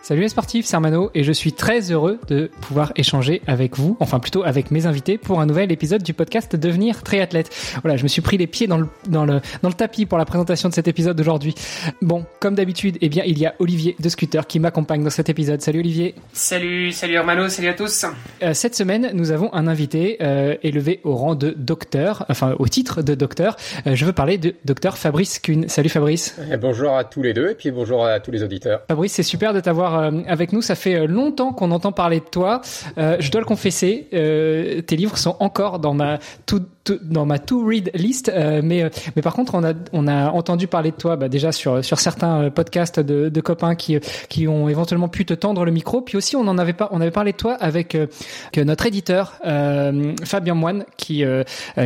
Salut les sportifs, c'est Armano et je suis très heureux de pouvoir échanger avec vous, enfin plutôt avec mes invités pour un nouvel épisode du podcast Devenir triathlète. Voilà, je me suis pris les pieds dans le, dans le, dans le tapis pour la présentation de cet épisode d'aujourd'hui. Bon, comme d'habitude, eh bien, il y a Olivier de Scooter qui m'accompagne dans cet épisode. Salut Olivier. Salut, salut Armano, salut à tous. Euh, cette semaine, nous avons un invité euh, élevé au rang de docteur, enfin au titre de docteur. Euh, je veux parler de docteur Fabrice Kuhn. Salut Fabrice. Eh, bonjour à tous les deux et puis bonjour à tous les auditeurs. Fabrice, c'est super de t'avoir euh, avec nous. Ça fait euh, longtemps qu'on entend parler de toi. Euh, je dois le confesser, tes livres sont encore dans ma to, dans ma to read list, mais mais par contre on a on a entendu parler de toi bah, déjà sur sur certains podcasts de, de copains qui qui ont éventuellement pu te tendre le micro. Puis aussi on en avait pas on avait parlé de toi avec que notre éditeur Fabien Moine qui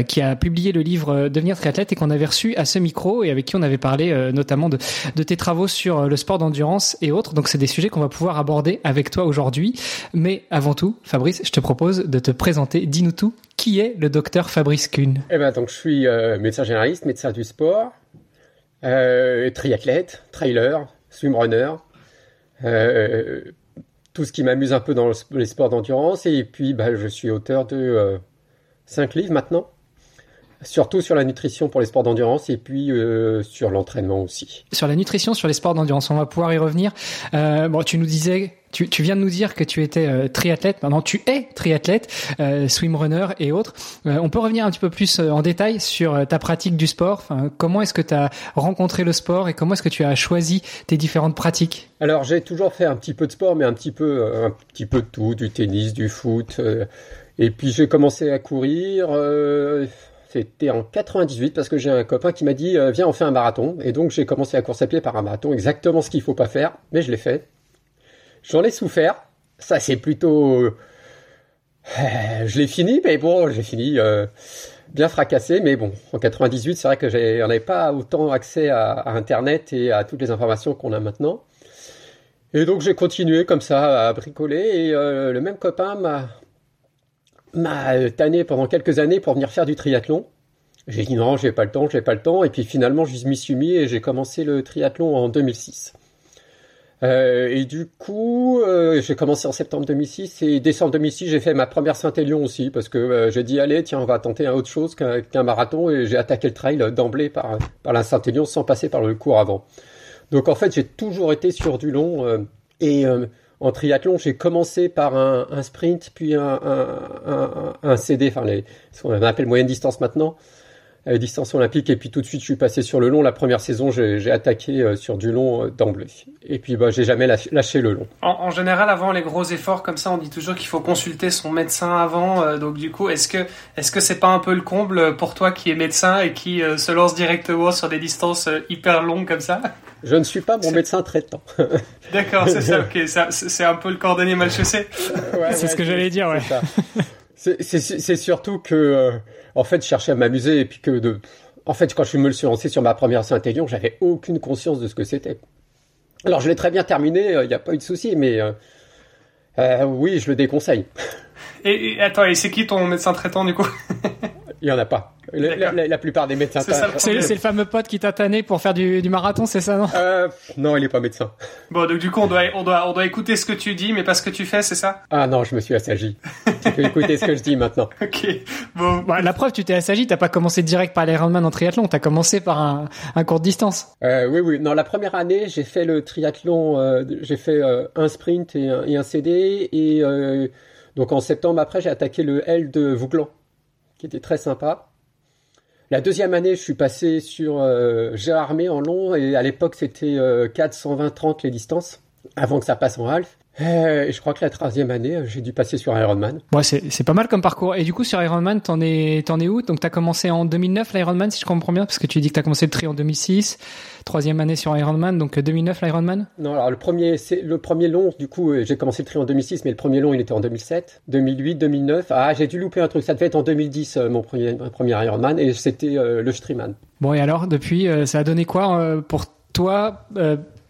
qui a publié le livre Devenir triathlète et qu'on avait reçu à ce micro et avec qui on avait parlé notamment de de tes travaux sur le sport d'endurance et autres. Donc c'est des sujets qu'on va pouvoir aborder avec toi aujourd'hui. Mais avant tout, Fabrice, je te propose de te présenter. Dis-nous tout. Qui est le docteur Fabrice Kuhn? Eh ben, donc, je suis euh, médecin généraliste, médecin du sport, euh, triathlète, trailer, swimrunner, euh, tout ce qui m'amuse un peu dans les sports d'endurance. Et puis, bah, je suis auteur de cinq livres maintenant surtout sur la nutrition pour les sports d'endurance et puis euh, sur l'entraînement aussi. Sur la nutrition, sur les sports d'endurance, on va pouvoir y revenir. Euh, bon, tu nous disais, tu, viens de nous dire que tu étais euh, triathlète. Maintenant, tu es triathlète, euh, swimrunner et autres. Euh, on peut revenir un petit peu plus euh, en détail sur ta pratique du sport. Comment est-ce que tu as rencontré le sport et comment est-ce que tu as choisi tes différentes pratiques? Alors, j'ai toujours fait un petit peu de sport, mais un petit peu, un petit peu de tout, du tennis, du foot. et puis j'ai commencé à courir. C'était en 98 parce que j'ai un copain qui m'a dit viens on fait un marathon et donc j'ai commencé la course à pied par un marathon exactement ce qu'il faut pas faire mais je l'ai fait. J'en ai souffert. Ça c'est plutôt euh, je l'ai fini mais bon j'ai fini euh, bien fracassé mais bon en 98 c'est vrai que j'en avais pas autant accès à, internet et à toutes les informations qu'on a maintenant. Et donc j'ai continué comme ça à bricoler et le même copain m'a m'a tanné pendant quelques années pour venir faire du triathlon. J'ai dit non, j'ai pas le temps, j'ai pas le temps. Et puis finalement, je m'y suis mis et j'ai commencé le triathlon en 2006. Euh, et du coup, euh, j'ai commencé en septembre 2006 et décembre 2006, j'ai fait ma première Saint-Élion aussi parce que euh, j'ai dit allez, tiens, on va tenter un autre chose qu'un marathon et j'ai attaqué le trail d'emblée par, par la Saint-Élion sans passer par le cours avant. Donc en fait, j'ai toujours été sur du long euh, et euh, en triathlon, j'ai commencé par un, un, sprint, puis un, un, un CD, enfin les, ce qu'on appelle moyenne distance maintenant, distance olympique, et puis tout de suite je suis passé sur le long. La première saison, j'ai attaqué euh, sur du long euh, d'emblée, et puis bah, j'ai jamais lâché, lâché, le long. En, en, général, avant les gros efforts comme ça, on dit toujours qu'il faut consulter son médecin avant. Euh, donc du coup, est-ce que est-ce que c'est pas un peu le comble pour toi qui est médecin et qui euh, se lance directement sur des distances euh, hyper longues comme ça? Je ne suis pas mon médecin traitant. D'accord, c'est ça, ok. C'est un peu le cordonnier mal chaussé. ouais, c'est ouais, ce que j'allais dire, ouais. C'est surtout que, euh, en fait, je cherchais à m'amuser et puis que de. En fait, quand je me suis lancé sur ma première Saint-Élion, j'avais aucune conscience de ce que c'était. Alors, je l'ai très bien terminé, il euh, n'y a pas eu de souci, mais euh, euh, oui, je le déconseille. Et, et attends, et c'est qui ton médecin traitant du coup? Il n'y en a pas. La, la, la, plupart des médecins. C'est le, le, fameux pote qui t'a tanné pour faire du, du marathon, c'est ça, non? Euh, Non, il est pas médecin. Bon, donc du coup, on doit, on, doit, on doit écouter ce que tu dis, mais pas ce que tu fais, c'est ça? Ah non, je me suis assagi. tu peux écouter ce que je dis maintenant. Ok. Bon. Bah, la preuve, tu t'es assagi, t'as pas commencé direct par l'Ironman en triathlon, t'as commencé par un, un court distance. Euh, oui, oui. Non, la première année, j'ai fait le triathlon, euh, j'ai fait euh, un sprint et un, et un CD, et euh, donc en septembre après, j'ai attaqué le L de Vouglan, qui était très sympa. La deuxième année, je suis passé sur euh, Gérardmer en long et à l'époque c'était euh, 4, 120, 30 les distances avant que ça passe en half. Euh, et je crois que la troisième année, euh, j'ai dû passer sur Ironman. Ouais, c'est pas mal comme parcours. Et du coup, sur Ironman, t'en es, t'en es où? Donc, t'as commencé en 2009 l'Ironman, si je comprends bien, parce que tu dis que t'as commencé le tri en 2006, troisième année sur Ironman, donc 2009 l'Ironman Non, alors le premier, c'est le premier long, du coup, j'ai commencé le tri en 2006, mais le premier long, il était en 2007, 2008, 2009. Ah, j'ai dû louper un truc, ça devait être en 2010, mon premier, premier Ironman, et c'était le Streamman. Bon, et alors, depuis, ça a donné quoi pour toi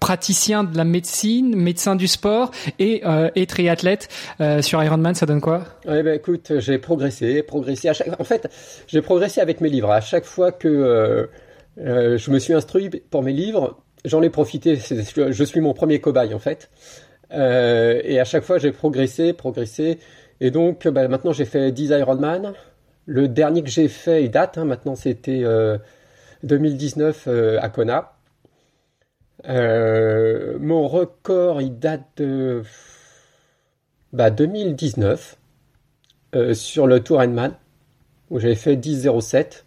praticien de la médecine, médecin du sport et, euh, et triathlète euh, sur Ironman, ça donne quoi? Eh ben écoute, j'ai progressé, progressé. À chaque... En fait, j'ai progressé avec mes livres. À chaque fois que euh, euh je me suis instruit pour mes livres, j'en ai profité. Je suis mon premier cobaye en fait. Euh, et à chaque fois, j'ai progressé, progressé. Et donc, ben, maintenant, j'ai fait 10 Ironman. Le dernier que j'ai fait, il date. Hein, maintenant, c'était 2019 à Kona. Euh, mon record, il date de bah, 2019 euh, sur le Tour Endman où j'avais fait 10.07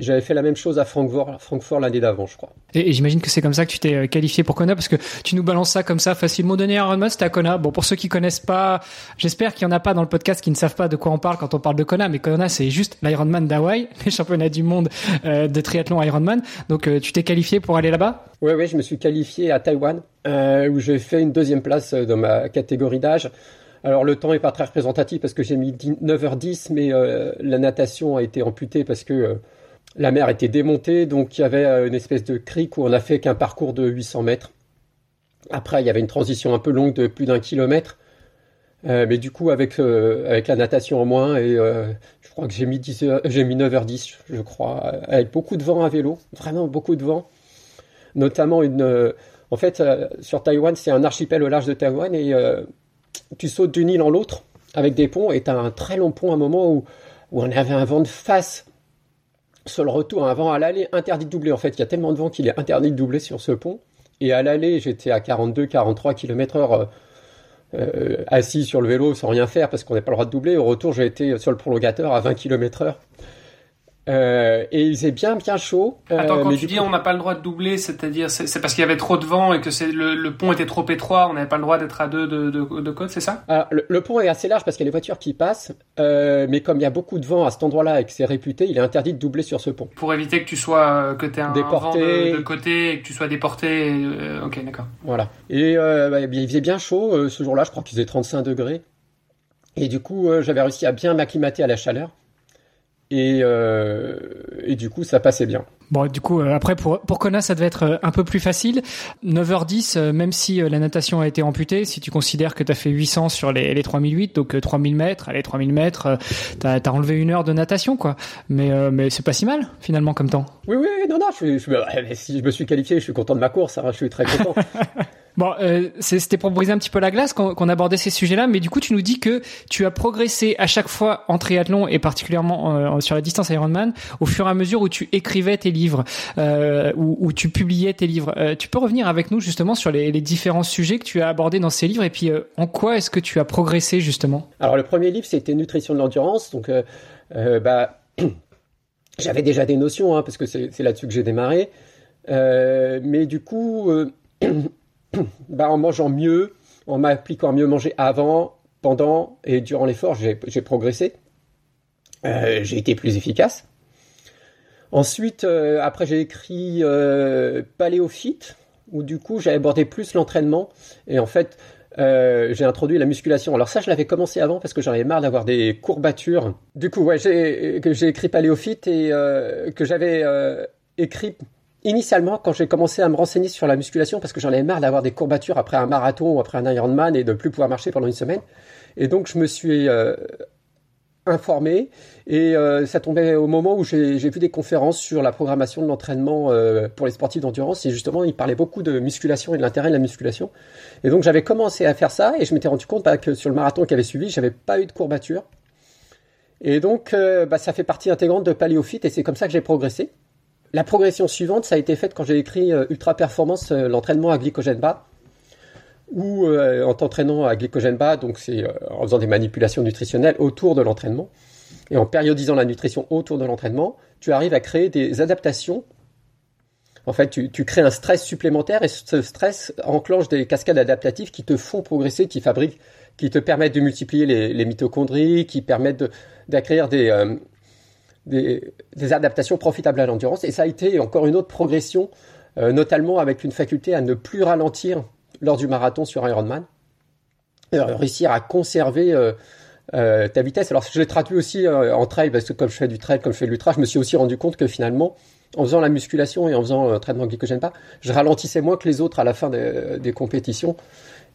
j'avais fait la même chose à Francfort, Francfort l'année d'avant, je crois. Et, j'imagine que c'est comme ça que tu t'es euh, qualifié pour Kona, parce que tu nous balances ça comme ça facilement. Donner Ironman, c'était à Kona. Bon, pour ceux qui connaissent pas, j'espère qu'il y en a pas dans le podcast qui ne savent pas de quoi on parle quand on parle de Kona, mais Kona, c'est juste l'Ironman d'Hawaï, les championnats du monde euh, de triathlon Ironman. Donc, euh, tu t'es qualifié pour aller là-bas? Oui, oui, je me suis qualifié à Taïwan, où j'ai fait une deuxième place dans ma catégorie d'âge. Alors le temps est pas très représentatif parce que j'ai mis 9h10, mais la natation a été amputée parce que la mer était démontée, donc il y avait euh, une espèce de crique où on a fait qu'un parcours de 800 mètres. Après, il y avait une transition un peu longue de plus d'un kilomètre. Euh, mais du coup, avec, euh, avec la natation en moins, et je crois que j'ai mis, mis 9h10, je crois, avec beaucoup de vent à vélo, vraiment beaucoup de vent. Notamment une. en fait, sur Taïwan, c'est un archipel au large de Taïwan, et tu sautes d'une île en l'autre avec des ponts, et tu as un très long pont à un moment où, où on avait un vent de face sur le retour, un vent à l'aller interdit de doubler. En fait, il y a tellement de vent qu'il est interdit de doubler sur ce pont. Et à l'aller, j'étais à 42-43 km heure euh, assis sur le vélo sans rien faire parce qu'on n'a pas le droit de doubler. Au retour, j'ai été sur le prolongateur à 20 km heure. Euh, et il faisait bien bien chaud. Euh, Attends, quand tu dis on n'a pas le droit de doubler, c'est-à-dire c'est parce qu'il y avait trop de vent et que c'est le, pont était trop étroit, on n'avait pas le droit d'être à deux de, de, côte, c'est ça? Le, pont est assez large parce qu'il y a des voitures qui passent, euh, mais comme il y a beaucoup de vent à cet endroit-là et que c'est réputé, il est interdit de doubler sur ce pont. Pour éviter que tu sois que un déporté. vent de, côté et que tu sois déporté. ok, d'accord. Voilà. Et bah, il faisait bien chaud ce jour-là, je crois qu'il faisait 35 degrés. Et du coup, j'avais réussi à bien m'acclimater à la chaleur. Et, euh, et du coup, ça passait bien. Bon, du coup, euh, après, pour, pour Kona, ça devait être euh, un peu plus facile. 9h10, euh, même si la natation a été amputée, si tu considères que tu as fait 800 sur les, les 3008, donc 3000 mètres, allez, 3000 mètres, tu as, enlevé une heure de natation, quoi. Mais, mais c'est pas si mal, finalement, comme temps. Oui, oui, non, non, je, je, si je me suis qualifié, je suis content de ma course, hein, je suis très content. Bon, euh, c'était pour briser un petit peu la glace qu'on abordait ces sujets-là, mais du coup, tu nous dis que tu as progressé à chaque fois en triathlon et particulièrement euh, sur la distance Ironman au fur et à mesure où tu écrivais tes livres, euh, où, tu publiais tes livres. Euh, tu peux revenir avec nous justement sur les, différents sujets que tu as abordés dans ces livres et puis en quoi est-ce que tu as progressé justement? Alors, le premier livre, c'était Nutrition de l'endurance, donc bah j'avais déjà des notions hein, parce que c'est là-dessus que j'ai démarré, mais du coup bah, en mangeant mieux, en m'appliquant à mieux manger avant, pendant et durant l'effort, j'ai progressé. Euh, j'ai été plus efficace. Ensuite, euh, après, j'ai écrit euh, Paléophyte, où du coup, j'ai abordé plus l'entraînement. Et en fait, euh, j'ai introduit la musculation. Alors ça, je l'avais commencé avant parce que j'en avais marre d'avoir des courbatures. Du coup, ouais, j'ai écrit Paléophyte et que j'avais écrit Initialement, quand j'ai commencé à me renseigner sur la musculation, parce que j'en avais marre d'avoir des courbatures après un marathon ou après un Ironman et de plus pouvoir marcher pendant une semaine, et donc je me suis euh, informé et euh, ça tombait au moment où j'ai vu des conférences sur la programmation de l'entraînement euh, pour les sportifs d'endurance et justement ils parlaient beaucoup de musculation et de l'intérêt de la musculation. Et donc j'avais commencé à faire ça et je m'étais rendu compte bah, que sur le marathon qui avait suivi, j'avais pas eu de courbatures. Et donc bah, ça fait partie intégrante de Paléophyte et c'est comme ça que j'ai progressé. La progression suivante, ça a été faite quand j'ai écrit euh, Ultra Performance, euh, l'entraînement à glycogène bas, ou euh, en t'entraînant à glycogène bas, donc c'est en faisant des manipulations nutritionnelles autour de l'entraînement, et en périodisant la nutrition autour de l'entraînement, tu arrives à créer des adaptations. En fait, tu, crées un stress supplémentaire et ce stress enclenche des cascades adaptatives qui te font progresser, qui fabriquent, qui te permettent de multiplier les, mitochondries, qui permettent d'acquérir euh, des, des, adaptations profitables à l'endurance. Et ça a été encore une autre progression, euh, notamment avec une faculté à ne plus ralentir lors du marathon sur Ironman, réussir à conserver euh, ta vitesse. Alors je l'ai traduit aussi en trail, parce que comme je fais du trail, comme je fais de l'ultra, je me suis aussi rendu compte que finalement, en faisant la musculation et en faisant un euh, traitement glycogène pas, je ralentissais moins que les autres à la fin des, compétitions.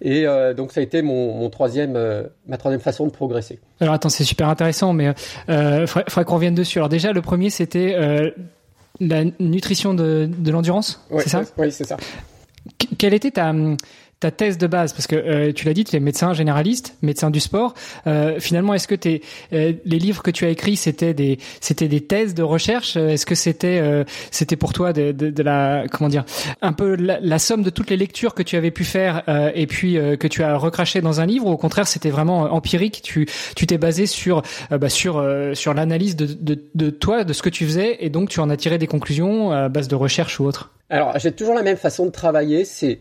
Et euh, donc ça a été mon, troisième, euh, ma troisième façon de progresser. Alors attends, c'est super intéressant, mais il faudrait, qu'on revienne dessus. Alors déjà, le premier, c'était la nutrition de, de l'endurance, c'est ça Oui, c'est ça. Quelle était ta, ta thèse de base Parce que euh, tu l'as dit, tu es médecin généraliste, médecin du sport. Euh, finalement, est-ce que t'es, euh, les livres que tu as écrits, c'était des, c'était des thèses de recherche? Est-ce que c'était, c'était pour toi de, de, de, la, comment dire, un peu la, somme de toutes les lectures que tu avais pu faire et puis que tu as recraché dans un livre Ou au contraire, c'était vraiment empirique Tu, tu t'es basé sur, bah, sur, sur l'analyse de, de, de toi, de ce que tu faisais, et donc tu en as tiré des conclusions à base de recherche ou autre? Alors, j'ai toujours la même façon de travailler. C'est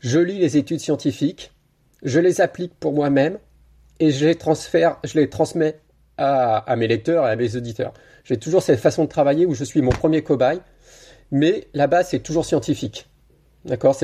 je lis les études scientifiques, je les applique pour moi-même et je les transfère, je les transmets à, mes lecteurs et à mes auditeurs. J'ai toujours cette façon de travailler où je suis mon premier cobaye, mais la base c'est toujours scientifique. D'accord,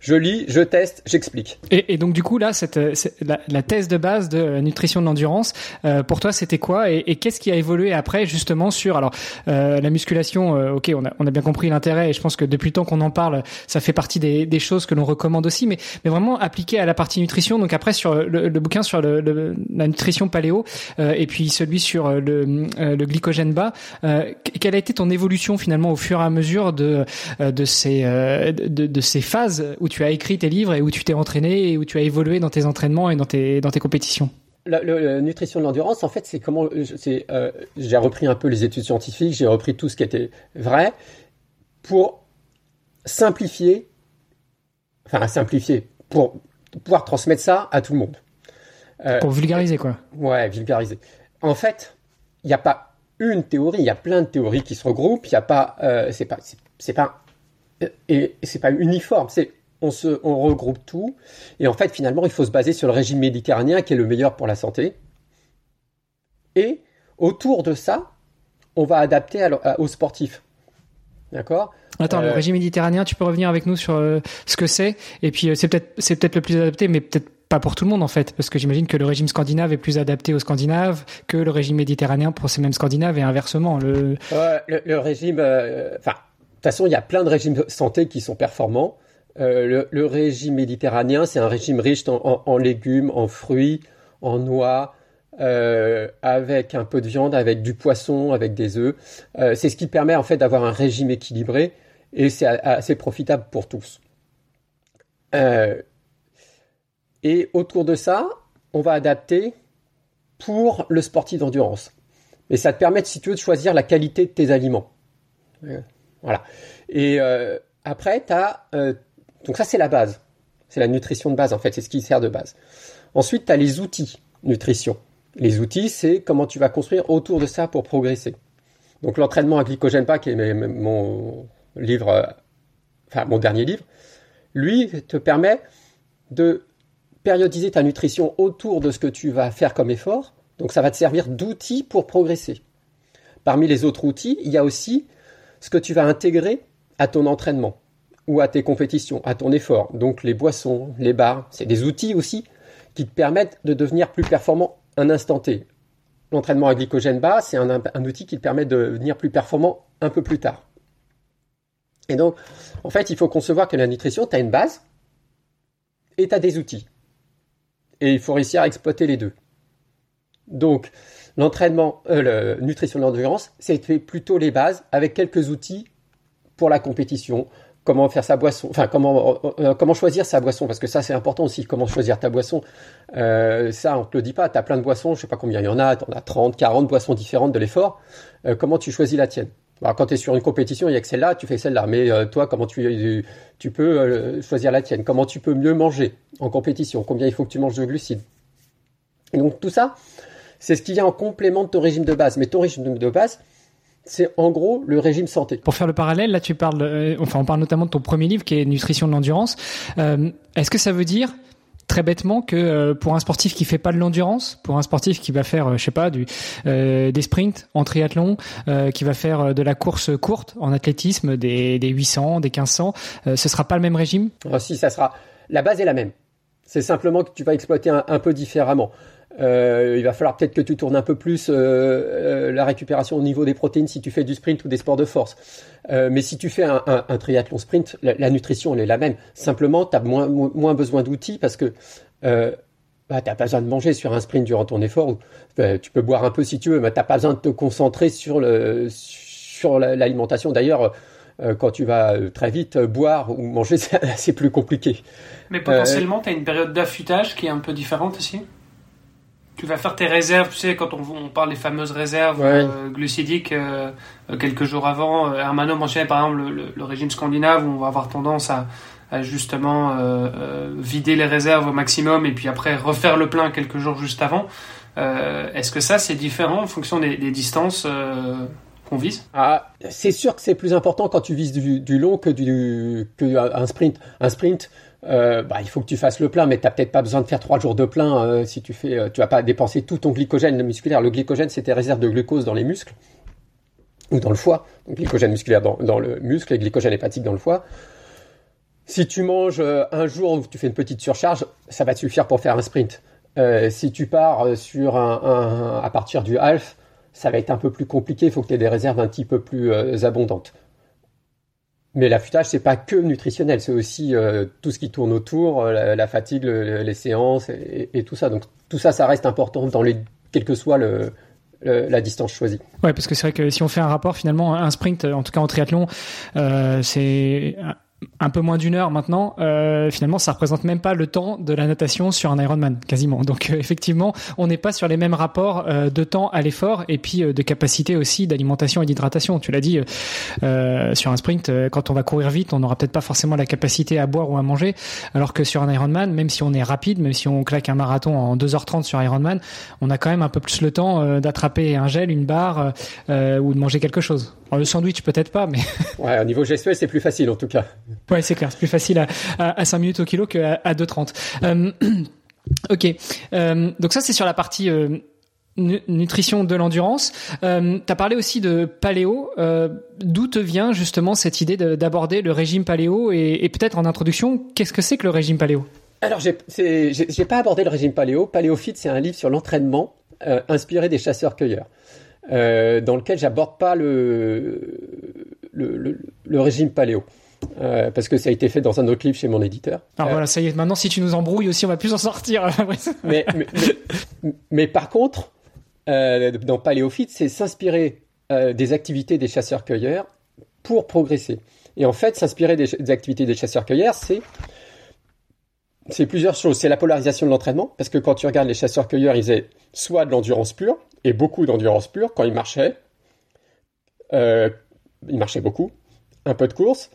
je lis, je teste, j'explique. Et, donc du coup là, cette, euh, la, la, thèse de base de nutrition de l'endurance, euh, pour toi c'était quoi et, qu'est-ce qui a évolué après justement sur alors euh, la musculation euh, Ok, on a, on a bien compris l'intérêt et je pense que depuis le temps qu'on en parle, ça fait partie des, des choses que l'on recommande aussi, mais, mais vraiment appliqué à la partie nutrition. Donc après sur le, le bouquin sur le, le, la nutrition paléo euh, et puis celui sur le, le glycogène bas, quelle a été ton évolution finalement au fur et à mesure de de ces de, de ces phases tu as écrit tes livres et où tu t'es entraîné et où tu as évolué dans tes entraînements et dans tes, dans tes compétitions la, nutrition de l'endurance, en fait, c'est comment. C'est, euh, j'ai repris un peu les études scientifiques, j'ai repris tout ce qui était vrai pour simplifier, enfin simplifier, pour pouvoir transmettre ça à tout le monde. Euh, pour vulgariser, quoi. Ouais, vulgariser. En fait, il n'y a pas une théorie, il y a plein de théories qui se regroupent. Il n'y a pas, euh, c'est pas, c'est pas, et c'est pas uniforme. C'est on, se, on regroupe tout. Et en fait, finalement, il faut se baser sur le régime méditerranéen qui est le meilleur pour la santé. Et autour de ça, on va adapter aux sportifs. D'accord? Attends, le euh, régime méditerranéen, tu peux revenir avec nous sur euh, ce que c'est? Et puis, euh, c'est peut-être c'est peut-être le plus adapté, mais peut-être pas pour tout le monde en fait, parce que j'imagine que le régime scandinave est plus adapté aux Scandinaves que le régime méditerranéen pour ces mêmes Scandinaves et inversement. Le, le, régime, enfin, de toute façon, il y a plein de régimes de santé qui sont performants. Euh, le, régime méditerranéen, c'est un régime riche en, légumes, en fruits, en noix, euh, avec un peu de viande, avec du poisson, avec des œufs. Euh, c'est ce qui permet en fait d'avoir un régime équilibré et c'est assez profitable pour tous. et autour de ça, on va adapter pour le sportif d'endurance. Mais ça te permet, si tu veux, de choisir la qualité de tes aliments. Voilà. Et après, tu as donc ça, c'est la base. C'est la nutrition de base, en fait. C'est ce qui sert de base. Ensuite, tu as les outils nutrition. Les outils, c'est comment tu vas construire autour de ça pour progresser. Donc l'entraînement à glycogène pas, qui est mon livre, euh, enfin mon dernier livre, lui te permet de périodiser ta nutrition autour de ce que tu vas faire comme effort. Donc ça va te servir d'outil pour progresser. Parmi les autres outils, il y a aussi ce que tu vas intégrer à ton entraînement ou à tes compétitions, à ton effort. Donc les boissons, les bars, c'est des outils aussi qui te permettent de devenir plus performant un instant T. L'entraînement à glycogène bas, c'est un, outil qui te permet de devenir plus performant un peu plus tard. Et donc, en fait, il faut concevoir que la nutrition, tu as une base et tu as des outils. Et il faut réussir à exploiter les deux. Donc, l'entraînement, euh, la nutrition d'endurance, c'est plutôt les bases avec quelques outils pour la compétition, comment faire sa boisson, enfin comment euh, euh, comment choisir sa boisson parce que ça c'est important aussi comment choisir ta boisson. Euh, ça on te le dit pas, tu as plein de boissons, je sais pas combien il y en a, tu en as 30, 40 boissons différentes de l'effort. comment tu choisis la tienne? Alors, quand tu es sur une compétition, il y a que celle-là, tu fais celle-là, mais toi comment tu tu peux choisir la tienne? Comment tu peux mieux manger en compétition? Combien il faut que tu manges de glucides? Et donc tout ça, c'est ce qui vient en complément de ton régime de base, mais ton régime de base c'est en gros le régime santé. Pour faire le parallèle, là tu parles, euh, enfin on parle notamment de ton premier livre qui est Nutrition de l'endurance. Euh, Est-ce que ça veut dire très bêtement que euh, pour un sportif qui fait pas de l'endurance, pour un sportif qui va faire, je sais pas, du, des sprints en triathlon, qui va faire de la course courte en athlétisme, des, des 800, des 1500, ce sera pas le même régime? Ah, Si, ça sera. La base est la même. C'est simplement que tu vas exploiter un, peu différemment. Il va falloir peut-être que tu tournes un peu plus la récupération au niveau des protéines si tu fais du sprint ou des sports de force. mais si tu fais un, triathlon sprint, la, nutrition elle est la même. Simplement, tu as moins, moins besoin d'outils parce que bah, tu n'as pas besoin de manger sur un sprint durant ton effort. tu peux boire un peu si tu veux, mais tu n'as pas besoin de te concentrer sur le sur l'alimentation. D'ailleurs, euh, quand tu vas euh, très vite, euh, boire ou manger, c'est plus compliqué. Mais potentiellement, tu as une période d'affûtage qui est un peu différente aussi? Tu vas faire tes réserves, tu sais, quand on, parle des fameuses réserves glucidiques quelques jours avant. Hermano mentionnait par exemple le, régime scandinave où on va avoir tendance à, justement vider les réserves au maximum et puis après refaire le plein quelques jours juste avant. Est-ce que ça c'est différent en fonction des, des distances vise? Ah, C'est sûr que c'est plus important quand tu vises du, long que, du, que un sprint. Un sprint, euh, bah, il faut que tu fasses le plein, mais tu n'as peut-être pas besoin de faire trois jours de plein euh, si tu fais, euh, tu vas pas dépenser tout ton glycogène musculaire. Le glycogène, c'est tes réserves de glucose dans les muscles ou dans le foie. Glycogène musculaire dans, le muscle et glycogène hépatique dans le foie. Si tu manges un jour où tu fais une petite surcharge, ça va te suffire pour faire un sprint. si tu pars sur à partir du half, ça va être un peu plus compliqué, il faut que tu aies des réserves un petit peu plus abondantes. Mais l'affûtage, c'est pas que nutritionnel, c'est aussi euh, tout ce qui tourne autour, euh, la, fatigue, les séances et, tout ça. Donc tout ça, ça reste important dans les, que soit le, la distance choisie. Ouais, parce que c'est vrai que si on fait un rapport, finalement, un sprint, en tout cas en triathlon, c'est un peu moins d'une heure maintenant, euh, finalement, ça représente même pas le temps de la natation sur un Ironman, quasiment. Donc, euh, effectivement, on n'est pas sur les mêmes rapports euh, de temps à l'effort et puis de capacité aussi d'alimentation et d'hydratation. Tu l'as dit, sur un sprint, quand on va courir vite, on n'aura peut-être pas forcément la capacité à boire ou à manger, alors que sur un Ironman, même si on est rapide, même si on claque un marathon en 2h30 sur Ironman, on a quand même un peu plus le temps d'attraper un gel, une barre ou de manger quelque chose. Alors, le sandwich, peut-être pas, mais... ouais, au niveau gestuel, c'est plus facile en tout cas. Ouais, c'est clair. C'est plus facile à, à, 5 minutes au kilo qu'à à 2,30. Euh, ok. Euh, donc ça, c'est sur la partie euh, nutrition de l'endurance. Euh, tu as parlé aussi de paléo. D'où te vient justement cette idée d'aborder le régime paléo et, peut-être en introduction, qu'est-ce que c'est que le régime paléo? Alors, j'ai pas abordé le régime paléo. Paléophyte, c'est un livre sur l'entraînement inspiré des chasseurs-cueilleurs, dans lequel j'aborde pas le, régime paléo. Euh, parce que ça a été fait dans un autre livre chez mon éditeur. Alors voilà, ça y est, maintenant si tu nous embrouilles aussi, on va plus en sortir. mais, mais, par contre, euh, dans Paléophyte, c'est s'inspirer euh, des activités des chasseurs-cueilleurs pour progresser. Et en fait, s'inspirer des, activités des chasseurs-cueilleurs, c'est c'est plusieurs choses. C'est la polarisation de l'entraînement, parce que quand tu regardes les chasseurs-cueilleurs, ils avaient soit de l'endurance pure, et beaucoup d'endurance pure quand ils marchaient. ils marchaient beaucoup, un peu de course,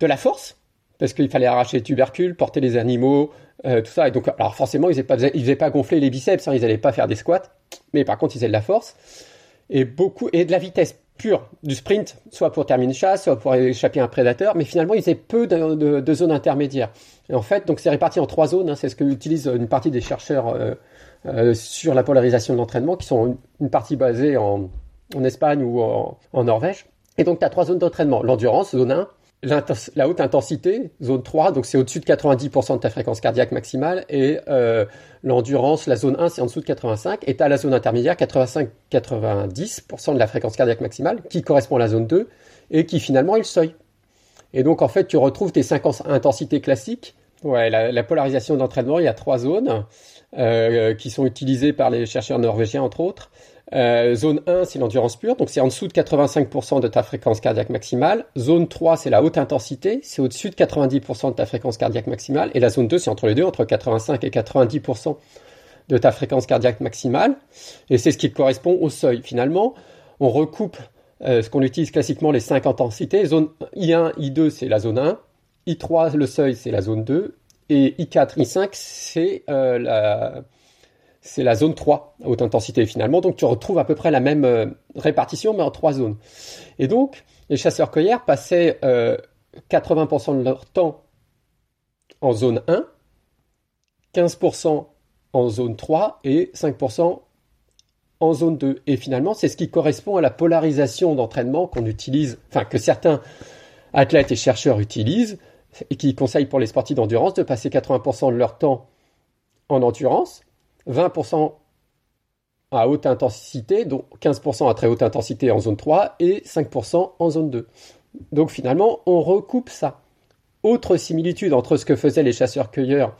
de la force, parce qu'il fallait arracher les tubercules, porter les animaux, euh, tout ça. Et donc, alors forcément, ils ne faisaient, pas gonfler les biceps, hein, ils n'allaient pas faire des squats, mais par contre, ils faisaient de la force et beaucoup et de la vitesse pure du sprint, soit pour terminer une chasse, soit pour échapper à un prédateur, mais finalement, ils faisaient peu de, zones intermédiaires. Et en fait, donc c'est réparti en trois zones. Hein, c'est ce que utilisent une partie des chercheurs euh, euh, sur la polarisation de l'entraînement, qui sont une, partie basée en, Espagne ou en, en Norvège. Et donc, tu as trois zones d'entraînement. L'endurance, zone 1, la haute intensité, zone 3, donc c'est au-dessus de 90% de ta fréquence cardiaque maximale, et euh, l'endurance, la zone 1, c'est en dessous de 85, et tu as la zone intermédiaire, 85-90% de la fréquence cardiaque maximale, qui correspond à la zone 2, et qui finalement est le seuil. Et donc en fait, tu retrouves tes 5 intensités classiques. Ouais, la, la polarisation d'entraînement, il y a trois zones euh, qui sont utilisées par les chercheurs norvégiens, entre autres. Euh, zone 1, c'est l'endurance pure, donc c'est en dessous de 85% de ta fréquence cardiaque maximale. Zone 3, c'est la haute intensité, c'est au-dessus de 90% de ta fréquence cardiaque maximale. Et la zone 2, c'est entre les deux, entre 85 et 90% de ta fréquence cardiaque maximale. Et c'est ce qui correspond au seuil. Finalement, on recoupe euh, ce qu'on utilise classiquement les 5 intensités. Zone I1, I2, c'est la zone 1. I3, le seuil, c'est la zone 2. Et I4, I5, c'est euh, la c'est la zone 3 à haute intensité finalement. Donc tu retrouves à peu près la même répartition mais en trois zones. Et donc les chasseurs-cueilleurs passaient 80% de leur temps en zone 1, 15% en zone 3 et 5% en zone 2. Et finalement, c'est ce qui correspond à la polarisation d'entraînement qu'on utilise, enfin que certains athlètes et chercheurs utilisent et qui conseillent pour les sportifs d'endurance de passer 80% de leur temps en endurance, 20% à haute intensité, donc 15% à très haute intensité en zone 3 et 5% en zone 2. Donc finalement, on recoupe ça. Autre similitude entre ce que faisaient les chasseurs-cueilleurs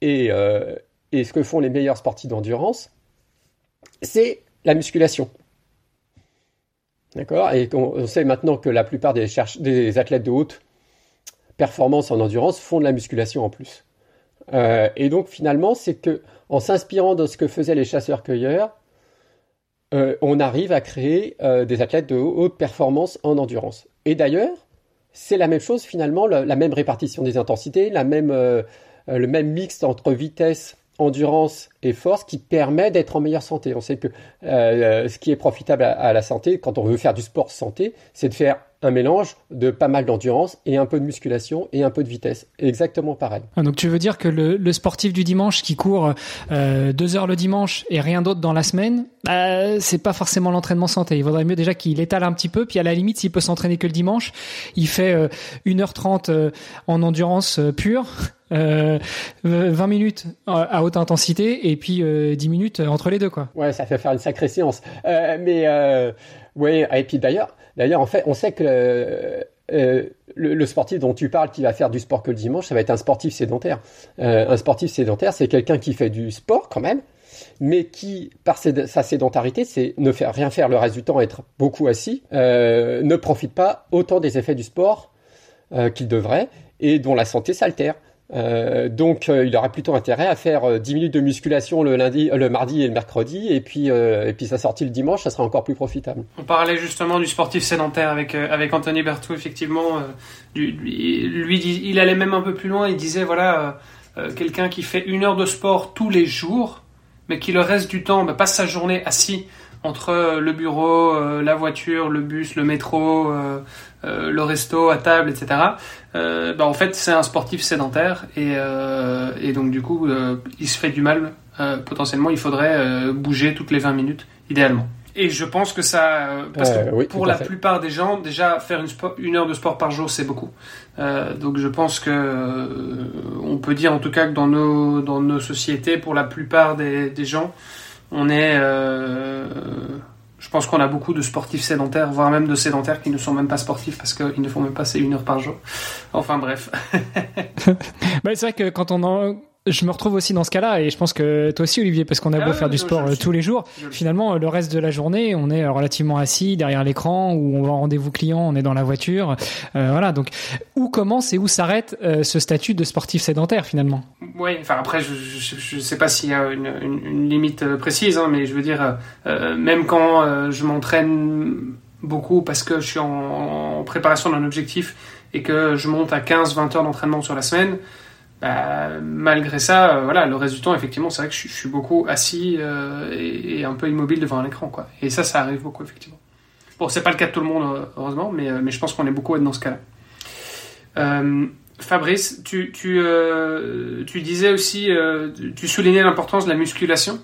et, euh, ce que font les meilleurs sportifs d'endurance, c'est la musculation. D'accord? Et on, sait maintenant que la plupart des, des, athlètes de haute performance en endurance font de la musculation en plus. Euh, et donc finalement, c'est que en s'inspirant de ce que faisaient les chasseurs-cueilleurs, euh, on arrive à créer euh, des athlètes de haute performance en endurance. Et d'ailleurs, c'est la même chose finalement, la, même répartition des intensités, la même, le même mix entre vitesse endurance et force qui permet d'être en meilleure santé. On sait que euh, ce qui est profitable à, la santé, quand on veut faire du sport santé, c'est de faire un mélange de pas mal d'endurance et un peu de musculation et un peu de vitesse. Exactement pareil. Ah, donc tu veux dire que le, sportif du dimanche qui court euh, deux heures le dimanche et rien d'autre dans la semaine, euh, c'est pas forcément l'entraînement santé. Il vaudrait mieux déjà qu'il étale un petit peu, puis à la limite s'il peut s'entraîner que le dimanche, il fait 1h30 euh, en endurance pure 20 euh, minutes à haute intensité et puis 10 euh, minutes entre les deux quoi. Ouais, ça fait faire une sacrée séance. Euh, mais ouais, et puis d'ailleurs, d'ailleurs en fait, on sait que le, sportif dont tu parles qui va faire du sport que le dimanche, ça va être un sportif sédentaire. un sportif sédentaire, c'est quelqu'un qui fait du sport quand même, mais qui, par sa sédentarité, c'est ne faire rien faire le reste du temps, être beaucoup assis, ne profite pas autant des effets du sport qu'il devrait et dont la santé s'altère. Euh, donc, euh, il aura plutôt intérêt à faire 10 euh, minutes de musculation le lundi, le mardi et le mercredi, et puis et puis sa sortie le dimanche, ça sera encore plus profitable. On parlait justement du sportif sédentaire avec avec Anthony Berthoud, effectivement. lui, il allait même un peu plus loin. Il disait voilà, quelqu'un qui fait une heure de sport tous les jours, mais qui le reste du temps bah, passe sa journée assis entre le bureau, la voiture, le bus, le métro, le resto à table, etc euh, bah en fait c'est un sportif sédentaire et, euh, et donc du coup euh, il se fait du mal euh, potentiellement. Il faudrait euh, bouger toutes les 20 minutes idéalement. Et je pense que ça parce que pour la plupart des gens déjà faire une, une heure de sport par jour c'est beaucoup. Donc je pense que on peut dire en tout cas que dans nos dans nos sociétés pour la plupart des, des gens on est je pense qu'on a beaucoup de sportifs sédentaires, voire même de sédentaires qui ne sont même pas sportifs parce qu'ils ne font même pas ces une heure par jour. Enfin bref. bah, c'est vrai que quand on en je me retrouve aussi dans ce cas-là et je pense que toi aussi Olivier parce qu'on a beau ah faire du sport euh, tous les jours finalement le reste de la journée on est euh, relativement assis derrière l'écran ou on va en rendez-vous client on est dans la voiture euh, voilà. Donc où commence et où s'arrête ce statut de sportif sédentaire finalement? Oui enfin après je, je, sais pas s'il y a une, une, limite précise hein, mais je veux dire même quand je m'entraîne beaucoup parce que je suis en, en préparation d'un objectif et que je monte à 15-20 heures d'entraînement sur la semaine bah, malgré ça, euh, voilà, le reste du temps, effectivement, c'est vrai que je, suis beaucoup assis euh, et, un peu immobile devant un écran, quoi. Et ça, ça arrive beaucoup, effectivement. Bon, c'est pas le cas de tout le monde, euh, heureusement, mais, mais je pense qu'on est beaucoup dans ce cas-là. Fabrice, tu, tu, tu disais aussi, tu soulignais l'importance de la musculation.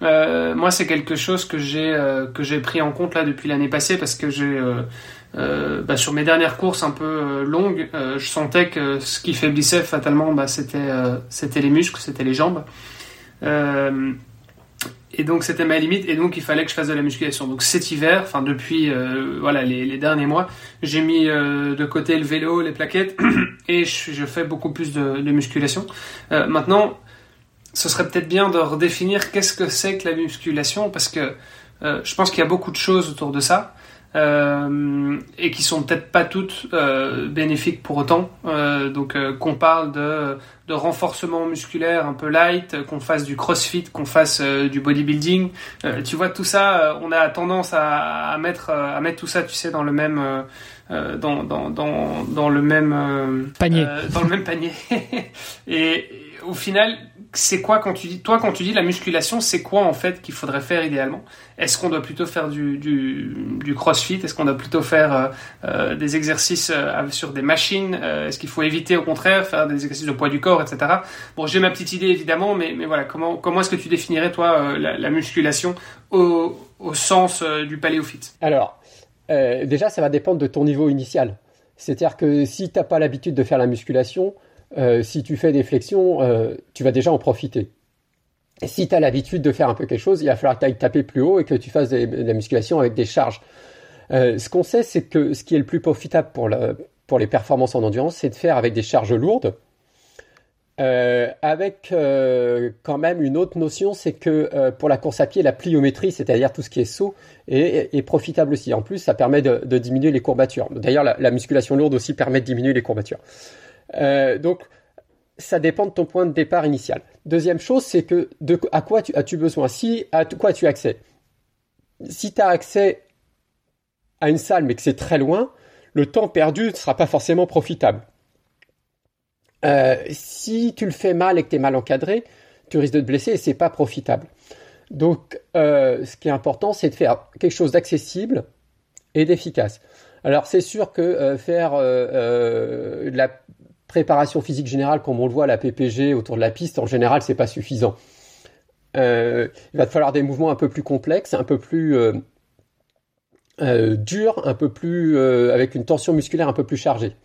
moi, c'est quelque chose que j'ai que j'ai pris en compte là depuis l'année passée parce que j'ai euh, bah, sur mes dernières courses un peu euh, longues, euh, je sentais que ce qui faiblissait fatalement, bah, c'était les muscles, c'était les jambes. et donc c'était ma limite, et donc il fallait que je fasse de la musculation. Donc cet hiver, enfin depuis les, derniers mois, j'ai mis de côté le vélo, les plaquettes, et je, fais beaucoup plus de musculation. maintenant, ce serait peut-être bien de redéfinir qu'est-ce que c'est que la musculation, parce que je pense qu'il y a beaucoup de choses autour de ça. Euh, et qui sont peut-être pas toutes euh, bénéfiques pour autant. Euh, donc euh, qu'on parle de, de, renforcement musculaire un peu light, qu'on fasse du crossfit, qu'on fasse du bodybuilding. tu vois tout ça, on a tendance à, à mettre à mettre tout ça, tu sais, dans le même dans, dans, dans, dans le même panier. dans le même panier. et au final, c'est quoi quand tu dis, toi, quand tu dis la musculation, c'est quoi en fait qu'il faudrait faire idéalement? Est-ce qu'on doit plutôt faire du, du, crossfit? Est-ce qu'on doit plutôt faire euh, euh des exercices euh, sur des machines? Est-ce qu'il faut éviter au contraire faire des exercices de poids du corps, etc. Bon, j'ai ma petite idée évidemment, mais, mais voilà, comment, comment est-ce que tu définirais toi la, la, musculation au, au sens du paléophyte? Alors, déjà, ça va dépendre de ton niveau initial. C'est-à-dire que si tu n'as pas l'habitude de faire la musculation, euh, si tu fais des flexions, euh, tu vas déjà en profiter. Si tu as l'habitude de faire un peu quelque chose, il va falloir que tu ailles taper plus haut et que tu fasses de la musculation avec des charges. Euh, ce qu'on sait, c'est que ce qui est le plus profitable pour, les performances en endurance, c'est de faire avec des charges lourdes. avec quand même une autre notion, c'est que pour la course à pied, la pliométrie, c'est-à-dire tout ce qui est saut, est, profitable aussi. En plus, ça permet de, diminuer les courbatures. D'ailleurs, la, musculation lourde aussi permet de diminuer les courbatures. Euh, donc, ça dépend de ton point de départ initial. Deuxième chose, c'est que à quoi tu, as-tu besoin? Si, à quoi tu as accès? Si tu as accès à une salle mais que c'est très loin, le temps perdu ne sera pas forcément profitable. Euh, si tu le fais mal et que tu es mal encadré, tu risques de te blesser et c'est pas profitable. Donc, euh, ce qui est important, c'est de faire quelque chose d'accessible et d'efficace. Alors, c'est sûr que faire de la préparation physique générale, comme on le voit à la PPG autour de la piste, en général, c'est pas suffisant. Euh, il va te falloir des mouvements un peu plus complexes, un peu plus euh, euh, durs, un peu plus avec une tension musculaire un peu plus chargée.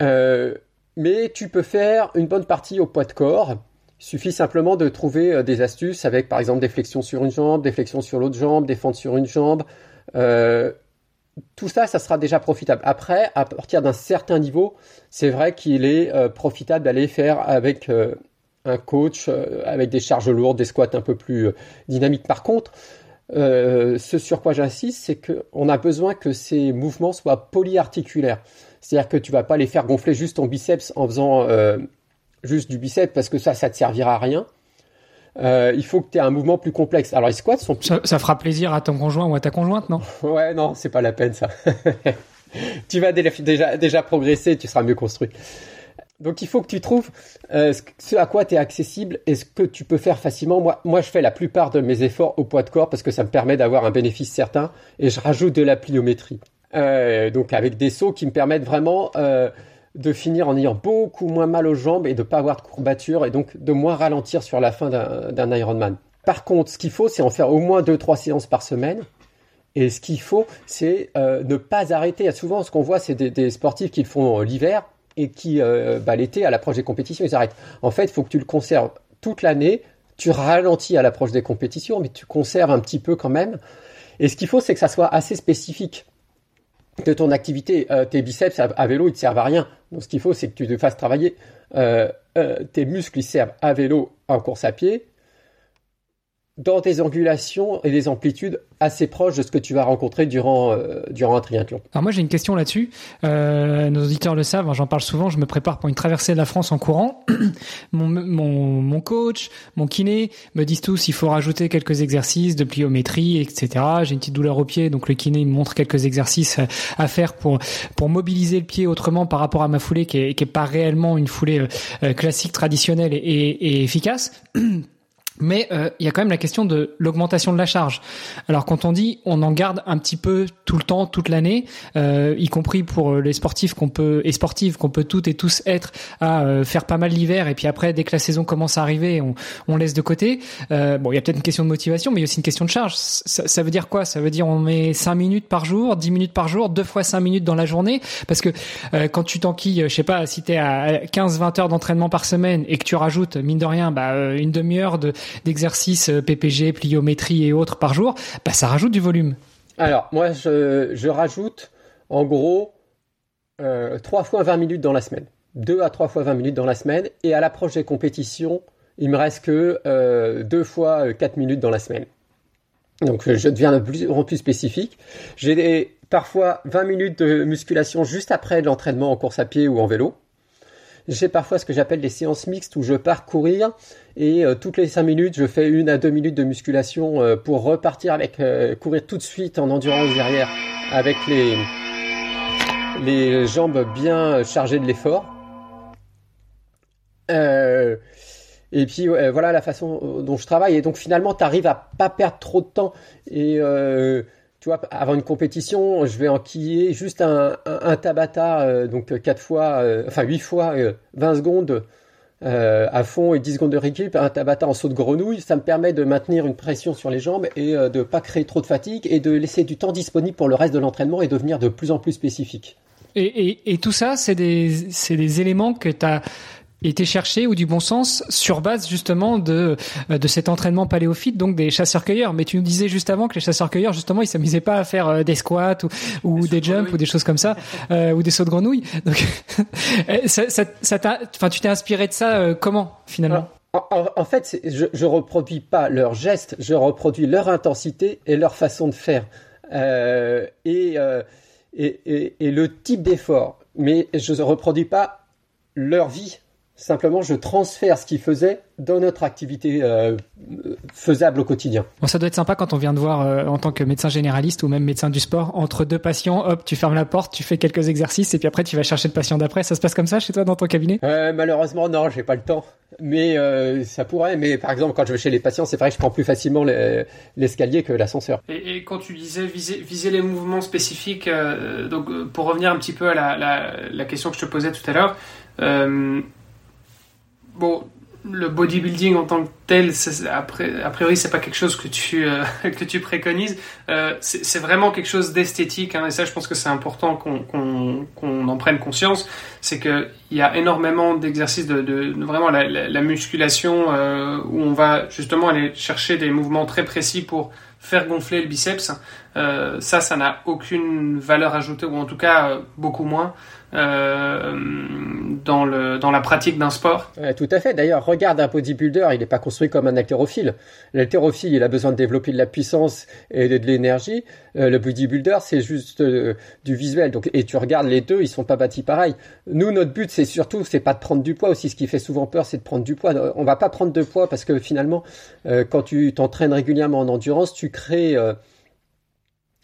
mais tu peux faire une bonne partie au poids de corps. Il suffit simplement de trouver des astuces avec par exemple des flexions sur une jambe, des flexions sur l'autre jambe, des fentes sur une jambe, tout ça, ça sera déjà profitable. Après, à partir d'un certain niveau, c'est vrai qu'il est euh, profitable d'aller faire avec euh, un coach, euh, avec des charges lourdes, des squats un peu plus dynamiques. Par contre, ce sur quoi j'insiste, c'est qu'on a besoin que ces mouvements soient polyarticulaires. C'est-à-dire que tu vas pas les faire gonfler juste ton biceps en faisant juste du biceps parce que ça, ça te servira à rien. Euh, il faut que tu aies un mouvement plus complexe. Alors les squats sont ça, ça, fera plaisir à ton conjoint ou à ta conjointe, non? Ouais, non, c'est pas la peine ça. tu vas déjà, déjà progresser, tu seras mieux construit. Donc il faut que tu trouves euh, ce à quoi tu es accessible et ce que tu peux faire facilement. Moi, moi, je fais la plupart de mes efforts au poids de corps parce que ça me permet d'avoir un bénéfice certain et je rajoute de la pliométrie. Euh, donc avec des sauts qui me permettent vraiment euh, de finir en ayant beaucoup moins mal aux jambes et de pas avoir de courbatures et donc de moins ralentir sur la fin d'un Ironman. Par contre, ce qu'il faut, c'est en faire au moins 2-3 séances par semaine. Et ce qu'il faut, c'est euh, ne pas arrêter. Souvent, ce qu'on voit, c'est des, sportifs qui le font euh, l'hiver et qui, euh, bah, l'été, à l'approche des compétitions, ils arrêtent. En fait, il faut que tu le conserves toute l'année. Tu ralentis à l'approche des compétitions, mais tu conserves un petit peu quand même. Et ce qu'il faut, c'est que ça soit assez spécifique de ton activité. Euh, tes biceps à, vélo, ils te servent à rien. Donc ce qu'il faut, c'est que tu te fasses travailler. Euh, euh, tes muscles, ils servent à vélo en course à pied dans des angulations et des amplitudes assez proches de ce que tu vas rencontrer durant, euh, durant un triathlon. Alors moi j'ai une question là-dessus. Euh, nos auditeurs le savent, hein, j'en parle souvent, je me prépare pour une traversée de la France en courant. mon, mon, mon coach, mon kiné me disent tous il faut rajouter quelques exercices de pliométrie, etc. J'ai une petite douleur au pied, donc le kiné me montre quelques exercices à faire pour, pour mobiliser le pied autrement par rapport à ma foulée qui est, qui est pas réellement une foulée euh, classique, traditionnelle et, et efficace. Mais euh, il y a quand même la question de l'augmentation de la charge. Alors quand on dit on en garde un petit peu tout le temps, toute l'année, euh, y compris pour les sportifs qu'on peut et sportives qu'on peut toutes et tous être à euh, faire pas mal l'hiver et puis après dès que la saison commence à arriver, on, on laisse de côté. Euh, bon, il y a peut-être une question de motivation, mais il y a aussi une question de charge. Ça, ça, veut dire quoi? Ça veut dire on met 5 minutes par jour, 10 minutes par jour, deux fois 5 minutes dans la journée, parce que euh, quand tu t'enquilles, je sais pas, si t'es à 15-20 heures d'entraînement par semaine et que tu rajoutes mine de rien, bah, une demi-heure de d'exercices euh, PPG, pliométrie et autres par jour, bah, ça rajoute du volume. Alors, moi, je, rajoute en gros euh, 3 fois 20 minutes dans la semaine. 2 à 3 fois 20 minutes dans la semaine. Et à l'approche des compétitions, il me reste que euh, 2 fois 4 minutes dans la semaine. Donc je deviens de plus plus spécifique. J'ai parfois 20 minutes de musculation juste après l'entraînement en course à pied ou en vélo. J'ai parfois ce que j'appelle des séances mixtes où je pars courir et euh, toutes les 5 minutes, je fais une à deux minutes de musculation euh, pour repartir avec euh, courir tout de suite en endurance derrière avec les les jambes bien chargées de l'effort. et puis voilà la façon dont je travaille. Et donc finalement, tu arrives à pas perdre trop de temps. Et tu vois, avant une compétition, je vais enquiller juste un, Tabata, donc 4 fois, enfin 8 fois 20 secondes euh, à fond et 10 secondes de récup, un Tabata en saut de grenouille, ça me permet de maintenir une pression sur les jambes et euh, de pas créer trop de fatigue et de laisser du temps disponible pour le reste de l'entraînement et devenir de plus en plus spécifique. Et tout ça, c'est des, des éléments que tu as été cherché ou du bon sens sur base justement de euh, de cet entraînement paléophyte donc des chasseurs-cueilleurs. Mais tu nous disais juste avant que les chasseurs-cueilleurs justement ils s'amusaient pas à faire euh, des squats ou, ou des, jumps ou des choses comme ça euh, ou des sauts de grenouille donc ça, ça, ça enfin tu t'es inspiré de ça comment finalement? En, fait, je, je reproduis pas leurs gestes, je reproduis leur intensité et leur façon de faire. Euh, et, et, et, et le type d'effort. Mais je ne reproduis pas leur vie Simplement, je transfère ce qu'il faisait dans notre activité euh, faisable au quotidien. Bon, ça doit être sympa quand on vient de voir euh, en tant que médecin généraliste ou même médecin du sport, entre deux patients, hop, tu fermes la porte, tu fais quelques exercices et puis après tu vas chercher le patient d'après. Ça se passe comme ça chez toi dans ton cabinet? Euh, Malheureusement, non, j'ai pas le temps. Mais euh, ça pourrait. Mais par exemple, quand je vais chez les patients, c'est vrai que je prends plus facilement l'escalier que l'ascenseur. Et, et, quand tu disais viser, viser les mouvements spécifiques, donc pour revenir un petit peu à la, la, la, question que je te posais tout à l'heure bon, le bodybuilding en tant que tel, a priori, c'est pas quelque chose que tu euh, que tu préconises. Euh, c'est vraiment quelque chose d'esthétique, hein, et ça, je pense que c'est important qu'on en prenne conscience. C'est que il y a énormément d'exercices de, de, vraiment la, la, musculation euh, où on va justement aller chercher des mouvements très précis pour faire gonfler le biceps. Euh, ça, ça n'a aucune valeur ajoutée, ou en tout cas euh, beaucoup moins. Euh, dans, le, dans la pratique d'un sport. tout à fait. D'ailleurs, regarde un bodybuilder, il n'est pas construit comme un haltérophile. L'haltérophile, il a besoin de développer de la puissance et de, l'énergie. Euh, le bodybuilder, c'est juste euh, du visuel. Donc, et tu regardes les deux, ils sont pas bâtis pareil. Nous, notre but, c'est surtout, c'est pas de prendre du poids aussi. Ce qui fait souvent peur, c'est de prendre du poids. On va pas prendre de poids parce que finalement, quand tu t'entraînes régulièrement en endurance, tu crées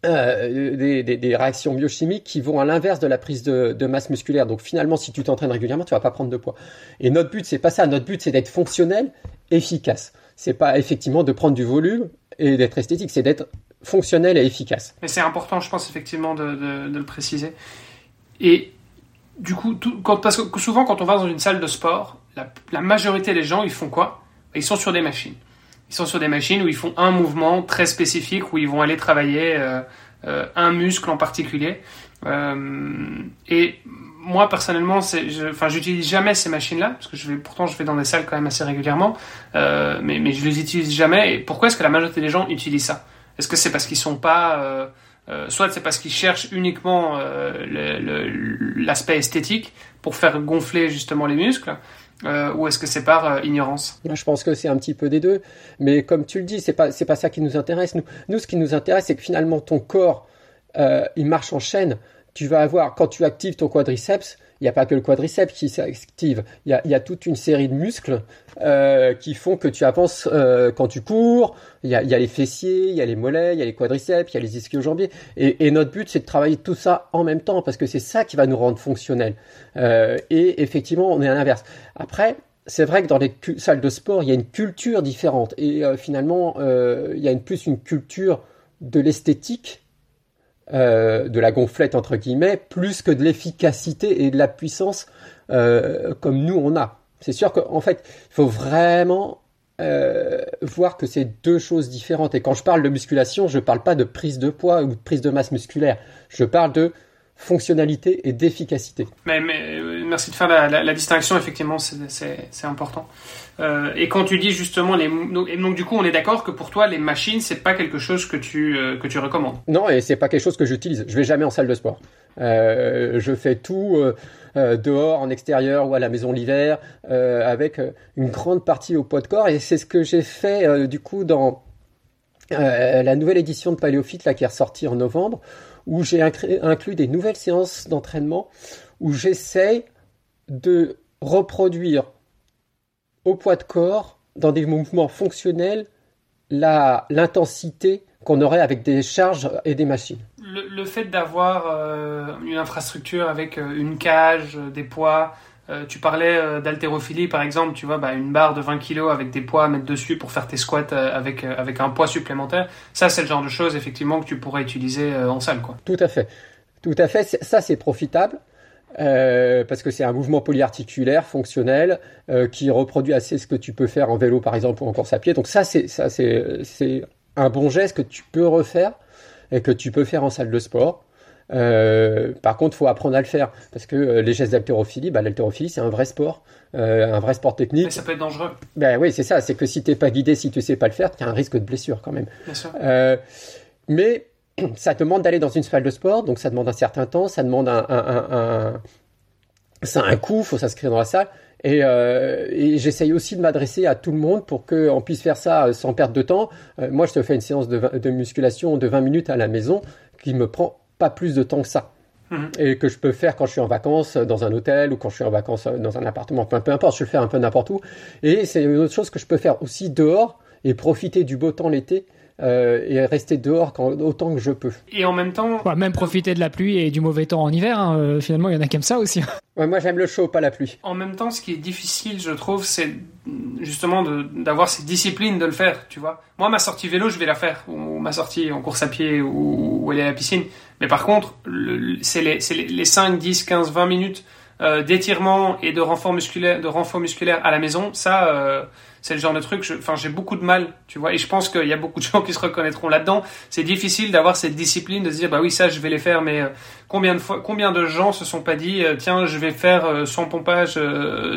euh, des, réactions biochimiques qui vont à l'inverse de la prise de, masse musculaire. Donc finalement, si tu t'entraînes régulièrement, tu vas pas prendre de poids. Et notre but, c'est pas ça. Notre but, c'est d'être fonctionnel, efficace. C'est pas effectivement de prendre du volume et d'être esthétique, c'est d'être fonctionnel et efficace. Mais c'est important, je pense effectivement de, le préciser. Et du coup, quand, parce que souvent, quand on va dans une salle de sport, la, la majorité des gens, ils font quoi? Ils sont sur des machines. Ils sont sur des machines où ils font un mouvement très spécifique, où ils vont aller travailler euh, euh, un muscle en particulier. Euh, et moi personnellement, enfin, j'utilise jamais ces machines-là parce que je vais, pourtant, je vais dans des salles quand même assez régulièrement, mais, mais je les utilise jamais. Et pourquoi est-ce que la majorité des gens utilisent ça? Est-ce que c'est parce qu'ils sont pas, soit c'est parce qu'ils cherchent uniquement l'aspect esthétique pour faire gonfler justement les muscles, euh, ou est-ce que c'est par euh, ignorance? Je pense que c'est un petit peu des deux. Mais comme tu le dis, c'est pas c'est pas ça qui nous intéresse. Nous, nous ce qui nous intéresse, c'est que finalement ton corps, euh, il marche en chaîne. Tu vas avoir quand tu actives ton quadriceps, il n'y a pas que le quadriceps qui s'active, il y a, toute une série de muscles euh, qui font que tu avances euh, quand tu cours, il y a, les fessiers, il y a les mollets, il y a les quadriceps, il y a les ischio-jambiers, et, et, notre but c'est de travailler tout ça en même temps, parce que c'est ça qui va nous rendre fonctionnels. Euh, et effectivement, on est à l'inverse. Après, c'est vrai que dans les salles de sport, il y a une culture différente, et finalement, il y a une, plus une culture de l'esthétique euh, de la gonflette entre guillemets, plus que de l'efficacité et de la puissance euh, comme nous on a. C'est sûr qu'en fait, il faut vraiment euh, voir que c'est deux choses différentes. Et quand je parle de musculation, je ne parle pas de prise de poids ou de prise de masse musculaire. Je parle de fonctionnalité et d'efficacité. Mais, merci de faire la, la distinction, effectivement, c'est important. Euh, et quand tu dis justement les et donc du coup on est d'accord que pour toi les machines c'est pas quelque chose que tu euh, que tu recommandes? Non et c'est pas quelque chose que j'utilise. Je vais jamais en salle de sport. Euh, je fais tout euh, dehors, en extérieur ou à la maison l'hiver avec une grande partie au poids de corps et c'est ce que j'ai fait du coup dans la nouvelle édition de Paléophyte là qui est ressortie en novembre où j'ai inclus des nouvelles séances d'entraînement où j'essaie de reproduire au poids de corps, dans des mouvements fonctionnels, l'intensité qu'on aurait avec des charges et des machines. Le, fait d'avoir euh, une infrastructure avec euh, une cage, des poids, tu parlais d'haltérophilie par exemple, tu vois, bah, une barre de 20 kg avec des poids à mettre dessus pour faire tes squats avec, avec un poids supplémentaire. Ça, c'est le genre de choses effectivement que tu pourrais utiliser en salle. Quoi. Tout à fait. Tout à fait. Ça, c'est profitable. Euh, parce que c'est un mouvement polyarticulaire fonctionnel euh, qui reproduit assez ce que tu peux faire en vélo par exemple ou en course à pied. Donc ça c'est ça c'est un bon geste que tu peux refaire et que tu peux faire en salle de sport. Euh, par contre, faut apprendre à le faire parce que euh, les gestes d'haltérophilie, bah, l'haltérophilie c'est un vrai sport, euh, un vrai sport technique. Mais ça peut être dangereux. Ben oui, c'est ça. C'est que si t'es pas guidé, si tu sais pas le faire, tu as un risque de blessure quand même. Bien sûr. mais ça demande d'aller dans une salle de sport, donc ça demande un certain temps, ça demande un, un, un, ça a un coût, faut s'inscrire dans la salle. Et, euh, et j'essaye aussi de m'adresser à tout le monde pour qu'on puisse faire ça sans perdre de temps. Euh, moi, je te fais une séance de, de, musculation de 20 minutes à la maison qui me prend pas plus de temps que ça. Mhm. Et que je peux faire quand je suis en vacances dans un hôtel ou quand je suis en vacances dans un appartement. Peu, peu importe, je le fais un peu n'importe où. Et c'est une autre chose que je peux faire aussi dehors et profiter du beau temps l'été euh, et rester dehors quand, autant que je peux. Et en même temps, même profiter de la pluie et du mauvais temps en hiver. Hein, euh, finalement, il y en a qui aiment ça aussi. Ouais, moi j'aime le chaud, pas la pluie. En même temps, ce qui est difficile, je trouve, c'est justement d'avoir cette discipline de le faire. Tu vois, moi ma sortie vélo, je vais la faire, ou ma sortie en course à pied, ou, ou aller à la piscine. Mais par contre, c'est les, les, les 5, 10, 15, 20 minutes euh, d'étirement et de renfort musculaire, de renfort musculaire à la maison, ça. Euh, c'est le genre de truc, enfin, j'ai beaucoup de mal, tu vois, et je pense qu'il y a beaucoup de gens qui se reconnaîtront là-dedans. C'est difficile d'avoir cette discipline de se dire, bah oui, ça, je vais les faire, mais euh, combien de fois, combien de gens se sont pas dit, euh, tiens, je vais faire 100 euh, pompage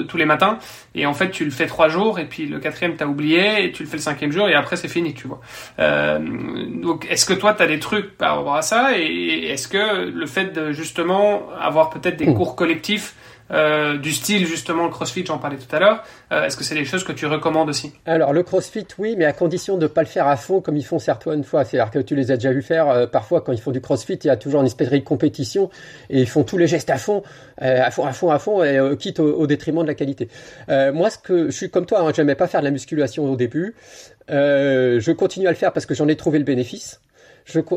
tous les matins, et en fait, tu le fais trois jours, et puis le quatrième, t'as oublié, et tu le fais le cinquième jour, et après, c'est fini, tu vois. donc, est-ce que toi, t'as des trucs par rapport à ça, et est-ce que le fait de justement avoir peut-être des cours collectifs euh, du style justement le CrossFit, j'en parlais tout à l'heure. Euh, est-ce que c'est des choses que tu recommandes aussi? Alors le CrossFit, oui, mais à condition de ne pas le faire à fond comme ils font certaines fois. C'est-à-dire que tu les as déjà vu faire. Euh, parfois, quand ils font du CrossFit, il y a toujours une espèce de compétition et ils font tous les gestes à fond, à fond, à fond, à fond, et quitte au, détriment de la qualité. moi, ce que je suis comme toi, hein, j'aimais pas faire de la musculation au début. je continue à le faire parce que j'en ai trouvé le bénéfice.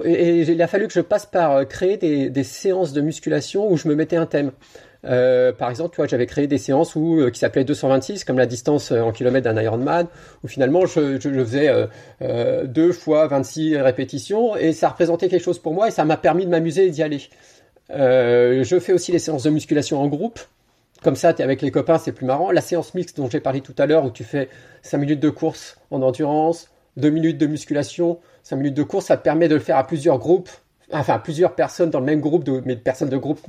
Et, il a fallu que je passe par créer des séances de musculation où je me mettais un thème. Euh, par exemple, tu j'avais créé des séances où, euh, qui s'appelaient 226, comme la distance euh, en kilomètres d'un Ironman, où finalement je, faisais euh, deux fois 26 répétitions et ça représentait quelque chose pour moi et ça m'a permis de m'amuser et d'y aller. je fais aussi les séances de musculation en groupe. Comme ça, tu es avec les copains, c'est plus marrant. La séance mixte dont j'ai parlé tout à l'heure, où tu fais 5 minutes de course en endurance, 2 minutes de musculation, 5 minutes de course, ça te permet de le faire à plusieurs groupes, enfin plusieurs personnes dans le même groupe, mais de personnes de groupe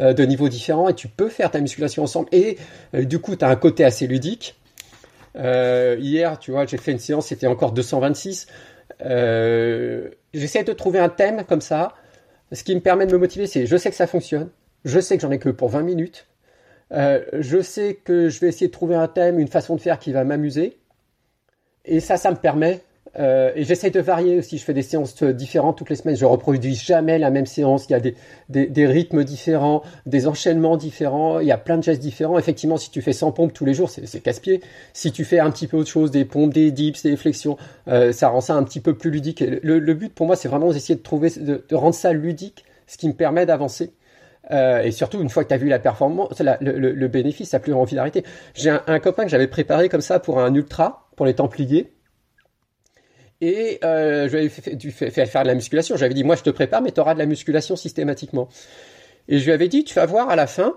euh, de niveaux différents et tu peux faire ta musculation ensemble. Et euh, du coup, tu as un côté assez ludique. Euh, hier, tu vois, j'ai fait une séance, c'était encore 226. J'essaie de trouver un thème comme ça. Ce qui me permet de me motiver, c'est je sais que ça fonctionne, je sais que j'en ai que pour 20 minutes, je sais que je vais essayer de trouver un thème, une façon de faire qui va m'amuser. Et ça, ça me permet euh, et j'essaie de varier aussi. Je fais des séances différentes toutes les semaines. Je reproduis jamais la même séance. Il y a des, rythmes différents, des enchaînements différents. Il y a plein de gestes différents. Effectivement, si tu fais 100 pompes tous les jours, c'est casse-pied. Si tu fais un petit peu autre chose, des pompes, des dips, des flexions, euh, ça rend ça un petit peu plus ludique. Le, le but pour moi, c'est vraiment d'essayer de trouver, de, rendre ça ludique, ce qui me permet d'avancer. Euh, et surtout, une fois que tu as vu la performance, le, le, bénéfice, ça plus envie d'arrêter. J'ai un copain que j'avais préparé comme ça pour un ultra, pour les Templiers. Et euh, je lui avais fait, faire de la musculation. J'avais dit, moi je te prépare, mais tu auras de la musculation systématiquement. Et je lui avais dit, tu vas voir à la fin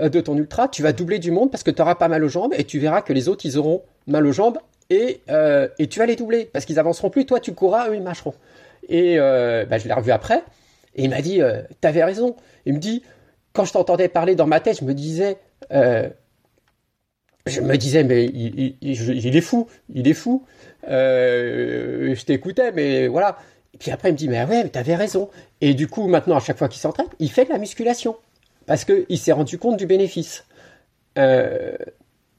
euh, de ton ultra, tu vas doubler du monde parce que tu auras pas mal aux jambes et tu verras que les autres, ils auront mal aux jambes et, euh, et tu vas les doubler parce qu'ils avanceront plus. Toi, tu courras, eux, ils marcheront. Et bah, je l'ai revu après et il m'a dit, t'avais raison. Il me dit, quand je t'entendais parler dans ma tête, je me disais, je me disais, mais il, il, il, est fou, il est fou. Euh, je t'écoutais, mais voilà. Et puis après, il me dit, mais ouais, t'avais raison. Et du coup, maintenant, à chaque fois qu'il s'entraîne, il fait de la musculation. Parce qu'il s'est rendu compte du bénéfice. Euh,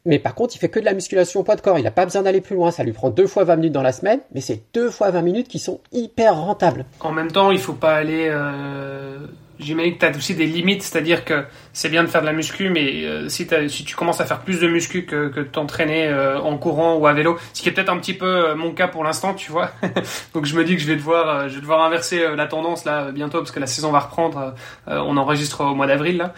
mais par contre, il fait que de la musculation au poids de corps. Il n'a pas besoin d'aller plus loin. Ça lui prend deux fois 20 minutes dans la semaine, mais c'est deux fois 20 minutes qui sont hyper rentables. En même temps, il faut pas aller euh, J'imagine que tu as aussi des limites, c'est-à-dire que c'est bien de faire de la muscu, mais euh, si, si tu commences à faire plus de muscu que, que t'entraîner euh, en courant ou à vélo, ce qui est peut-être un petit peu euh, mon cas pour l'instant, tu vois. Donc je me dis que je vais devoir, je vais devoir inverser la tendance là bientôt parce que la saison va reprendre. on enregistre au mois d'avril là.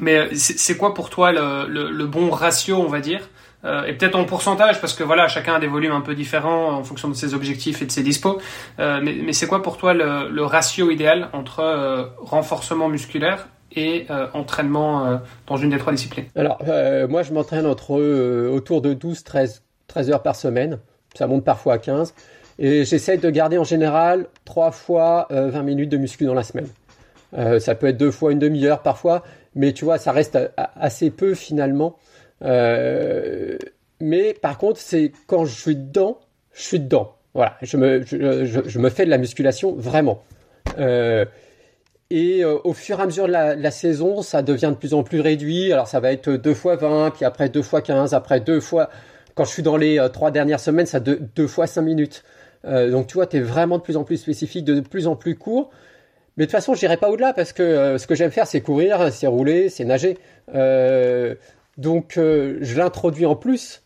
Mais c'est quoi pour toi le, le, bon ratio, on va dire euh, et peut-être en pourcentage, parce que voilà, chacun a des volumes un peu différents en fonction de ses objectifs et de ses dispos. Euh, mais, c'est quoi pour toi le, ratio idéal entre euh, renforcement musculaire et entraînement dans une des trois disciplines? Alors, moi, je m'entraîne entre autour de 12, 13, 13 heures par semaine. Ça monte parfois à 15. Et j'essaie de garder en général 3 fois 20 minutes de muscu dans la semaine. ça peut être deux fois une demi-heure parfois, mais tu vois, ça reste assez peu finalement. Euh, mais par contre, c'est quand je suis dedans, je suis dedans. Voilà, je me, je, je, me fais de la musculation vraiment. Euh, et euh, au fur et à mesure de la, saison, ça devient de plus en plus réduit. Alors ça va être deux fois 20, puis après deux fois 15, après deux fois... Quand je suis dans les trois dernières semaines, ça deux, deux fois 5 minutes. donc tu vois, tu es vraiment de plus en plus spécifique, de plus en plus court. Mais de toute façon, je n'irai pas au-delà parce que ce que j'aime faire, c'est courir, c'est rouler, c'est nager. Donc euh, je l'introduis en plus,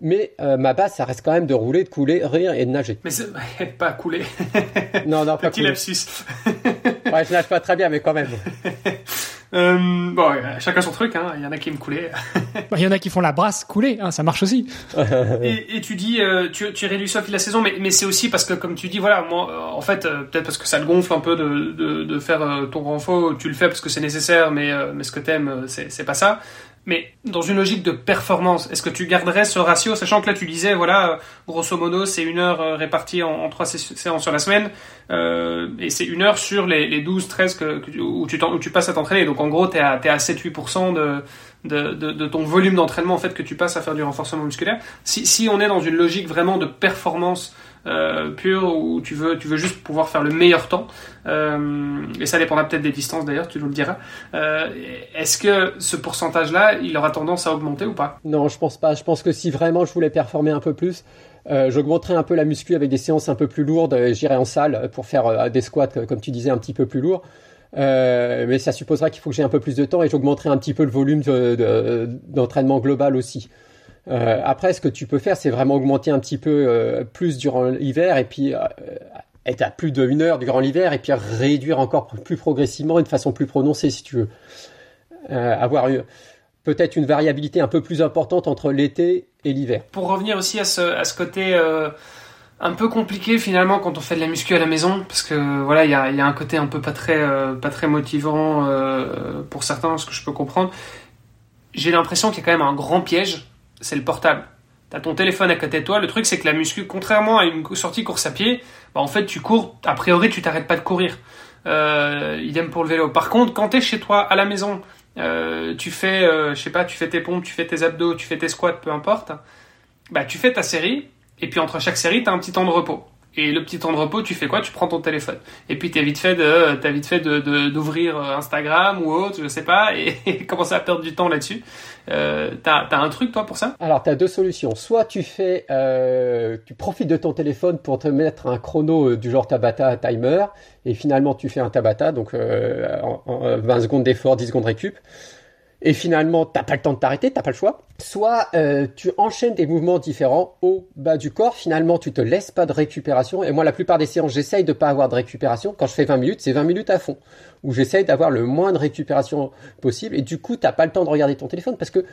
mais euh, ma base, ça reste quand même de rouler, de couler, rire et de nager. Mais c'est pas couler. non, non, pas Petit lapsus. ouais, je nage pas très bien, mais quand même. Euh, bon, chacun son truc. Hein. Il y en a qui aiment couler. Bah, il y en a qui font la brasse couler. Hein, ça marche aussi. et, et, tu dis, tu, tu réduis ça au fil de la saison, mais, mais c'est aussi parce que, comme tu dis, voilà, moi, en fait, peut-être parce que ça te gonfle un peu de, de, de faire ton renfort, tu le fais parce que c'est nécessaire, mais, mais ce que t'aimes, c'est pas ça. Mais dans une logique de performance, est-ce que tu garderais ce ratio, sachant que là tu disais, voilà, grosso modo, c'est une heure euh, répartie en, trois séances sur la semaine, euh, et c'est une heure sur les, les 12, 13 que, où, tu où tu passes à t'entraîner. Donc en gros, tu es à, à 7-8% de, de, de, de, ton volume d'entraînement en fait que tu passes à faire du renforcement musculaire. Si, si on est dans une logique vraiment de performance euh, pur où tu veux, tu veux juste pouvoir faire le meilleur temps. Euh, et ça dépendra peut-être des distances d'ailleurs, tu nous le diras. Euh, Est-ce que ce pourcentage-là, il aura tendance à augmenter ou pas? Non, je pense pas. Je pense que si vraiment je voulais performer un peu plus, euh, j'augmenterais un peu la muscu avec des séances un peu plus lourdes. J'irais en salle pour faire euh, des squats, comme tu disais, un petit peu plus lourds. Mais ça supposera qu'il faut que j'ai un peu plus de temps et j'augmenterai un petit peu le volume d'entraînement de, global aussi. Euh, après, ce que tu peux faire, c'est vraiment augmenter un petit peu euh, plus durant l'hiver et puis euh, être à plus de une heure durant l'hiver et puis réduire encore plus progressivement et de façon plus prononcée si tu veux. avoir peut-être une variabilité un peu plus importante entre l'été et l'hiver. Pour revenir aussi à ce, côté un peu compliqué finalement quand on fait de la muscu à la maison parce que voilà il y a, un côté un peu pas très motivant pour certains ce que je peux comprendre j'ai l'impression qu'il y a quand même un grand piège c'est le portable. T'as ton téléphone à côté de toi. Le truc, c'est que la muscu, contrairement à une sortie course à pied, bah, en fait, tu cours. A priori, tu t'arrêtes pas de courir. Euh, idem pour le vélo. Par contre, quand t'es chez toi, à la maison, euh, tu fais, euh, je sais pas, tu fais tes pompes, tu fais tes abdos, tu fais tes squats, peu importe. Bah, tu fais ta série. Et puis entre chaque série, t'as un petit temps de repos. Et le petit temps de repos, tu fais quoi? Tu prends ton téléphone. Et puis t'as vite fait de, t'as vite fait de, d'ouvrir Instagram ou autre, je sais pas, et, commencer à perdre du temps là-dessus. Euh, t'as, as un truc toi pour ça? Alors t'as deux solutions. Soit tu fais, euh, tu profites de ton téléphone pour te mettre un chrono euh, du genre Tabata timer, et finalement tu fais un Tabata, donc euh, en, 20 secondes d'effort, 10 secondes récup et finalement t'as pas le temps de t'arrêter, t'as pas le choix. Soit euh, tu enchaînes des mouvements différents au bas du corps, finalement tu te laisses pas de récupération. Et moi la plupart des séances j'essaye de pas avoir de récupération. Quand je fais 20 minutes, c'est 20 minutes à fond, où j'essaye d'avoir le moins de récupération possible. Et du coup t'as pas le temps de regarder ton téléphone parce que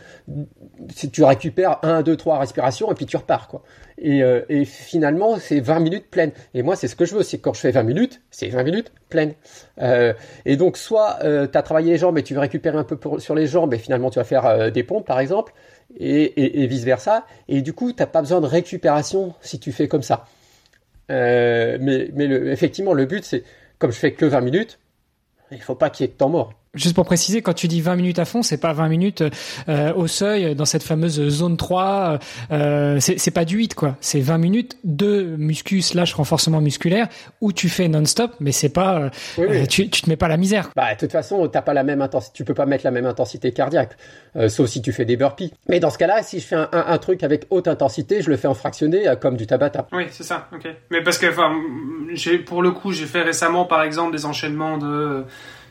si tu récupères 1, 2, 3 respirations et puis tu repars quoi. Et, euh, et finalement c'est 20 minutes pleines. Et moi c'est ce que je veux, c'est quand je fais 20 minutes, c'est 20 minutes pleines. Euh, et donc soit euh, tu as travaillé les jambes et tu veux récupérer un peu sur les jambes et finalement tu vas faire des pompes par exemple et, vice versa. Et du coup t'as pas besoin de récupération si tu fais comme ça. mais mais effectivement le but c'est comme je fais que 20 minutes, il faut pas qu'il y ait de temps mort. Juste pour préciser, quand tu dis 20 minutes à fond, c'est pas 20 minutes euh, au seuil dans cette fameuse zone 3. Euh, c'est pas du 8 quoi. C'est 20 minutes de muscu slash renforcement musculaire où tu fais non-stop, mais c'est pas. Euh, tu, tu te mets pas la misère. Bah de toute façon, t'as pas la même intensité. Tu peux pas mettre la même intensité cardiaque, euh, sauf si tu fais des burpees. Mais dans ce cas-là, si je fais un, un, truc avec haute intensité, je le fais en fractionné comme du Tabata. Oui, c'est ça. Ok. Mais parce que enfin, j'ai pour le coup, j'ai fait récemment par exemple des enchaînements de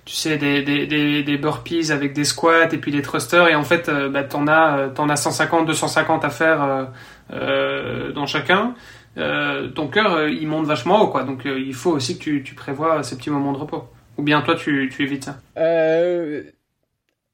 tu sais, des, des, des, burpees avec des squats et puis des thrusters. Et en fait, euh, bah, t'en as, euh, t'en as 150, 250 à faire euh, dans chacun. Ton cœur, il monte vachement haut, quoi. Donc, il faut aussi que tu, tu prévois ces petits moments de repos. Ou bien toi, tu, tu évites ça?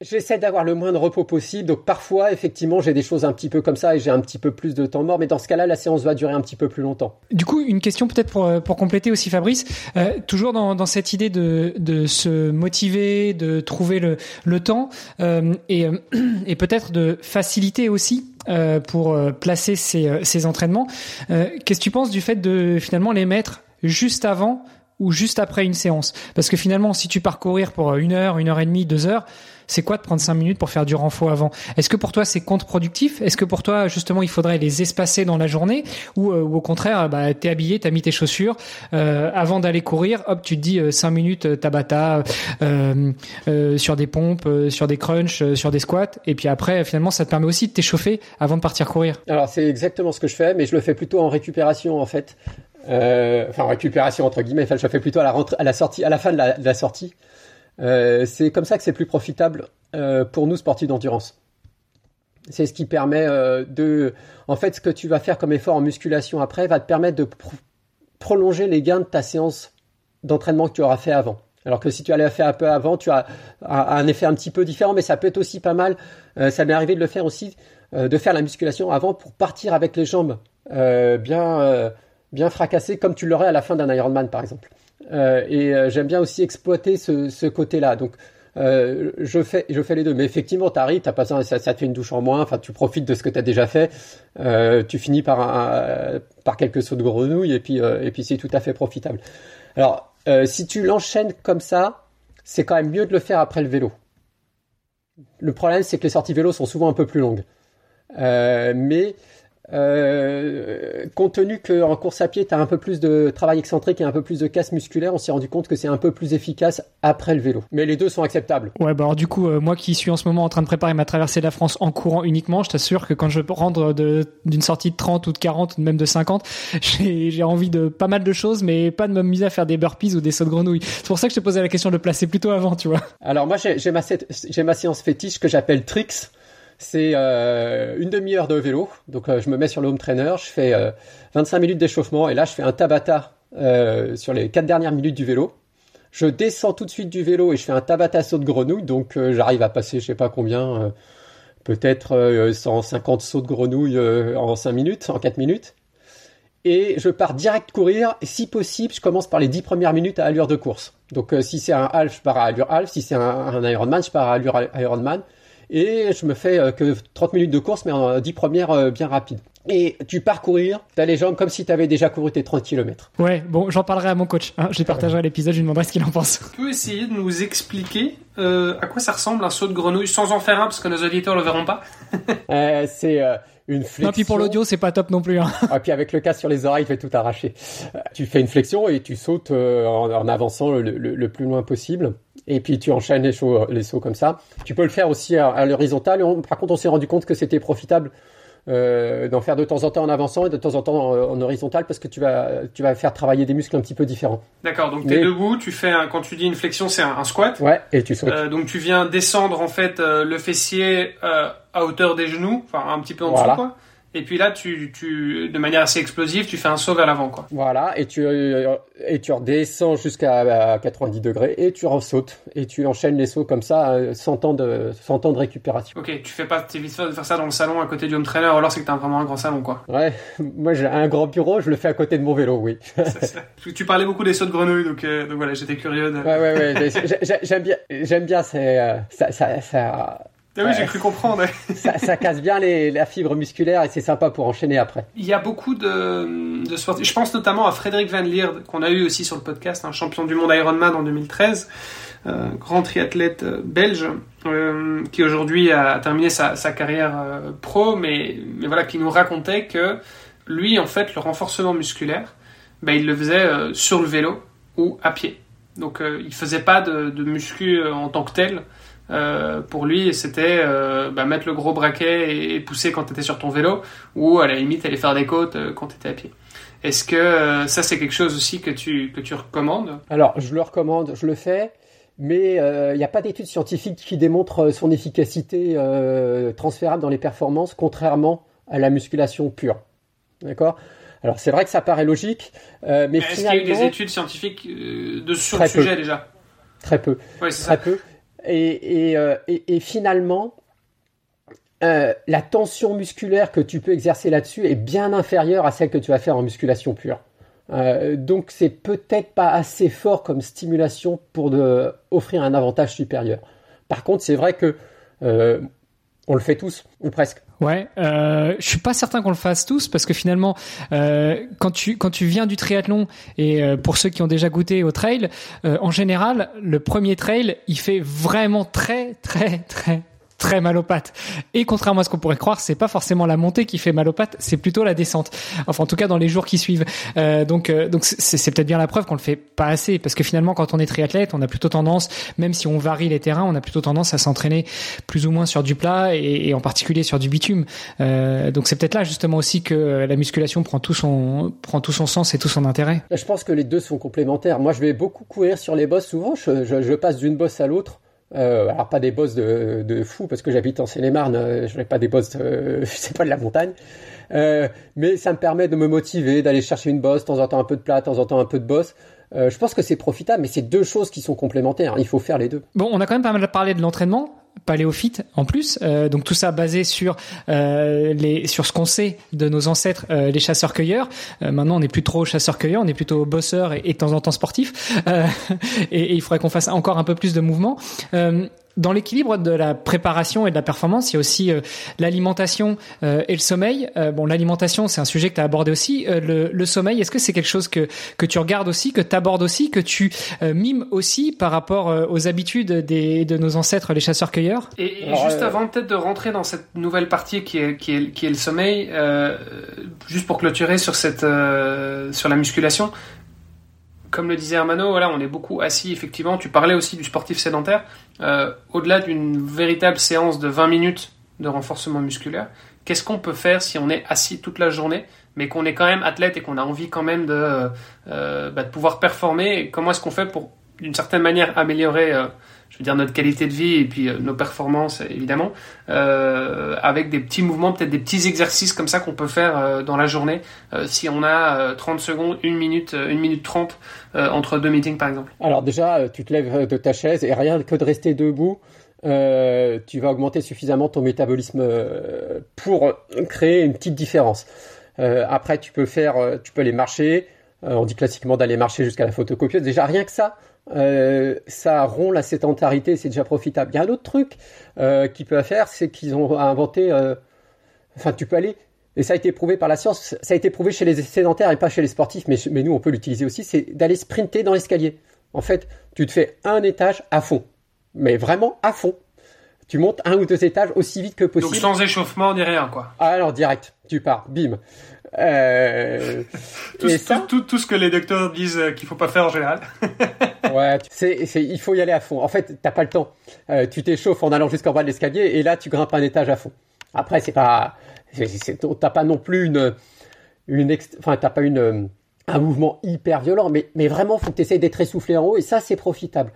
J'essaie d'avoir le moins de repos possible, donc parfois, effectivement, j'ai des choses un petit peu comme ça et j'ai un petit peu plus de temps mort, mais dans ce cas-là, la séance va durer un petit peu plus longtemps. Du coup, une question peut-être pour, pour compléter aussi, Fabrice, euh, toujours dans, dans, cette idée de, de se motiver, de trouver le, le temps euh, et, euh, et peut-être de faciliter aussi euh, pour euh, placer ces, ces entraînements. Qu'est-ce que tu penses du fait de finalement les mettre juste avant ou juste après une séance? Parce que finalement, si tu pars courir pour une heure, une heure et demie, deux heures, c'est quoi de prendre cinq minutes pour faire du renfort avant? Est-ce que pour toi c'est contre-productif? Est-ce que pour toi justement il faudrait les espacer dans la journée? Ou, euh, ou au contraire bah, t'es habillé, t'as mis tes chaussures euh, avant d'aller courir, hop tu te dis euh, cinq minutes euh, Tabata euh, sur des pompes, sur des crunchs, sur des squats et puis après finalement ça te permet aussi de t'échauffer avant de partir courir. Alors c'est exactement ce que je fais, mais je le fais plutôt en récupération en fait. Euh, enfin récupération entre guillemets. Enfin, je le fais plutôt à la à la sortie, à la fin de la sortie. Euh, c'est comme ça que c'est plus profitable euh, pour nous sportifs d'endurance. C'est ce qui permet euh, de, en fait, ce que tu vas faire comme effort en musculation après va te permettre de pr prolonger les gains de ta séance d'entraînement que tu auras fait avant. Alors que si tu allais faire un peu avant, tu as un effet un petit peu différent, mais ça peut être aussi pas mal. Ça m'est arrivé de le faire aussi, de faire la musculation avant pour partir avec les jambes bien bien fracassées, comme tu l'aurais à la fin d'un Ironman par exemple. Euh, et euh, j'aime bien aussi exploiter ce, côté-là. Donc, euh, je fais, les deux. Mais effectivement, t'arrives, t'as pas ça, ça te fait une douche en moins. Enfin, tu profites de ce que t'as déjà fait. Tu finis par quelques sauts de grenouille et puis, et puis c'est tout à fait profitable. Alors, si tu l'enchaînes comme ça, c'est quand même mieux de le faire après le vélo. Le problème, c'est que les sorties vélo sont souvent un peu plus longues. mais euh, compte tenu qu'en course à pied, tu as un peu plus de travail excentrique et un peu plus de casse musculaire, on s'est rendu compte que c'est un peu plus efficace après le vélo. Mais les deux sont acceptables. Ouais, bah alors du coup, euh, moi qui suis en ce moment en train de préparer ma traversée de la France en courant uniquement, je t'assure que quand je rentre d'une sortie de 30 ou de 40 ou même de 50, j'ai envie de pas mal de choses, mais pas de m'amuser à faire des burpees ou des sauts de grenouille. C'est pour ça que je te posais la question de placer plutôt avant, tu vois. Alors moi, j'ai ma, ma séance fétiche que j'appelle Trix c'est euh, une demi-heure de vélo. Donc euh, je me mets sur le home trainer, je fais euh, 25 minutes d'échauffement et là je fais un tabata euh, sur les 4 dernières minutes du vélo. Je descends tout de suite du vélo et je fais un tabata saut de grenouille. Donc euh, j'arrive à passer je sais pas combien, peut-être 150 sauts de grenouille en 5 minutes, en 4 minutes. Et je pars direct courir. Et si possible, je commence par les 10 premières minutes à allure de course. Donc si c'est un half, je pars à allure half. Si c'est un, un Ironman, je pars à allure Ironman et je me fais euh, que 30 minutes de course, mais en 10 premières euh, bien rapides. Et tu pars courir, t'as les jambes comme si tu avais déjà couru tes 30 km. Ouais, bon, j'en parlerai à mon coach. Hein. Je partagerai l'épisode, je lui demanderai ce qu'il en pense. Tu peux essayer de nous expliquer euh, à quoi ça ressemble un saut de grenouille sans en faire un, parce que nos auditeurs le verront pas? euh, c'est euh, une flexion. Non, puis pour l'audio, c'est pas top non plus. Hein. ah, puis avec le casque sur les oreilles, tu fais tout arracher. tu fais une flexion et tu sautes en, en, avançant le, le, le, plus loin possible et puis tu enchaînes les sauts, les sauts comme ça. Tu peux le faire aussi à, à l'horizontale. Par contre, on s'est rendu compte que c'était profitable euh, d'en faire de temps en temps en avançant et de temps en temps en, en, horizontal parce que tu vas, tu vas faire travailler des muscles un petit peu différents. D'accord, donc tu es debout, tu fais un, quand tu dis une flexion, c'est un, un, squat. Ouais, et tu sautes. Euh, donc tu viens descendre en fait euh, le fessier euh, à hauteur des genoux, enfin un petit peu en voilà. dessous quoi. Et puis là, tu, tu, de manière assez explosive, tu fais un saut vers l'avant, quoi. Voilà, et tu, et tu redescends jusqu'à 90 degrés et tu ressautes. Et tu enchaînes les sauts comme ça, sans temps de, sans temps de récupération. Ok, tu fais pas, t'évites de faire ça dans le salon à côté du home trainer, alors c'est que t'as vraiment un grand salon, quoi. Ouais, moi j'ai un grand bureau, je le fais à côté de mon vélo, oui. tu parlais beaucoup des sauts de grenouille, donc, euh, donc voilà, j'étais curieux de... Ouais, ouais, ouais, j'aime bien, j'aime bien, c'est, euh, ça, ça, ça ah oui, j'ai cru comprendre. ça, ça, casse bien les, la fibre musculaire et c'est sympa pour enchaîner après. Il y a beaucoup de, de sportifs. Je pense notamment à Frédéric Van Lierde, qu'on a eu aussi sur le podcast, un champion du monde Ironman en 2013, euh, grand triathlète belge, euh, qui aujourd'hui a terminé sa, sa carrière euh, pro, mais, mais voilà, qui nous racontait que lui, en fait, le renforcement musculaire, ben, il le faisait euh, sur le vélo ou à pied. Donc, euh, il faisait pas de, de muscu en tant que tel. Euh, pour lui, c'était euh, bah, mettre le gros braquet et, et pousser quand tu étais sur ton vélo, ou à la limite aller faire des côtes euh, quand tu étais à pied. Est-ce que ça c'est quelque chose aussi que tu, que tu recommandes? Alors je le recommande, je le fais, mais il n'y a pas d'études scientifiques qui démontrent son efficacité transférable dans les performances, contrairement à la musculation pure. D'accord? Alors c'est vrai que ça paraît logique, mais, mais est-ce qu'il y a eu des études scientifiques de, sur le sujet peu. déjà? Très peu. Ouais, très peu. Et, et, finalement, la tension musculaire que tu peux exercer là-dessus est bien inférieure à celle que tu vas faire en musculation pure. donc c'est peut-être pas assez fort comme stimulation pour offrir un avantage supérieur. Par contre, c'est vrai que on le fait tous, ou presque. Ouais, euh, je suis pas certain qu'on le fasse tous parce que finalement, euh, quand tu quand tu viens du triathlon et euh, pour ceux qui ont déjà goûté au trail, euh, en général, le premier trail, il fait vraiment très très très très mal aux pattes. Et contrairement à ce qu'on pourrait croire, c'est pas forcément la montée qui fait mal aux pattes, c'est plutôt la descente. Enfin, en tout cas, dans les jours qui suivent. Euh, donc, euh, donc c'est peut-être bien la preuve qu'on le fait pas assez, parce que finalement, quand on est triathlète, on a plutôt tendance, même si on varie les terrains, on a plutôt tendance à s'entraîner plus ou moins sur du plat et, en particulier sur du bitume. Euh, donc, c'est peut-être là justement aussi que la musculation prend tout son prend tout son sens et tout son intérêt. Je pense que les deux sont complémentaires. Moi, je vais beaucoup courir sur les bosses. Souvent, je, je, je passe d'une bosse à l'autre. Euh, alors pas des bosses de, de fou parce que j'habite en Seine-et-Marne, euh, je n'ai pas des bosses, je sais pas de la montagne, euh, mais ça me permet de me motiver, d'aller chercher une bosse, de temps en temps un peu de plat, de temps en temps un peu de bosse. Je pense que c'est profitable, mais c'est deux choses qui sont complémentaires. Il faut faire les deux. Bon, on a quand même pas mal parlé de l'entraînement paléophyte en plus. Euh, donc tout ça basé sur euh, les sur ce qu'on sait de nos ancêtres, euh, les chasseurs-cueilleurs. Maintenant, on n'est plus trop chasseurs-cueilleurs, on est plutôt bosseurs et, de temps en temps sportifs. Et, et, il faudrait qu'on fasse encore un peu plus de mouvement dans l'équilibre de la préparation et de la performance, il y a aussi euh, l'alimentation euh, et le sommeil. Euh, bon, l'alimentation, c'est un sujet que tu as abordé aussi. Le, le, sommeil, est-ce que c'est quelque chose que, que tu regardes aussi, que tu abordes aussi, que tu mimes aussi par rapport aux habitudes des, de nos ancêtres, les chasseurs-cueilleurs? Et, juste avant peut-être de rentrer dans cette nouvelle partie qui est, qui est, qui est le sommeil, juste pour clôturer sur, cette, sur la musculation, comme le disait Hermano, voilà, on est beaucoup assis, effectivement. Tu parlais aussi du sportif sédentaire. Euh, Au-delà d'une véritable séance de 20 minutes de renforcement musculaire, qu'est-ce qu'on peut faire si on est assis toute la journée, mais qu'on est quand même athlète et qu'on a envie quand même de, euh, bah, pouvoir performer? Comment est-ce qu'on fait pour, d'une certaine manière, améliorer euh, je veux dire notre qualité de vie et puis euh, nos performances évidemment, euh, avec des petits mouvements, peut-être des petits exercices comme ça qu'on peut faire euh, dans la journée, si on a euh, 30 secondes, une minute, une minute 30 entre deux meetings par exemple. Alors déjà, tu te lèves de ta chaise et rien que de rester debout, tu vas augmenter suffisamment ton métabolisme pour créer une petite différence. après, tu peux faire, tu peux aller marcher. on dit classiquement d'aller marcher jusqu'à la photocopieuse. Déjà rien que ça, euh, ça rompt la sédentarité, c'est déjà profitable. Il y a un autre truc euh, qu'ils peuvent faire, c'est qu'ils ont inventé, euh, enfin tu peux aller, et ça a été prouvé par la science, ça a été prouvé chez les sédentaires et pas chez les sportifs, mais, mais nous on peut l'utiliser aussi, c'est d'aller sprinter dans l'escalier. En fait, tu te fais un étage à fond, mais vraiment à fond. Tu montes un ou deux étages aussi vite que possible. Donc sans échauffement ni rien, quoi. Ah alors direct, tu pars, bim. Euh, tout, et ça, tout, tout, tout, ce que les docteurs disent qu'il faut pas faire en général. ouais, c'est, c'est, il faut y aller à fond. En fait, t'as pas le temps. Euh, tu t'échauffes en allant jusqu'en bas de l'escalier et là, tu grimpes un étage à fond. Après, c'est pas, c'est, t'as pas non plus une, une, enfin, t'as pas une, un mouvement hyper violent, mais, mais vraiment, faut que tu essayes d'être essoufflé en haut et ça, c'est profitable.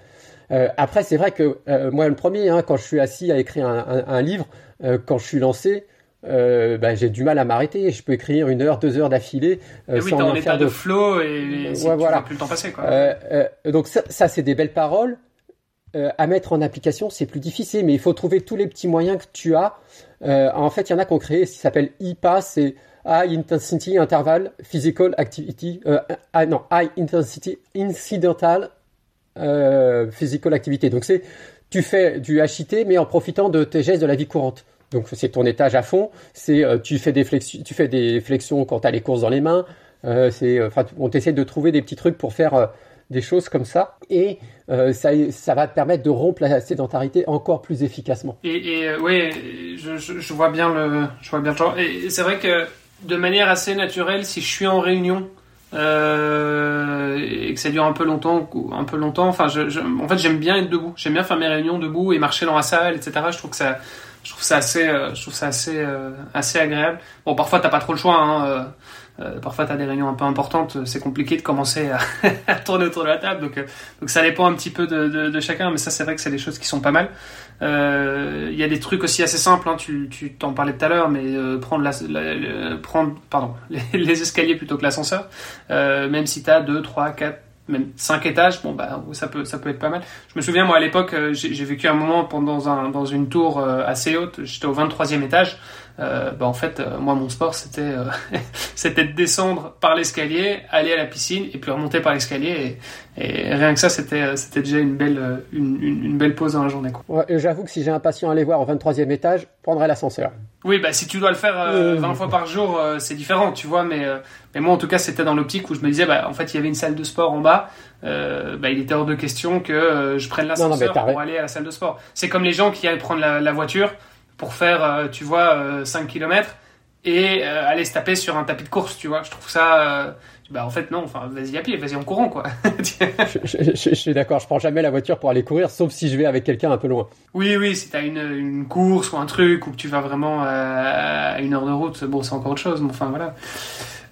Euh, après, c'est vrai que euh, moi, le premier, hein, quand je suis assis à écrire un, un, un livre, euh, quand je suis lancé, euh, bah, j'ai du mal à m'arrêter. Je peux écrire une heure, deux heures d'affilée. Euh, oui, sans en état de, de flow et ouais, voilà. plus le temps passer. Quoi. Euh, euh, donc ça, ça c'est des belles paroles. À mettre en application, c'est plus difficile, mais il faut trouver tous les petits moyens que tu as. en fait, il y en a créé ce qui s'appelle IPA, c'est High Intensity Interval Physical Activity. ah, non, High Intensity Incidental Physical Activity. Donc c'est tu fais du HIT, mais en profitant de tes gestes de la vie courante. Donc c'est ton étage à fond. C'est euh, tu fais des flexions, tu fais quand tu as les courses dans les mains. Euh, c'est euh, on t'essaie de trouver des petits trucs pour faire des choses comme ça et ça, va te permettre de rompre la sédentarité encore plus efficacement. Et, et oui, je, vois bien le je vois bien le genre. Et c'est vrai que de manière assez naturelle, si je suis en réunion et que ça dure un peu longtemps, un peu longtemps. Enfin, en fait, j'aime bien être debout. J'aime bien faire mes réunions debout et marcher dans la salle, etc. Je trouve que ça, je trouve ça assez, euh, je trouve ça assez, euh, assez agréable. Bon, parfois t'as pas trop le choix. Hein, euh, euh parfois t'as des réunions un peu importantes, c'est compliqué de commencer à, à, tourner autour de la table. Donc, donc ça dépend un petit peu de, de, de chacun, mais ça c'est vrai que c'est des choses qui sont pas mal. Il y a des trucs aussi assez simples. Hein, tu, tu t'en parlais tout à l'heure, mais prendre, la, la, prendre, pardon, les, les, escaliers plutôt que l'ascenseur. même si t'as 2, 3, 4 même 5 étages, bon bah ça peut ça peut être pas mal. Je me souviens moi à l'époque, j'ai vécu un moment pendant un, dans une tour assez haute, j'étais au 23e étage. Euh, bah en fait, euh, moi, mon sport, c'était euh, c'était de descendre par l'escalier, aller à la piscine et puis remonter par l'escalier. Et, et, rien que ça, c'était c'était déjà une belle une, une, belle pause dans la journée. Ouais, J'avoue que si j'ai un patient à aller voir au 23e étage, je prendrais l'ascenseur. Oui, bah si tu dois le faire 20 fois par jour, c'est différent, tu vois. Mais mais moi, en tout cas, c'était dans l'optique où je me disais, bah en fait, il y avait une salle de sport en bas. bah, il était hors de question que je prenne l'ascenseur pour aller à la salle de sport. C'est comme les gens qui allaient prendre la, la voiture pour faire, euh, tu vois, 5 euh, km et euh, aller se taper sur un tapis de course, tu vois. Je trouve ça. Bah en fait non, enfin vas-y à pied, vas-y en courant quoi. je, je, suis d'accord, je prends jamais la voiture pour aller courir, sauf si je vais avec quelqu'un un peu loin. Oui oui, si t'as une, une course ou un truc ou que tu vas vraiment à une heure de route, bon c'est encore autre chose, mais enfin voilà.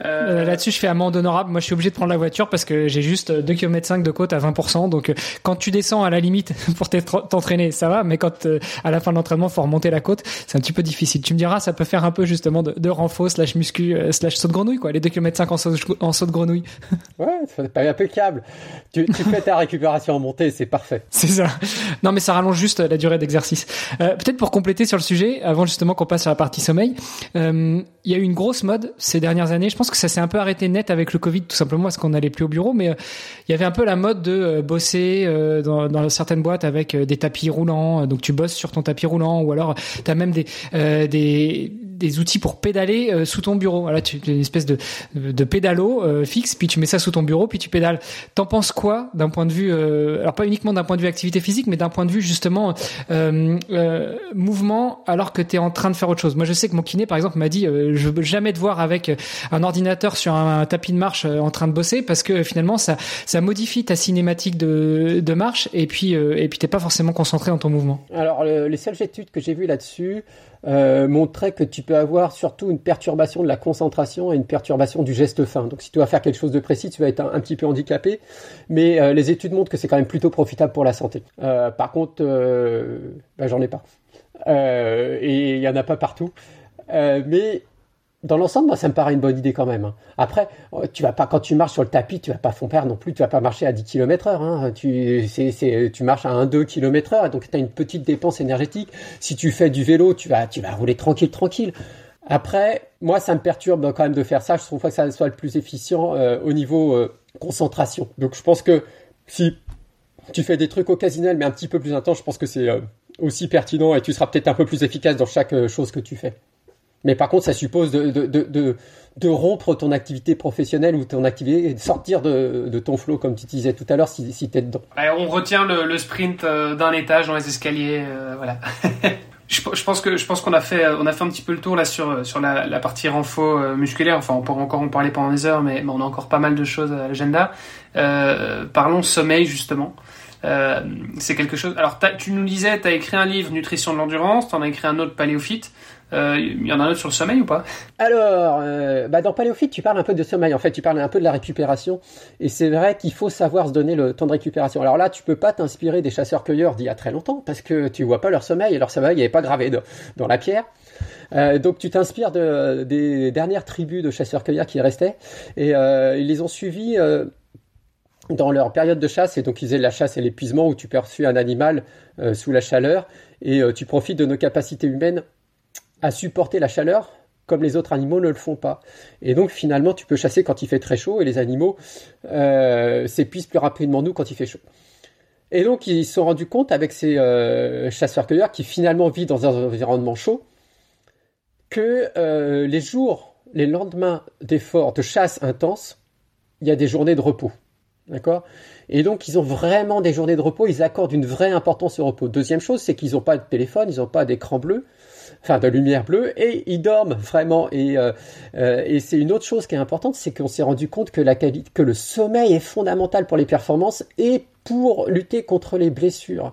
Euh, Là-dessus, je fais amende honorable. Moi, je suis obligé de prendre la voiture parce que j'ai juste 2 km 5 de côte à 20%. Donc, euh, quand tu descends à la limite pour t'entraîner, ça va. Mais quand euh, à la fin de l'entraînement, faut remonter la côte, c'est un petit peu difficile. Tu me diras, ça peut faire un peu justement de, de renfort slash muscu slash saut de grenouille, quoi. Les 2 km 5 en saut, en saut de grenouille. Ouais, c'est pas impeccable. Tu, tu fais ta récupération en montée, c'est parfait. C'est ça. Non, mais ça rallonge juste la durée d'exercice. Euh, Peut-être pour compléter sur le sujet, avant justement qu'on passe sur la partie sommeil, il y a eu une grosse mode ces dernières années. Je pense que ça s'est un peu arrêté net avec le Covid, tout simplement parce qu'on n'allait plus au bureau. Mais euh, il y avait un peu la mode de euh, bosser euh, dans, dans, certaines boîtes avec des tapis roulants. Donc tu bosses sur ton tapis roulant, ou alors tu as même des, des des outils pour pédaler sous ton bureau. Voilà, tu une espèce de, de pédalo fixe, puis tu mets ça sous ton bureau, puis tu pédales. T'en penses quoi d'un point de vue, alors pas uniquement d'un point de vue activité physique, mais d'un point de vue justement mouvement, alors que tu es en train de faire autre chose? Moi, je sais que mon kiné, par exemple, m'a dit, je veux jamais te voir avec un ordinateur sur un, tapis de marche euh, en train de bosser parce que finalement ça ça modifie ta cinématique de, de marche et puis euh, et puis t'es pas forcément concentré dans ton mouvement. Alors les seules études que j'ai vues là-dessus euh, montraient que tu peux avoir surtout une perturbation de la concentration et une perturbation du geste fin. Donc si tu dois faire quelque chose de précis, tu vas être un, petit peu handicapé, mais les études montrent que c'est quand même plutôt profitable pour la santé. par contre, bah, j'en ai pas. et il y en a pas partout. mais dans l'ensemble, moi, ça me paraît une bonne idée quand même. Hein. Après, euh, tu vas pas, quand tu marches sur le tapis, tu vas pas perdre non plus, tu vas pas marcher à 10 km heure. Hein. Tu, tu marches à 1-2 km heure, donc tu as une petite dépense énergétique. Si tu fais du vélo, tu vas, tu vas rouler tranquille, tranquille. Après, moi, ça me perturbe quand même de faire ça. Je trouve pas que ça soit le plus efficient euh, au niveau euh, concentration. Donc, je pense que si tu fais des trucs occasionnels, mais un petit peu plus intenses, je pense que c'est aussi pertinent et tu seras peut-être un peu plus efficace dans chaque chose que tu fais. Mais par contre, ça suppose de, de, de, de, rompre ton activité professionnelle ou ton activité, de sortir de, de ton flow, comme tu disais tout à l'heure, si, si tu es dedans. on retient le, sprint euh, d'un étage dans les escaliers, euh, voilà. je, pense que je pense qu'on a fait on a fait un petit peu le tour là sur sur la, partie renfo euh, musculaire. Enfin, on pourrait encore en parler pendant des heures, mais, on a encore pas mal de choses à l'agenda. Euh, parlons sommeil justement. C'est quelque chose. Alors, tu nous disais, tu as écrit un livre Nutrition de l'endurance, tu en as écrit un autre Paléophyte. Il euh, y en a un autre sur le sommeil ou pas? Alors, euh, bah dans Paléophyte, tu parles un peu de sommeil. En fait, tu parles un peu de la récupération. Et c'est vrai qu'il faut savoir se donner le temps de récupération. Alors là, tu peux pas t'inspirer des chasseurs-cueilleurs d'il y a très longtemps parce que tu vois pas leur sommeil et leur sommeil n'est pas gravé dans la pierre. Euh, donc tu t'inspires de, des dernières tribus de chasseurs-cueilleurs qui restaient et ils les ont suivis dans leur période de chasse et donc ils faisaient la chasse et l'épuisement où tu perçus un animal sous la chaleur et tu profites de nos capacités humaines à supporter la chaleur comme les autres animaux ne le font pas. Et donc finalement, tu peux chasser quand il fait très chaud et les animaux euh, s'épuisent plus rapidement nous quand il fait chaud. Et donc ils se sont rendus compte avec ces euh, chasseurs-cueilleurs qui finalement vivent dans un environnement chaud que euh, les jours, les lendemains d'efforts de chasse intense, il y a des journées de repos. D'accord? Et donc, ils ont vraiment des journées de repos, ils accordent une vraie importance au repos. Deuxième chose, c'est qu'ils n'ont pas de téléphone, ils n'ont pas d'écran bleu, enfin de lumière bleue, et ils dorment vraiment. Et, euh, euh, et c'est une autre chose qui est importante, c'est qu'on s'est rendu compte que, la, que le sommeil est fondamental pour les performances et pour lutter contre les blessures.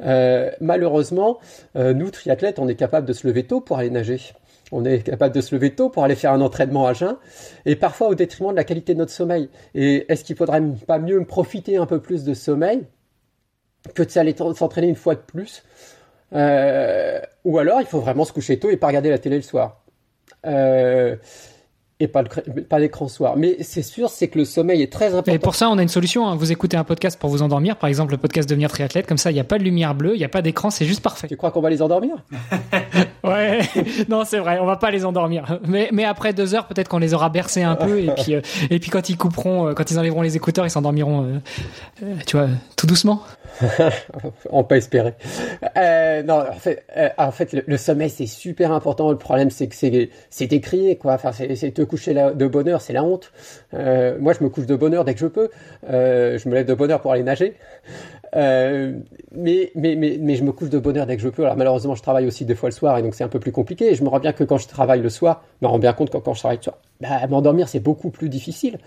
Euh, malheureusement, nous, triathlètes, on est capable de se lever tôt pour aller nager. On est capable de se lever tôt pour aller faire un entraînement à jeun, et parfois au détriment de la qualité de notre sommeil. Et est-ce qu'il faudrait pas mieux profiter un peu plus de sommeil que de s'entraîner une fois de plus? Euh, ou alors, il faut vraiment se coucher tôt et pas regarder la télé le soir. Euh, et pas, le, pas l'écran soir. Mais c'est sûr, c'est que le sommeil est très important. Et pour ça, on a une solution. Hein. Vous écoutez un podcast pour vous endormir, par exemple le podcast Devenir triathlète. Comme ça, il n'y a pas de lumière bleue, il n'y a pas d'écran, c'est juste parfait. Tu crois qu'on va les endormir? Ouais, non, c'est vrai, on va pas les endormir. Mais, mais après deux heures, peut-être qu'on les aura bercés un peu. Et puis, euh, et puis quand ils couperont, euh, quand ils enlèveront les écouteurs, ils s'endormiront, euh, tu vois, tout doucement. on peut espérer. non, en fait, en fait le, sommeil, c'est super important. Le problème, c'est que c'est, c'est décrié, quoi. Enfin, c'est, c'est te coucher de bonne heure, c'est la honte. moi, je me couche de bonne heure dès que je peux. je me lève de bonne heure pour aller nager. Euh, mais, mais, je me couche de bonne dès que je peux. Alors malheureusement, je travaille aussi des fois le soir et donc c'est un peu plus compliqué. Je me rends bien que quand je travaille le soir, je me rends bien compte que quand je travaille le soir, bah, m'endormir c'est beaucoup plus difficile.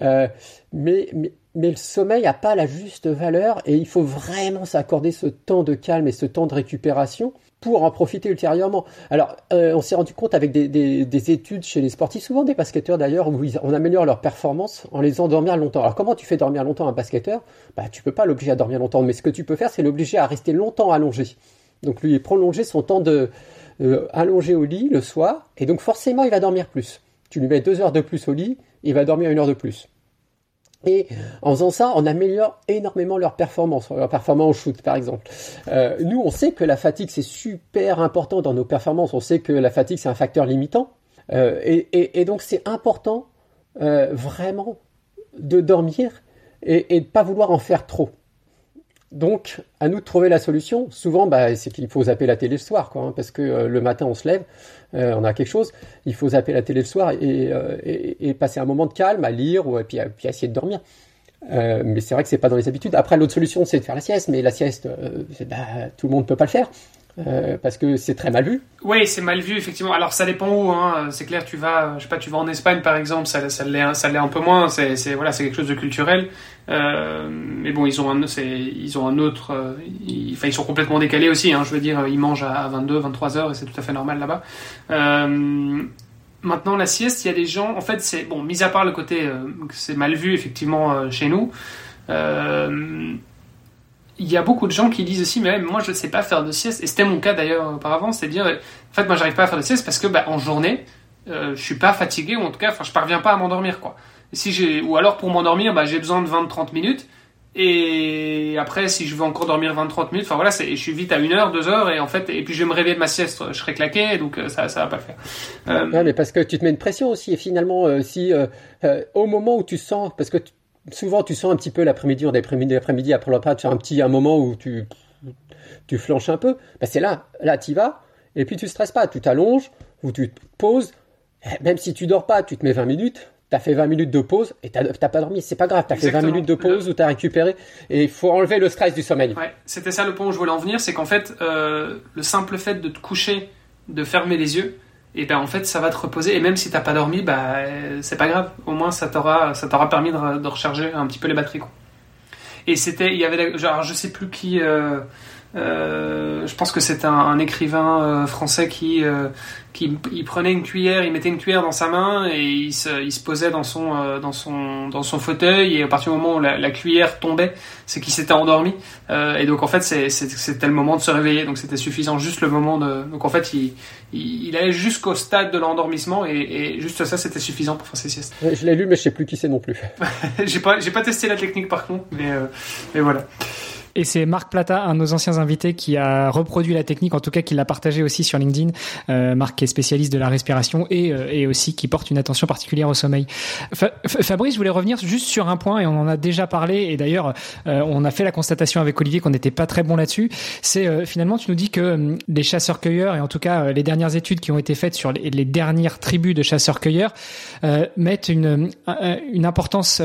Euh, mais, mais, mais le sommeil n'a pas la juste valeur et il faut vraiment s'accorder ce temps de calme et ce temps de récupération pour en profiter ultérieurement. Alors, euh, on s'est rendu compte avec des, des, études chez les sportifs, souvent des basketteurs d'ailleurs, où on améliore leur performance en les endormir longtemps. Alors, comment tu fais dormir longtemps un basketteur? Bah, tu peux pas l'obliger à dormir longtemps, mais ce que tu peux faire, c'est l'obliger à rester longtemps allongé. Donc, lui prolonger son temps de euh, allongé au lit le soir, et donc forcément, il va dormir plus. Tu lui mets deux heures de plus au lit, il va dormir une heure de plus. Et en faisant ça, on améliore énormément leur performance, leur performance au shoot par exemple. Euh, nous, on sait que la fatigue, c'est super important dans nos performances. On sait que la fatigue, c'est un facteur limitant. Euh, et, donc, c'est important euh, vraiment de dormir et, et de pas vouloir en faire trop. Donc, à nous de trouver la solution. Souvent, bah, c'est qu'il faut zapper la télé le soir, quoi, hein, parce que euh, le matin, on se lève, euh, on a quelque chose. Il faut zapper la télé le soir euh, et, et, passer un moment de calme à lire ou puis, puis essayer de dormir. mais c'est vrai que c'est pas dans les habitudes. Après, l'autre solution, c'est de faire la sieste, mais la sieste, bah, tout le monde peut pas le faire. Euh, parce que c'est très mal vu. Oui, c'est mal vu effectivement. Alors ça dépend où. Hein. C'est clair, tu vas, je sais pas, tu vas en Espagne par exemple, ça, ça l'est, un peu moins. C'est, c'est voilà, c'est quelque chose de culturel. Euh, mais bon, ils ont un, c'est, ils ont un autre. Euh, ils, enfin, ils sont complètement décalés aussi. Hein. Je veux dire, ils mangent à 22, 23 heures et c'est tout à fait normal là-bas. Maintenant, la sieste, il y a des gens. En fait, c'est bon, mis à part le côté que c'est mal vu effectivement chez nous. Il y a beaucoup de gens qui disent aussi, mais moi je ne sais pas faire de sieste, et c'était mon cas d'ailleurs auparavant, c'est dire, en fait moi j'arrive pas à faire de sieste parce que bah, en journée, euh, je suis pas fatigué, ou en tout cas, enfin je parviens pas à m'endormir quoi. si j'ai, ou alors pour m'endormir, bah, j'ai besoin de 20-30 minutes, et après si je veux encore dormir 20-30 minutes, enfin voilà, je suis vite à 1 heure, 2 heures, et en fait, et puis je vais me réveiller de ma sieste, je serai claqué, donc euh, ça, ça va pas le faire. Euh... mais parce que tu te mets une pression aussi, et finalement, euh, si euh, au moment où tu sens, parce que souvent tu sens un petit peu l'après-midi, en après-midi, après-midi, après le repas, tu as un petit un moment où tu, tu flanches un peu. Ben c'est là, là tu vas, et puis tu stresses pas, tu t'allonges, ou tu te poses, même si tu dors pas, tu te mets 20 minutes, tu as fait 20 minutes de pause et t'as pas dormi, c'est pas grave, tu as fait 20 minutes de pause ou tu as récupéré et il faut enlever le stress du sommeil. Ouais, c'était ça le point où je voulais en venir, c'est qu'en fait, euh, le simple fait de te coucher, de fermer les yeux, et ben en fait ça va te reposer et même si t'as pas dormi bah c'est pas grave au moins ça t'aura ça t'aura permis de, recharger un petit peu les batteries quoi. et c'était il y avait genre je sais plus qui euh, euh, je pense que c'est un, un, écrivain euh, français qui, euh, qui il prenait une cuillère, il mettait une cuillère dans sa main et il se, il se posait dans son, euh, dans, son, dans son fauteuil et à partir du moment où la, la cuillère tombait, c'est qu'il s'était endormi. et donc en fait c'était le moment de se réveiller, donc c'était suffisant juste le moment de... Donc en fait il, il, il allait jusqu'au stade de l'endormissement et, et, juste ça c'était suffisant pour faire ses siestes. Je l'ai lu mais je sais plus qui c'est non plus. j'ai pas, pas testé la technique par contre, mais, mais voilà. Et c'est Marc Plata, un de nos anciens invités, qui a reproduit la technique, en tout cas qui l'a partagé aussi sur LinkedIn. Euh, Marc qui est spécialiste de la respiration et, euh, et aussi qui porte une attention particulière au sommeil. Fabrice, je voulais revenir juste sur un point et on en a déjà parlé et d'ailleurs euh, on a fait la constatation avec Olivier qu'on n'était pas très bon là-dessus. C'est euh, finalement tu nous dis que euh, les chasseurs-cueilleurs et en tout cas les dernières études qui ont été faites sur les, les dernières tribus de chasseurs-cueilleurs mettent une, une importance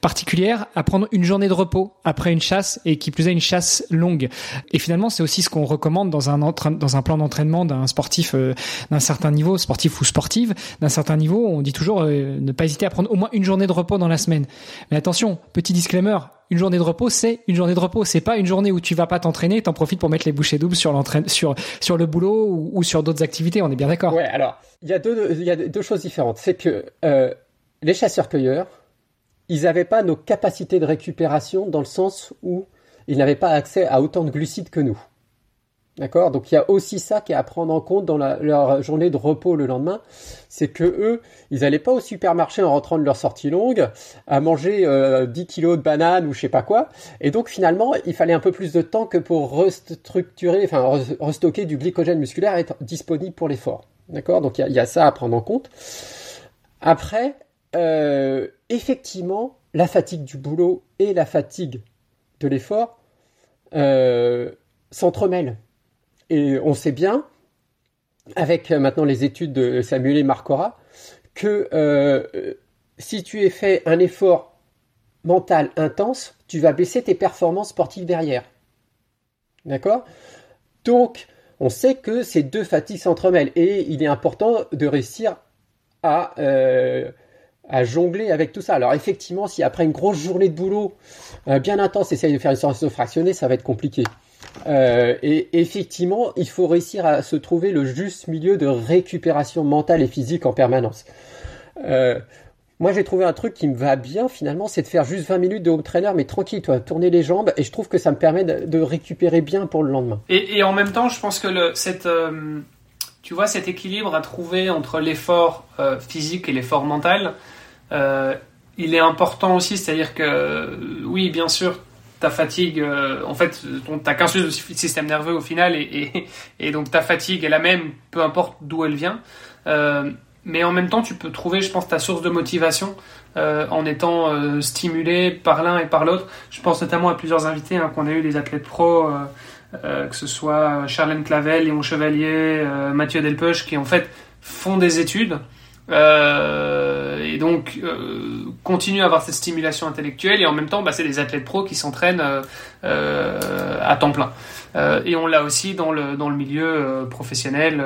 particulière à prendre une journée de repos après une chasse et qui plus est une chasse longue. Et finalement, c'est aussi ce qu'on recommande dans un, dans un plan d'entraînement d'un sportif euh, d'un certain niveau, sportif ou sportive, d'un certain niveau. On dit toujours euh, ne pas hésiter à prendre au moins une journée de repos dans la semaine. Mais attention, petit disclaimer, une journée de repos, c'est une journée de repos. C'est pas une journée où tu vas pas t'entraîner, t'en profites pour mettre les bouchées doubles sur l'entraîne, sur sur le boulot ou, sur d'autres activités. On est bien d'accord. Ouais. Alors, il y a deux il y a deux choses différentes. C'est que euh, les chasseurs-cueilleurs, ils n'avaient pas nos capacités de récupération dans le sens où ils n'avaient pas accès à autant de glucides que nous. D'accord? Donc il y a aussi ça qui est à prendre en compte dans leur journée de repos le lendemain, c'est que eux, ils n'allaient pas au supermarché en rentrant de leur sortie longue à manger 10 euh, kilos de bananes ou je sais pas quoi. Et donc finalement, il fallait un peu plus de temps que pour restructurer, enfin restocker du glycogène musculaire et être disponible pour l'effort. D'accord? Donc il y, a ça à prendre en compte. Après, euh, effectivement, la fatigue du boulot et la fatigue de l'effort euh, s'entremêlent. Et on sait bien, avec euh, maintenant les études de Samuel et Marcora, que euh, si tu es fait un effort mental intense, tu vas baisser tes performances sportives derrière. D'accord? Donc, on sait que ces deux fatigues s'entremêlent et il est important de réussir à, à jongler avec tout ça. Alors effectivement, si après une grosse journée de boulot bien intense, essaye de faire une séance fractionnée, ça va être compliqué. Euh, et effectivement, il faut réussir à se trouver le juste milieu de récupération mentale et physique en permanence. Euh, moi, j'ai trouvé un truc qui me va bien finalement, c'est de faire juste 20 minutes de home trainer, mais tranquille, toi, tourner les jambes, et je trouve que ça me permet de, récupérer bien pour le lendemain. Et, en même temps, je pense que le, cette, euh, tu vois, cet équilibre à trouver entre l'effort physique et l'effort mental, il est important aussi, c'est-à-dire que oui, bien sûr, ta fatigue, euh, en fait, t'as qu'un seul système nerveux au final, et, donc ta fatigue est la même, peu importe d'où elle vient. Euh, mais en même temps, tu peux trouver, je pense, ta source de motivation euh, en étant stimulé par l'un et par l'autre. Je pense notamment à plusieurs invités hein, qu'on a eu, des athlètes pro, que ce soit Charlène Clavel, Léon Chevalier, Mathieu Delpech, qui en fait font des études euh, et donc euh, continue à avoir cette stimulation intellectuelle et en même temps bah, c'est des athlètes pros qui s'entraînent euh, à temps plein. et on l'a aussi dans le, dans le milieu professionnel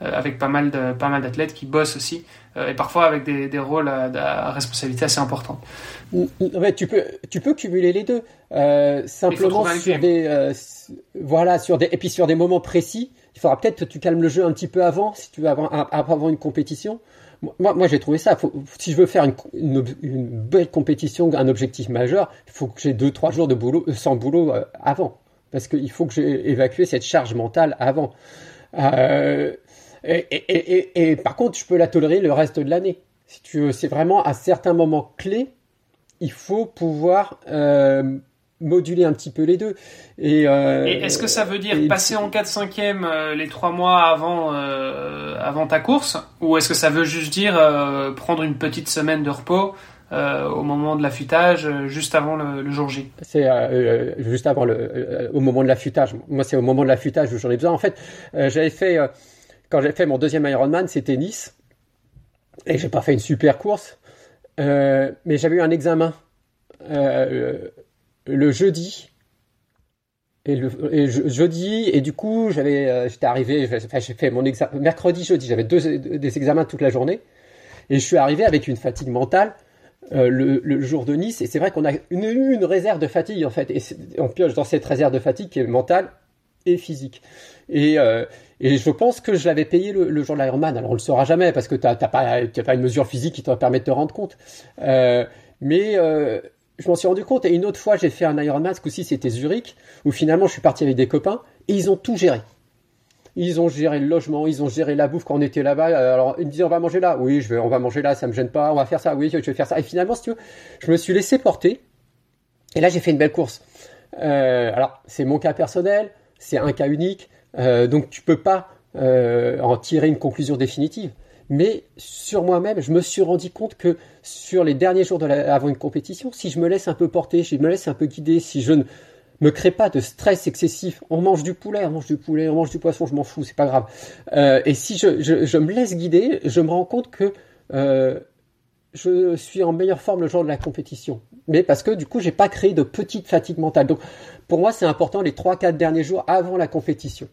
avec pas mal de pas mal d'athlètes qui bossent aussi et parfois avec des, des rôles à, responsabilité assez importantes. tu peux tu peux cumuler les deux simplement sur des voilà sur des et puis sur des moments précis il faudra peut-être que tu calmes le jeu un petit peu avant si tu veux avoir, avant une compétition moi, moi j'ai trouvé ça. si je veux faire une, belle compétition, un objectif majeur, il faut que j'ai deux, trois jours de boulot, euh, sans boulot euh, avant. Parce qu'il faut que j'ai évacué cette charge mentale avant. Euh, et, par contre, je peux la tolérer le reste de l'année. Si tu veux, c'est vraiment à certains moments clés, il faut pouvoir moduler un petit peu les deux. Et, euh, est-ce que ça veut dire passer en 4 5 e les trois mois avant, euh, avant ta course Ou est-ce que ça veut juste dire euh, prendre une petite semaine de repos au moment de l'affûtage, juste avant le, jour J? C'est juste avant le, au moment de l'affûtage. Moi, c'est au moment de l'affûtage où j'en ai besoin. En fait, j'avais fait, quand j'ai fait mon deuxième Ironman, c'était Nice. Et j'ai pas fait une super course. mais j'avais eu un examen le jeudi. Et, le, jeudi, et du coup, j'avais, euh, j'étais arrivé, j'ai fait mon examen, mercredi, jeudi, j'avais deux, des examens toute la journée, et je suis arrivé avec une fatigue mentale euh, le, jour de Nice, et c'est vrai qu'on a une, une réserve de fatigue, en fait, et on pioche dans cette réserve de fatigue qui est mentale et physique. Et, euh, et je pense que je l'avais payé le, jour de l'Ironman, alors on le saura jamais, parce que tu n'as pas, pas une mesure physique qui te permet de te rendre compte. mais je m'en suis rendu compte. Et une autre fois, j'ai fait un Ironman, ce coup-ci, c'était Zurich, où finalement, je suis parti avec des copains, et ils ont tout géré. Ils ont géré le logement, ils ont géré la bouffe quand on était là-bas. Alors, ils me disaient, on va manger là. Oui, je on va manger là, ça me gêne pas. On va faire ça. Oui, je vais faire ça. Et finalement, si tu veux, je me suis laissé porter. Et là, j'ai fait une belle course. Euh, alors, c'est mon cas personnel, c'est un cas unique. Euh, donc, tu peux pas euh, en tirer une conclusion définitive mais sur moi-même, je me suis rendu compte que sur les derniers jours avant une compétition, si je me laisse un peu porter, si je me laisse un peu guider, si je ne me crée pas de stress excessif, on mange du poulet, on mange du poulet, on mange du poisson, je m'en fous, c'est pas grave. Euh, et si je, je, me laisse guider, je me rends compte que euh, je suis en meilleure forme le jour de la compétition. Mais parce que du coup, j'ai pas créé de petite fatigue mentale. Donc, pour moi, c'est important les 3-4 derniers jours avant la compétition.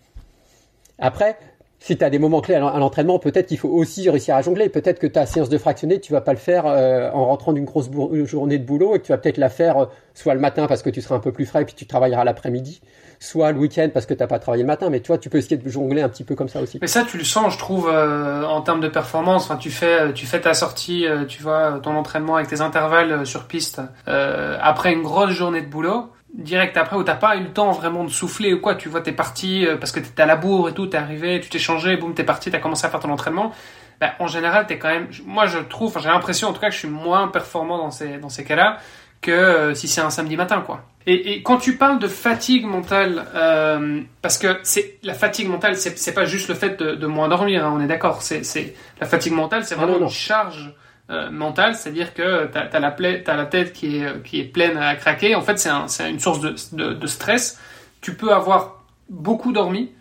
Après, si tu as des moments clés à l'entraînement, peut-être qu'il faut aussi réussir à jongler. Peut-être que ta séance de fractionné, tu vas pas le faire euh, en rentrant d'une grosse journée de boulot et que tu vas peut-être la faire euh, soit le matin parce que tu seras un peu plus frais et puis tu travailleras l'après-midi, soit le week-end parce que tu n'as pas travaillé le matin. Mais toi, tu peux essayer de jongler un petit peu comme ça aussi. Mais ça, tu le sens, je trouve, euh, en termes de performance. Enfin, tu fais, tu fais ta sortie, tu vois, ton entraînement avec tes intervalles sur piste après une grosse journée de boulot direct après où t'as pas eu le temps vraiment de souffler ou quoi. Tu vois, t'es parti euh, parce que t'étais à la bourre et tout, t'es arrivé, tu t'es changé, boum, t'es parti, t'as commencé à faire ton entraînement. Ben, en général, t'es quand même. Moi, je trouve, j'ai l'impression en tout cas que je suis moins performant dans ces dans ces cas-là que euh, si c'est un samedi matin, quoi. Et, et, quand tu parles de fatigue mentale, euh, parce que c'est la fatigue mentale, c'est pas juste le fait de, de moins dormir, hein, on est d'accord. C'est la fatigue mentale, c'est vraiment une charge euh, c'est-à-dire que tu as la tête qui est, qui est pleine à craquer. En fait, c'est un, une source de, de, de, stress. Tu peux avoir beaucoup dormi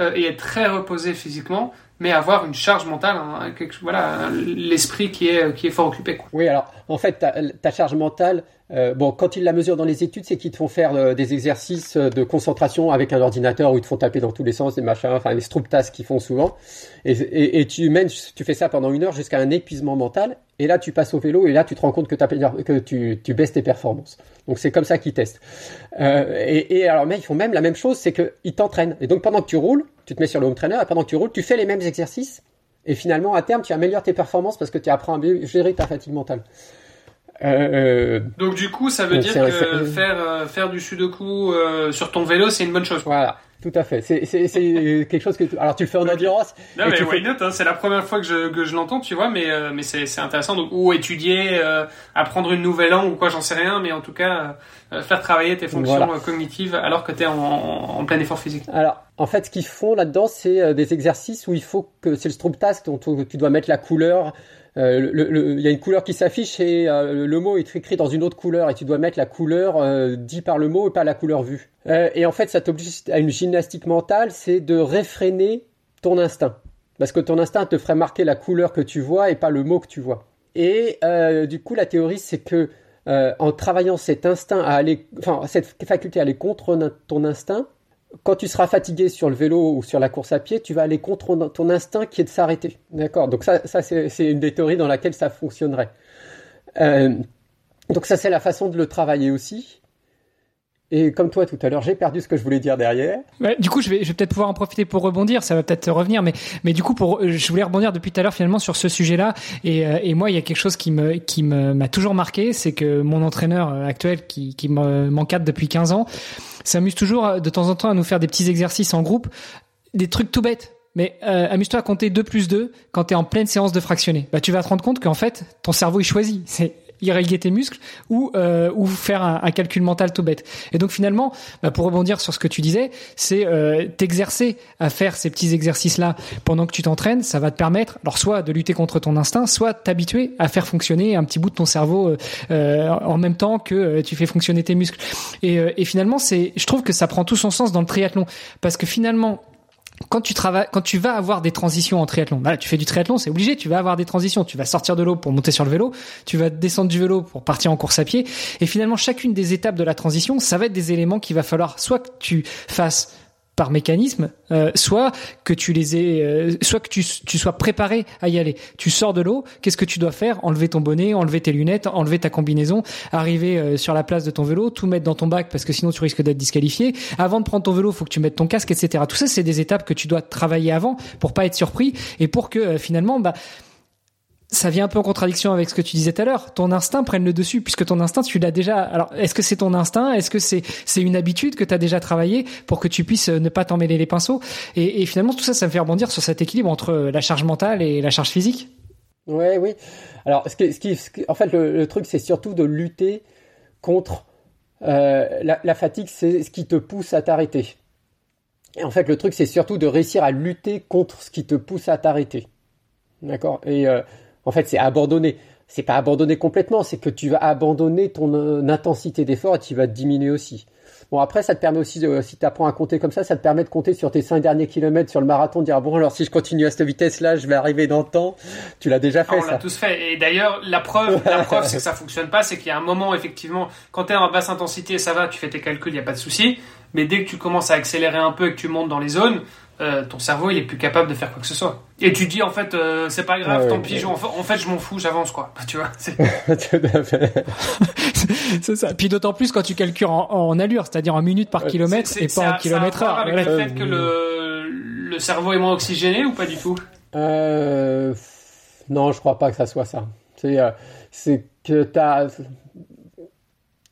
euh, et être très reposé physiquement, mais avoir une charge mentale, hein, voilà, l'esprit qui est, qui est fort occupé. Oui, alors en fait, ta, charge mentale, euh, bon, quand ils la mesurent dans les études, c'est qu'ils te font faire euh, des exercices euh, de concentration avec un ordinateur où ils te font taper dans tous les sens, des machins, enfin les stroop tasks qu'ils font souvent. Et, tu mènes, tu fais ça pendant une heure jusqu'à un épuisement mental. Et là, tu passes au vélo et là, tu te rends compte que, tu, baisses tes performances. Donc c'est comme ça qu'ils testent. Et, et, alors, mais ils font même la même chose, c'est qu'ils t'entraînent. Et donc pendant que tu roules, tu te mets sur le home trainer et pendant que tu roules, tu fais les mêmes exercices. Et finalement, à terme, tu améliores tes performances parce que tu apprends à gérer ta fatigue mentale. Euh, donc du coup, ça veut dire que faire euh, faire du sudoku euh, sur ton vélo, c'est une bonne chose. Voilà, tout à fait. C'est quelque chose que alors tu le fais en endurance. Non mais why not hein, C'est la première fois que je que je l'entends, tu vois. Mais euh, mais c'est intéressant. Donc ou étudier, euh, apprendre une nouvelle langue ou quoi, j'en sais rien. Mais en tout cas, faire travailler tes fonctions cognitives alors que tu es en, en, plein effort physique. Alors en fait, ce qu'ils font là-dedans, c'est des exercices où il faut que c'est le strobe task dont tu dois mettre la couleur euh, il y a une couleur qui s'affiche et euh, le mot est écrit dans une autre couleur et tu dois mettre la couleur euh, dit par le mot et pas la couleur vue. et en fait, ça t'oblige à une gymnastique mentale, c'est de réfréner ton instinct. Parce que ton instinct te ferait marquer la couleur que tu vois et pas le mot que tu vois. Et du coup, la théorie, c'est que en travaillant cet instinct à aller, enfin, cette faculté à aller contre ton instinct, quand tu seras fatigué sur le vélo ou sur la course à pied, tu vas aller contre ton instinct qui est de s'arrêter. D'accord? Donc ça, ça c'est une des théories dans laquelle ça fonctionnerait. Euh, donc ça, c'est la façon de le travailler aussi. Et comme toi tout à l'heure, j'ai perdu ce que je voulais dire derrière. Ouais, du coup, je vais, peut-être pouvoir en profiter pour rebondir. Ça va peut-être revenir, mais, mais du coup, pour, je voulais rebondir depuis tout à l'heure finalement sur ce sujet-là. Et, euh, et moi, il y a quelque chose qui me, qui m'a toujours marqué, c'est que mon entraîneur actuel, qui, qui m'encadre depuis 15 ans, s'amuse toujours euh, de temps en temps à nous faire des petits exercices en groupe, des trucs tout bêtes. Mais euh, amuse-toi à compter 2 plus 2 quand tu es en pleine séance de fractionner. Bah, tu vas te rendre compte qu'en fait, ton cerveau il choisit. Irriguer tes muscles ou euh, ou faire un, calcul mental tout bête. Et donc finalement, bah, pour rebondir sur ce que tu disais, c'est euh, t'exercer à faire ces petits exercices là pendant que tu t'entraînes, ça va te permettre alors soit de lutter contre ton instinct, soit t'habituer à faire fonctionner un petit bout de ton cerveau euh, euh en même temps que euh, tu fais fonctionner tes muscles. Et, et finalement, c'est je trouve que ça prend tout son sens dans le triathlon parce que finalement quand tu travailles, quand tu vas avoir des transitions en triathlon, là, tu fais du triathlon, c'est obligé, tu vas avoir des transitions. Tu vas sortir de l'eau pour monter sur le vélo, tu vas descendre du vélo pour partir en course à pied. Et finalement, chacune des étapes de la transition, ça va être des éléments qu'il va falloir soit que tu fasses par mécanisme, euh, soit que tu les aies, euh, soit que tu, sois préparé à y aller. Tu sors de l'eau, qu'est-ce que tu dois faire? Enlever ton bonnet, enlever tes lunettes, enlever ta combinaison, arriver euh, sur la place de ton vélo, tout mettre dans ton bac parce que sinon tu risques d'être disqualifié. Avant de prendre ton vélo, faut que tu mettes ton casque, etc. Tout ça, c'est des étapes que tu dois travailler avant pour pas être surpris et pour que finalement, bah ça vient un peu en contradiction avec ce que tu disais tout à l'heure. Ton instinct prenne le dessus, puisque ton instinct, tu l'as déjà. Alors, est-ce que c'est ton instinct? Est-ce que c'est c'est une habitude que tu as déjà travaillé pour que tu puisses ne pas t'emmêler les pinceaux? Et, finalement, tout ça, ça me fait rebondir sur cet équilibre entre la charge mentale et la charge physique. Ouais, oui. Alors, ce qui, ce qui, en fait, le, truc, c'est surtout de lutter contre euh, la, fatigue. C'est ce qui te pousse à t'arrêter. Et en fait, le truc, c'est surtout de réussir à lutter contre ce qui te pousse à t'arrêter. D'accord? Et euh, en fait, c'est abandonner. C'est pas abandonner complètement, c'est que tu vas abandonner ton euh, intensité d'effort et tu vas diminuer aussi. Bon, après, ça te permet aussi, de, si tu apprends à compter comme ça, ça te permet de compter sur tes cinq derniers kilomètres sur le marathon, de dire, bon, alors si je continue à cette vitesse-là, je vais arriver dans le temps. Tu l'as déjà fait, ah, on l'a tous fait. Et d'ailleurs, la preuve, la preuve, c'est que ça fonctionne pas, c'est qu'il y a un moment, effectivement, quand tu es en basse intensité, ça va, tu fais tes calculs, il n'y a pas de souci. Mais dès que tu commences à accélérer un peu et que tu montes dans les zones, euh, ton cerveau il est plus capable de faire quoi que ce soit. Et tu dis en fait euh, c'est pas grave, tant pis, en, fait je m'en fous, j'avance quoi. Tu vois. C'est ça. Puis d'autant plus quand tu calcules en, allure, c'est-à-dire en minutes par kilomètre et pas en kilomètre heure. Avec le fait que le, le cerveau est moins oxygéné ou pas du tout? Euh, Non, je crois pas que ça soit ça. C'est c'est que t'as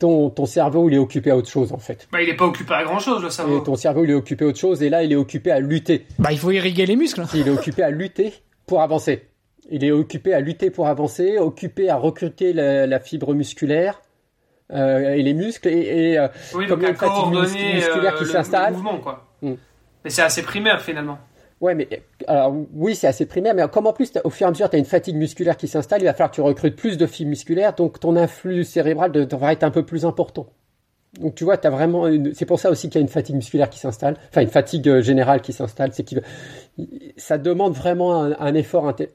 ton, ton cerveau il est occupé à autre chose en fait. Bah, il est pas occupé à grand chose le cerveau. Et ton cerveau il est occupé à autre chose et là il est occupé à lutter. Bah, il faut irriguer les muscles. Il est occupé à lutter pour avancer. Il est occupé à lutter pour avancer, occupé à recruter la, la fibre musculaire euh, et les muscles et, et euh, oui, comme donc une fatigue musculaire euh, qui le- s'installe. le mouvement quoi. Mm. Mais c'est assez primaire finalement. Ouais, mais alors oui, c'est assez primaire, mais comme en plus, au fur et à mesure, tu as une fatigue musculaire qui s'installe, il va falloir que tu recrutes plus de fibres musculaires, donc ton influx cérébral de- devra être un peu plus important. Donc tu vois, t'as vraiment c'est pour ça aussi qu'il y a une fatigue musculaire qui s'installe, enfin une fatigue euh, générale qui s'installe, c'est qu'il ça demande vraiment un, effort inté-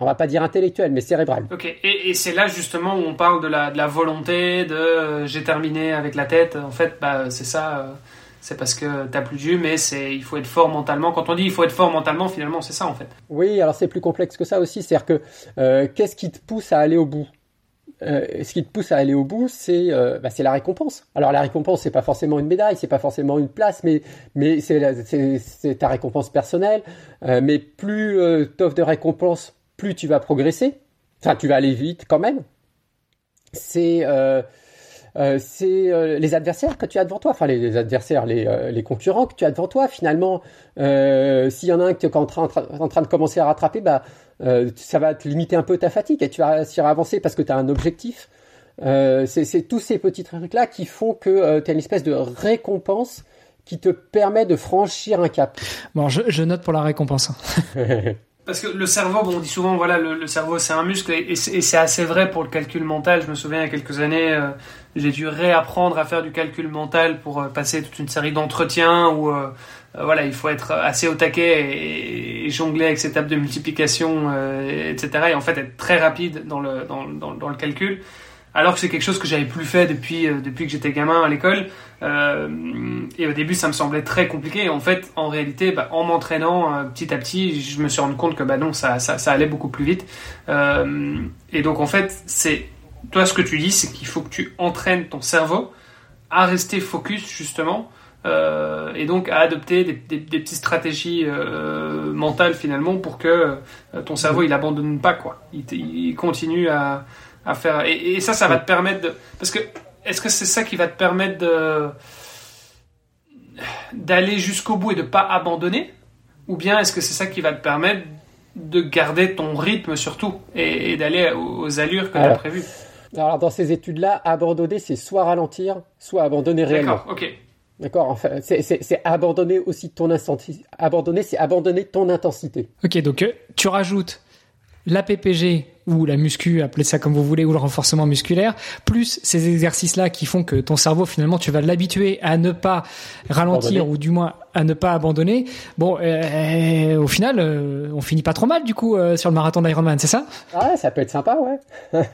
on va pas dire intellectuel, mais cérébral. Ok, et, c'est là justement où on parle de la, de la volonté, de euh, j'ai terminé avec la tête. En fait, bah, c'est ça, euh, c'est parce que t'as plus de jus, mais c'est il faut être fort mentalement. Quand on dit il faut être fort mentalement, finalement, c'est ça en fait. Oui, alors c'est plus complexe que ça aussi, c'est-à-dire que euh, qu'est-ce qui te pousse à aller au bout? Euh, ce qui te pousse à aller au bout, c'est euh, bah, la récompense. Alors la récompense, c'est pas forcément une médaille, c'est pas forcément une place, mais mais c'est ta récompense personnelle. Euh, mais plus t'offres de récompense, plus tu vas progresser. Enfin, tu vas aller vite quand même. C'est euh, c'est euh, les adversaires que tu as devant toi, enfin les, les adversaires, les, euh, les concurrents que tu as devant toi. Finalement, euh, s'il y en a un qui est en train, en train de commencer à rattraper, bah, euh, ça va te limiter un peu ta fatigue et tu vas réussir à avancer parce que tu as un objectif. Euh, c'est tous ces petits trucs-là qui font que tu as une espèce de récompense qui te permet de franchir un cap. Bon, je, je note pour la récompense. Parce que le cerveau, bon, on dit souvent, voilà, le, le cerveau c'est un muscle, et, c'est et c'est assez vrai pour le calcul mental. Je me souviens il y a quelques années, euh, j'ai dû réapprendre à faire du calcul mental pour euh, passer toute une série d'entretiens où, euh, euh, voilà, il faut être assez au taquet et, jongler avec ces tables de multiplication, etc. Et en fait être très rapide dans le, dans, dans, le calcul. Alors que c'est quelque chose que j'avais plus fait depuis, depuis que j'étais gamin à l'école. Et au début, ça me semblait très compliqué. Et en fait, en réalité, bah, en m'entraînant petit à petit, je me suis rendu compte que bah non, ça, ça, allait beaucoup plus vite. Et donc, en fait, c'est toi ce que tu dis, c'est qu'il faut que tu entraînes ton cerveau à rester focus justement. euh, et donc à adopter des, des, des petites stratégies euh, mentales finalement pour que euh, ton cerveau il abandonne pas quoi. Il, continue à, à faire et, et ça ça va te permettre de parce que est-ce que c'est ça qui va te permettre de d'aller jusqu'au bout et de pas abandonner? Ou bien est-ce que c'est ça qui va te permettre de garder ton rythme surtout et, et d'aller aux, allures que tu as prévues? Alors dans ces études-là, abandonner, c'est soit ralentir, soit abandonner réellement. D'accord, ok. D'accord. Enfin, c'est- abandonner aussi ton intensité. Abandonner, c'est abandonner ton intensité. Ok, donc euh, tu rajoutes la PPG ou la muscu, appelez ça comme vous voulez, ou le renforcement musculaire, plus ces exercices-là qui font que ton cerveau, finalement, tu vas l'habituer à ne pas ralentir Abandonner. ou du moins à ne pas abandonner. Bon, euh, au final, euh, on finit pas trop mal du coup euh, sur le marathon d'Ironman, c'est ça? Ah, ça peut être sympa, ouais.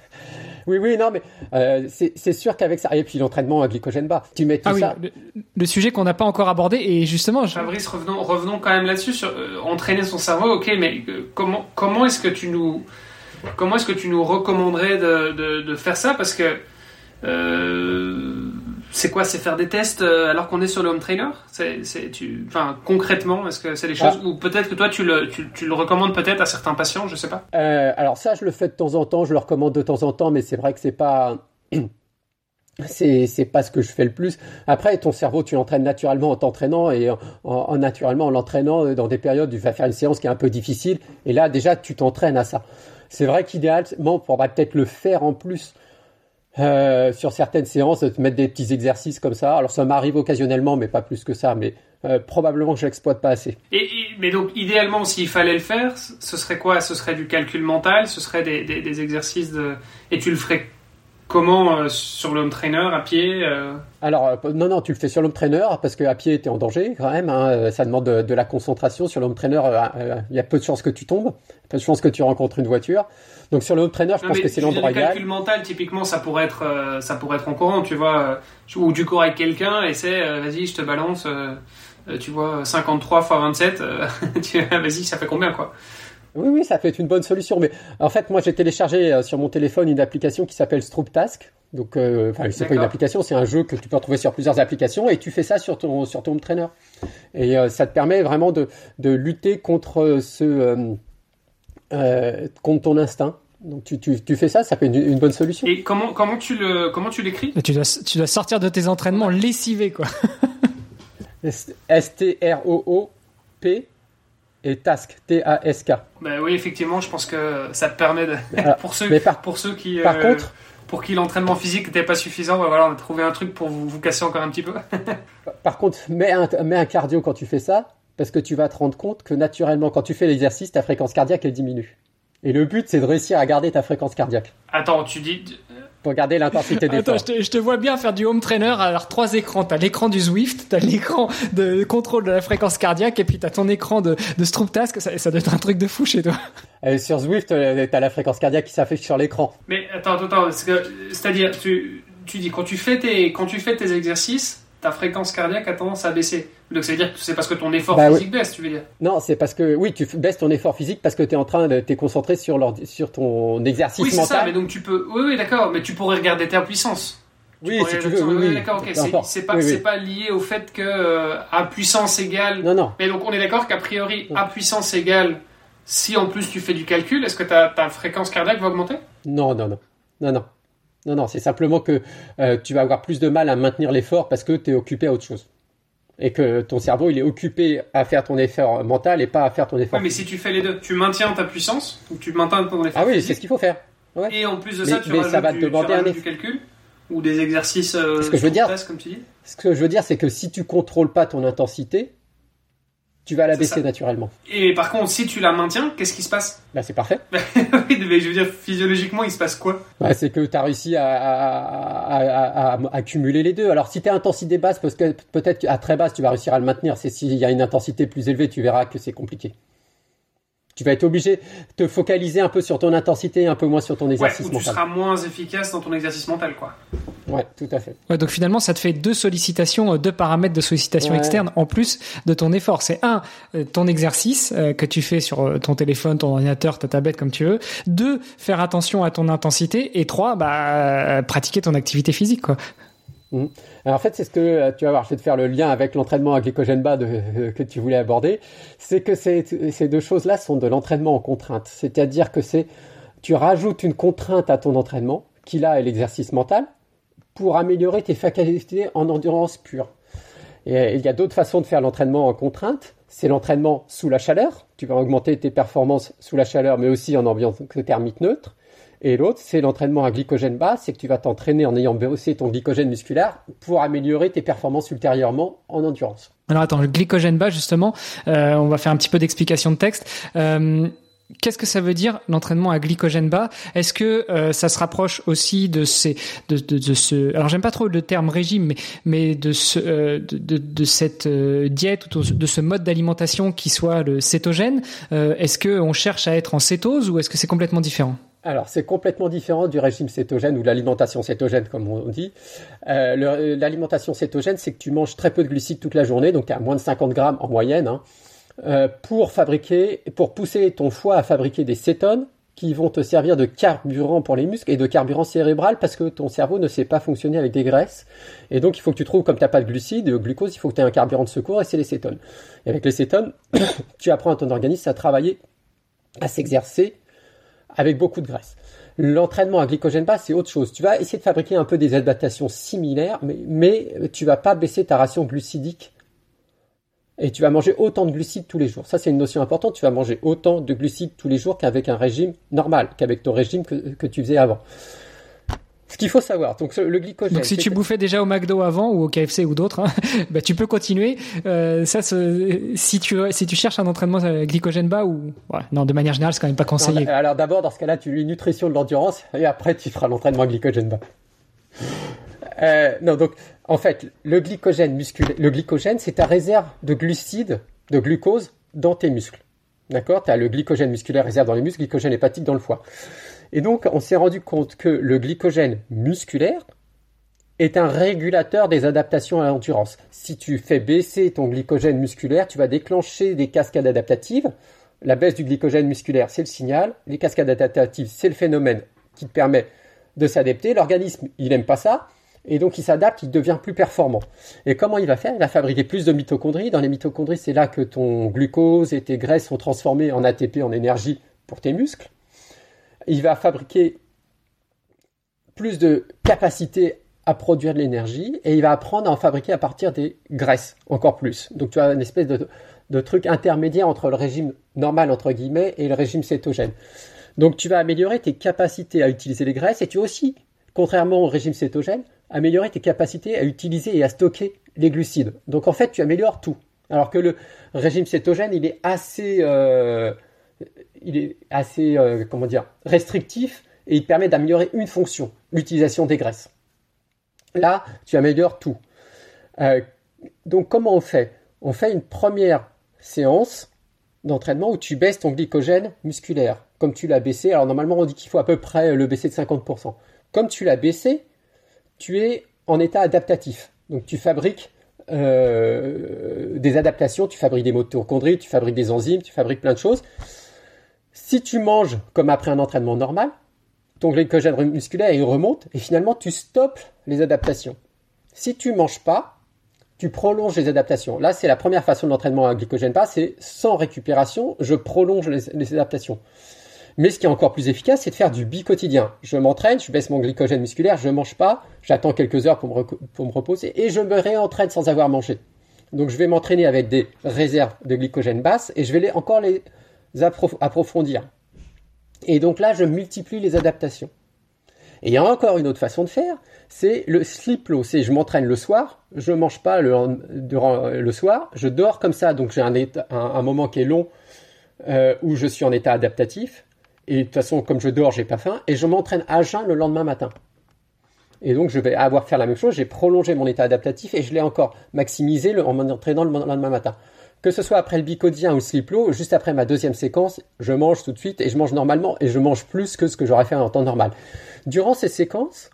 oui, oui, non, mais euh, c'est c'est sûr qu'avec ça, et puis l'entraînement à glycogène bas, tu mets tout Ah oui, ça. le, le sujet qu'on n'a pas encore abordé et justement, je- Fabrice, revenons, revenons quand même là-dessus sur euh, entraîner son cerveau. Ok, mais euh, comment comment est-ce que tu nous comment est-ce que tu nous recommanderais de, de, de faire ça? Parce que euh, c'est quoi C'est faire des tests euh, alors qu'on est sur le home trainer? C'est tu enfin concrètement est-ce que c'est des choses ou peut-être que toi tu le tu, tu le recommandes peut-être à certains patients, je sais pas. Euh, alors ça, je le fais de temps en temps, je le recommande de temps en temps, mais c'est vrai que c'est pas. C'est, c'est pas ce que je fais le plus. Après, ton cerveau, tu l'entraînes naturellement en t'entraînant et en, en- naturellement en l'entraînant dans des périodes où tu vas faire une séance qui est un peu difficile. Et là, déjà, tu t'entraînes à ça. C'est vrai qu'idéalement, on pourrait peut-être le faire en plus euh, sur certaines séances, de mettre des petits exercices comme ça. Alors, ça m'arrive occasionnellement, mais pas plus que ça. Mais euh, probablement que je l'exploite pas assez. Et, mais donc idéalement, s'il fallait le faire, ce serait quoi? Ce serait du calcul mental, ce serait des, des, des exercices de et tu le ferais comment euh, sur le home trainer à pied euh Alors, euh, non, non, tu le fais sur l'home trainer parce qu'à pied, tu es en danger quand même. hein, ça demande de, de la concentration. Sur l'home trainer, il y a peu de chances que tu tombes, peu de chances que tu rencontres une voiture. Donc, sur le home trainer, je Non, pense que c'est l'endroit le idéal. calcul mental, typiquement, ça pourrait être, ça pourrait être en courant, tu vois, ou du cours avec quelqu'un, et c'est, vas-y, je te balance, tu vois, 53 x 27, euh, tu- vas-y, ça fait combien, quoi? Oui, oui, ça peut être une bonne solution. Mais en fait, moi, j'ai téléchargé euh, sur mon téléphone une application qui s'appelle Stroop Task. Donc, euh, c'est pas une application, c'est un jeu que tu peux retrouver sur plusieurs applications et tu fais ça sur ton sur ton home trainer. Et euh, ça te permet vraiment de de lutter contre ce euh, euh, contre ton instinct Donc tu, tu, tu fais ça, ça peut être une, une bonne solution. Et comment, comment tu le, comment tu l'écris? Tu dois, tu dois sortir de tes entraînements lessivés, quoi. S-T-R-O-O-P et task, T-A-S-K. Bah oui, effectivement, je pense que ça te permet de. Alors, pour ceux, mais par- pour ceux qui. Par euh, contre, pour qui l'entraînement physique n'était pas suffisant, bah voilà, on a trouvé un truc pour vous, vous casser encore un petit peu. par contre, mets un, mets un cardio quand tu fais ça, parce que tu vas te rendre compte que naturellement, quand tu fais l'exercice, ta fréquence cardiaque elle diminue. Et le but, c'est de réussir à garder ta fréquence cardiaque Attends, tu dis. Pour garder l'intensité Attends, d'effort. je te, je te vois bien faire du home trainer. Alors, trois écrans. T'as l'écran du Zwift, t'as l'écran de contrôle de la fréquence cardiaque, et puis t'as ton écran de, de Stroop Task. Ça, ça doit être un truc de fou chez toi. Euh, sur Zwift, euh, t'as la fréquence cardiaque qui s'affiche sur l'écran. Mais attends, attends, attends, parce que- c'est-à-dire, tu, tu dis, quand tu, fais tes, quand tu fais tes exercices, ta fréquence cardiaque a tendance à baisser. Donc, ça veut dire que c'est parce que ton effort Bah physique baisse, tu veux dire Non, c'est parce que oui, tu baisses ton effort physique parce que tu es en train de t'es concentré sur, ton exercice Oui, c'est ça, mental. mais donc tu peux. Oui, oui, d'accord, mais tu pourrais regarder ta puissance. oui, si tu veux, oui, oui. D'accord, ok. C'est pas, Oui, oui. lié au fait que euh, à puissance égale. Non, non. Mais donc on est d'accord qu'a priori, à puissance égale, si en plus tu fais du calcul, est-ce que ta, ta fréquence cardiaque va augmenter? Non, non, non. Non, non. Non, non, c'est simplement que euh, tu vas avoir plus de mal à maintenir l'effort parce que tu es occupé à autre chose. Et que ton cerveau, il est occupé à faire ton effort mental et pas à faire ton effort. Ouais, mais si tu fais les deux, tu maintiens ta puissance, donc tu maintiens ton effort Ah oui, c'est ce qu'il faut faire. et en plus de Mais- ça, tu mais rajoutes, ça va te du, demander un du calcul ou des exercices euh, Ce que je veux dire- comme tu dis. Ce que je veux dire, c'est que si tu contrôles pas ton intensité, tu vas la baisser naturellement. Et par contre, si tu la maintiens, qu'est-ce qui se passe? Là, c'est parfait. Oui, mais je veux dire, physiologiquement, il se passe quoi? Ouais, c'est que tu as réussi à, à, à- à- à accumuler les deux. Alors si tu as intensité basse, parce que peut-être qu'à très basse, tu vas réussir à le maintenir. C'est s'il y a une intensité plus élevée, tu verras que c'est compliqué. Tu vas être obligé de te focaliser un peu sur ton intensité et un peu moins sur ton Ouais, exercice ou tu seras moins efficace dans ton exercice mental, quoi. Ouais, tout à fait. Ouais, donc finalement, ça te fait deux sollicitations, euh, deux paramètres de sollicitation Ouais. externe en plus de ton effort. C'est un, euh, ton exercice euh, que tu fais sur ton téléphone, ton ordinateur, ta tablette, comme tu veux. Deux, faire attention à ton intensité. Et trois, bah, pratiquer ton activité physique, quoi. Alors en fait, c'est ce que euh, tu vas voir. Je vais faire le lien avec l'entraînement à glycogène bas de- euh, que tu voulais aborder. C'est que ces, ces deux choses-là sont de l'entraînement en contrainte. C'est-à-dire que c'est tu rajoutes une contrainte à ton entraînement, qui là est l'exercice mental, pour améliorer tes facultés en endurance pure. Et euh, il y a d'autres façons de faire l'entraînement en contrainte. C'est l'entraînement sous la chaleur. Tu vas augmenter tes performances sous la chaleur, mais aussi en ambiance thermique neutre. Et l'autre, c'est l'entraînement à glycogène bas, c'est que tu vas t'entraîner en ayant bossé ton glycogène musculaire pour améliorer tes performances ultérieurement en endurance. Alors attends, le glycogène bas, justement, euh, on va faire un petit peu d'explication de texte. Euh, Qu'est-ce que ça veut dire l'entraînement à glycogène bas? Est-ce que euh, ça se rapproche aussi de ces de, de, ce alors j'aime pas trop le terme régime mais mais de ce de, cette diète ou de ce mode d'alimentation qui soit le cétogène Est-ce que on cherche à être en cétose ou est-ce que c'est complètement différent? Alors, c'est complètement différent du régime cétogène ou de l'alimentation cétogène, comme on dit. Euh, L'alimentation cétogène, c'est que tu manges très peu de glucides toute la journée, donc tu à moins de 50 grammes en moyenne, hein, euh, pour fabriquer, pour pousser ton foie à fabriquer des cétones qui vont te servir de carburant pour les muscles et de carburant cérébral parce que ton cerveau ne sait pas fonctionner avec des graisses. Et donc, il faut que tu trouves, comme tu n'as pas de glucides, de glucose, il faut que tu aies un carburant de secours et c'est les cétones. Et avec les cétones, tu apprends à ton organisme à travailler, à s'exercer avec beaucoup de graisse. L'entraînement à glycogène bas, c'est autre chose. Tu vas essayer de fabriquer un peu des adaptations similaires, mais, mais tu vas pas baisser ta ration glucidique. Et tu vas manger autant de glucides tous les jours. Ça, c'est une notion importante. Tu vas manger autant de glucides tous les jours qu'avec un régime normal, qu'avec ton régime que, que tu faisais avant. Ce qu'il faut savoir, donc le glycogène. Donc si tu bouffais déjà au McDo avant ou au KFC ou d'autres, hein, bah tu peux continuer. Euh, ça, si tu si tu cherches un entraînement à glycogène bas ou ouais, non de manière générale c'est quand même pas conseillé. Alors d'abord, dans ce cas-là, tu lis nutrition de l'endurance et après tu feras l'entraînement glycogène bas. Euh, non, donc en fait, le glycogène musculaire, le glycogène, c'est ta réserve de glucides, de glucose dans tes muscles. D'accord? Tu as le glycogène musculaire réserve dans les muscles, glycogène hépatique dans le foie. Et donc, on s'est rendu compte que le glycogène musculaire est un régulateur des adaptations à l'endurance. Si tu fais baisser ton glycogène musculaire, tu vas déclencher des cascades adaptatives. La baisse du glycogène musculaire, c'est le signal. Les cascades adaptatives, c'est le phénomène qui te permet de s'adapter. L'organisme, il n'aime pas ça. Et donc, il s'adapte, il devient plus performant. Et comment il va faire? Il va fabriquer plus de mitochondries. Dans les mitochondries, c'est là que ton glucose et tes graisses sont transformés en ATP, en énergie pour tes muscles. Il va fabriquer plus de capacité à produire de l'énergie et il va apprendre à en fabriquer à partir des graisses encore plus. Donc tu as une espèce de, truc intermédiaire entre le régime normal entre guillemets et le régime cétogène. Donc tu vas améliorer tes capacités à utiliser les graisses et tu aussi, contrairement au régime cétogène, améliorer tes capacités à utiliser et à stocker les glucides. Donc en fait tu améliores tout. Alors que le régime cétogène il est assez, euh, il est assez euh, comment dire restrictif et il permet d'améliorer une fonction, l'utilisation des graisses. Là, tu améliores tout. Euh, donc comment on fait? On fait une première séance d'entraînement où tu baisses ton glycogène musculaire, comme tu l'as baissé. Alors normalement, on dit qu'il faut à peu près le baisser de 50%. Comme tu l'as baissé, tu es en état adaptatif. Donc tu fabriques euh, des adaptations, tu fabriques des mitochondries, tu fabriques des enzymes, tu fabriques plein de choses. Si tu manges comme après un entraînement normal, ton glycogène musculaire il remonte et finalement tu stoppes les adaptations. Si tu manges pas, tu prolonges les adaptations. Là, c'est la première façon de l'entraînement à glycogène bas, c'est sans récupération, je prolonge les, adaptations. Mais ce qui est encore plus efficace, c'est de faire du bi-quotidien. Je m'entraîne, je baisse mon glycogène musculaire, je mange pas, j'attends quelques heures pour me, pour me reposer et je me réentraîne sans avoir mangé. Donc je vais m'entraîner avec des réserves de glycogène basse et je vais les, encore les approfondir. Et donc là, je multiplie les adaptations. Et il y a encore une autre façon de faire, c'est le sleep low. C'est je m'entraîne le soir, je mange pas le, le soir, je dors comme ça, donc j'ai un, un, moment qui est long euh, où je suis en état adaptatif. Et de toute façon, comme je dors, j'ai pas faim, et je m'entraîne à jeun le lendemain matin. Et donc, je vais avoir faire la même chose. J'ai prolongé mon état adaptatif et je l'ai encore maximisé en m'entraînant le lendemain matin que ce soit après le bicodien ou le sleep low, juste après ma deuxième séquence, je mange tout de suite et je mange normalement et je mange plus que ce que j'aurais fait en temps normal. Durant ces séquences,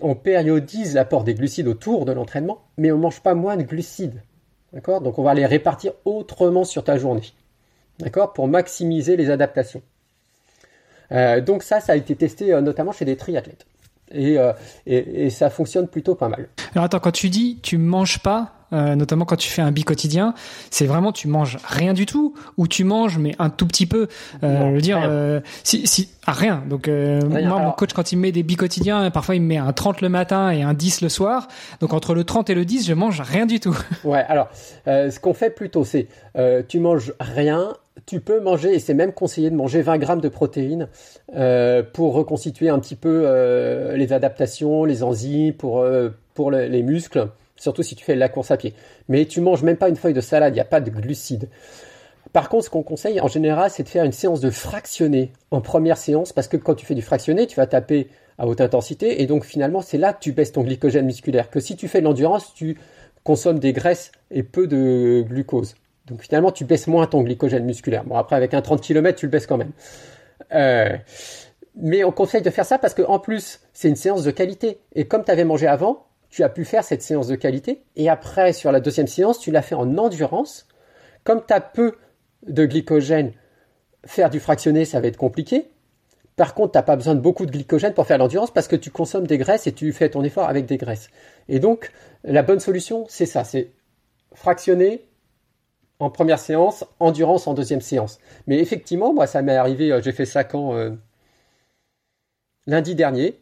on périodise l'apport des glucides autour de l'entraînement, mais on mange pas moins de glucides. Donc on va les répartir autrement sur ta journée. D'accord? Pour maximiser les adaptations. Euh, donc ça, ça a été testé euh, notamment chez des triathlètes. Euh, et, et, ça fonctionne plutôt pas mal. Alors attends, quand tu dis tu manges pas, euh, notamment quand tu fais un bi quotidien, c'est vraiment tu manges rien du tout ou tu manges mais un tout petit peu. Euh, je veux dire, euh, si, si ah, rien. Donc moi, mon coach quand il me met des bi quotidiens, parfois il me met un 30 le matin et un 10 le soir. Donc entre le 30 et le 10, je mange rien du tout. Ouais. Alors, ce qu'on fait plutôt, c'est tu manges rien tu peux manger, et c'est même conseillé de manger 20 grammes de protéines euh, pour reconstituer un petit peu euh, les adaptations, les enzymes, pour, euh, pour les muscles surtout si tu fais la course à pied. Mais tu manges même pas une feuille de salade, il n'y a pas de glucides. Par contre, ce qu'on conseille en général, c'est de faire une séance de fractionné en première séance, parce que quand tu fais du fractionné, tu vas taper à haute intensité, et donc finalement, c'est là que tu baisses ton glycogène musculaire. Que si tu fais de l'endurance, tu consommes des graisses et peu de glucose. Donc finalement, tu baisses moins ton glycogène musculaire. Bon, après, avec un 30 km, tu le baisses quand même. Euh, mais on conseille de faire ça parce qu'en plus, c'est une séance de qualité. Et comme tu avais mangé avant, tu as pu faire cette séance de qualité et après sur la deuxième séance, tu l'as fait en endurance. Comme tu as peu de glycogène, faire du fractionné, ça va être compliqué. Par contre, tu n'as pas besoin de beaucoup de glycogène pour faire l'endurance parce que tu consommes des graisses et tu fais ton effort avec des graisses. Et donc, la bonne solution, c'est ça, c'est fractionner en première séance, endurance en deuxième séance. Mais effectivement, moi, ça m'est arrivé, euh, j'ai fait ça quand euh, lundi dernier.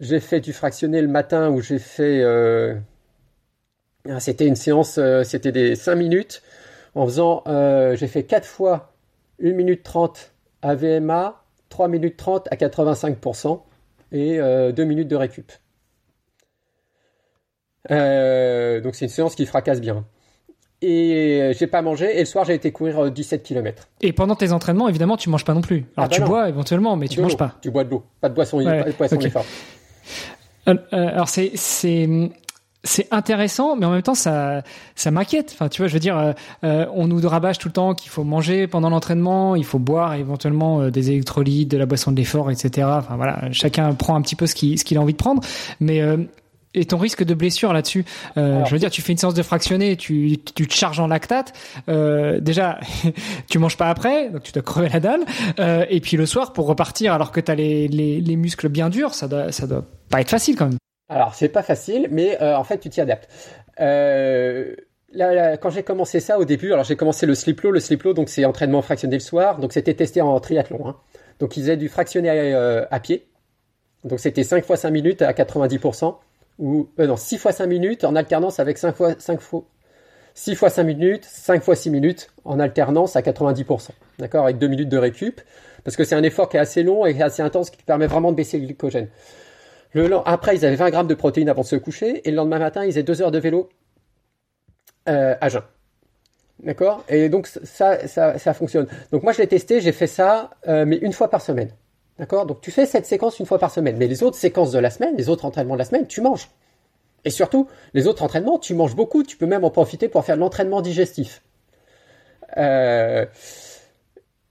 J'ai fait du fractionné le matin où j'ai fait. Euh, ah, c'était une séance, euh, c'était des 5 minutes. En faisant. Euh, j'ai fait 4 fois 1 minute 30 à VMA, 3 minutes 30 à 85% et 2 minutes de récup. donc c'est une séance qui fracasse bien et j'ai pas mangé et le soir j'ai été courir 17 km. Et pendant tes entraînements évidemment tu manges pas non plus. Alors ah bah tu bois éventuellement mais tu manges pas. Tu bois de l'eau, pas de boisson, pas de boisson euh, alors c'est c'est c'est intéressant, mais en même temps ça ça m'inquiète. Enfin, tu vois, je veux dire, euh, on nous rabâche tout le temps qu'il faut manger pendant l'entraînement, il faut boire éventuellement des électrolytes, de la boisson de l'effort, etc. Enfin voilà, chacun prend un petit peu ce qu'il ce qu'il a envie de prendre, mais et ton risque de blessure là-dessus euh, Je veux dire, tu fais une séance de fractionné, tu, tu te charges en lactate. Euh, déjà, tu manges pas après, donc tu dois crever la dalle. Euh, et puis le soir, pour repartir, alors que tu as les, les, les, muscles bien durs, ça doit, ça doit pas être facile quand même. Alors, c'est pas facile, mais en fait, tu t'y adaptes. Euh, Là, quand j'ai commencé ça au début, alors j'ai commencé le slip low. Le slip low, donc c'est entraînement fractionné le soir. Donc c'était testé en triathlon. Hein. Donc, ils faisaient du fractionné à, à pied. Donc, c'était 5 fois 5 minutes à 90%. Ou, euh, non, 6 fois 5 minutes en alternance avec 5 fois 5 fois 6 fois 5 minutes, 5 fois 6 minutes en alternance à 90%. D'accord? Avec 2 minutes de récup. Parce que c'est un effort qui est assez long et assez intense qui permet vraiment de baisser le glycogène. Le, après, ils avaient 20 grammes de protéines avant de se coucher et le lendemain matin, ils faisaient 2 heures de vélo euh, à jeun. D'accord? Et donc, ça, ça, ça, fonctionne. Donc, moi, je l'ai testé, j'ai fait ça, euh, mais une fois par semaine. D'accord? Donc, tu fais cette séquence une fois par semaine. Mais les autres séquences de la semaine, les autres entraînements de la semaine, tu manges. Et surtout, les autres entraînements, tu manges beaucoup, tu peux même en profiter pour faire de l'entraînement digestif. Euh,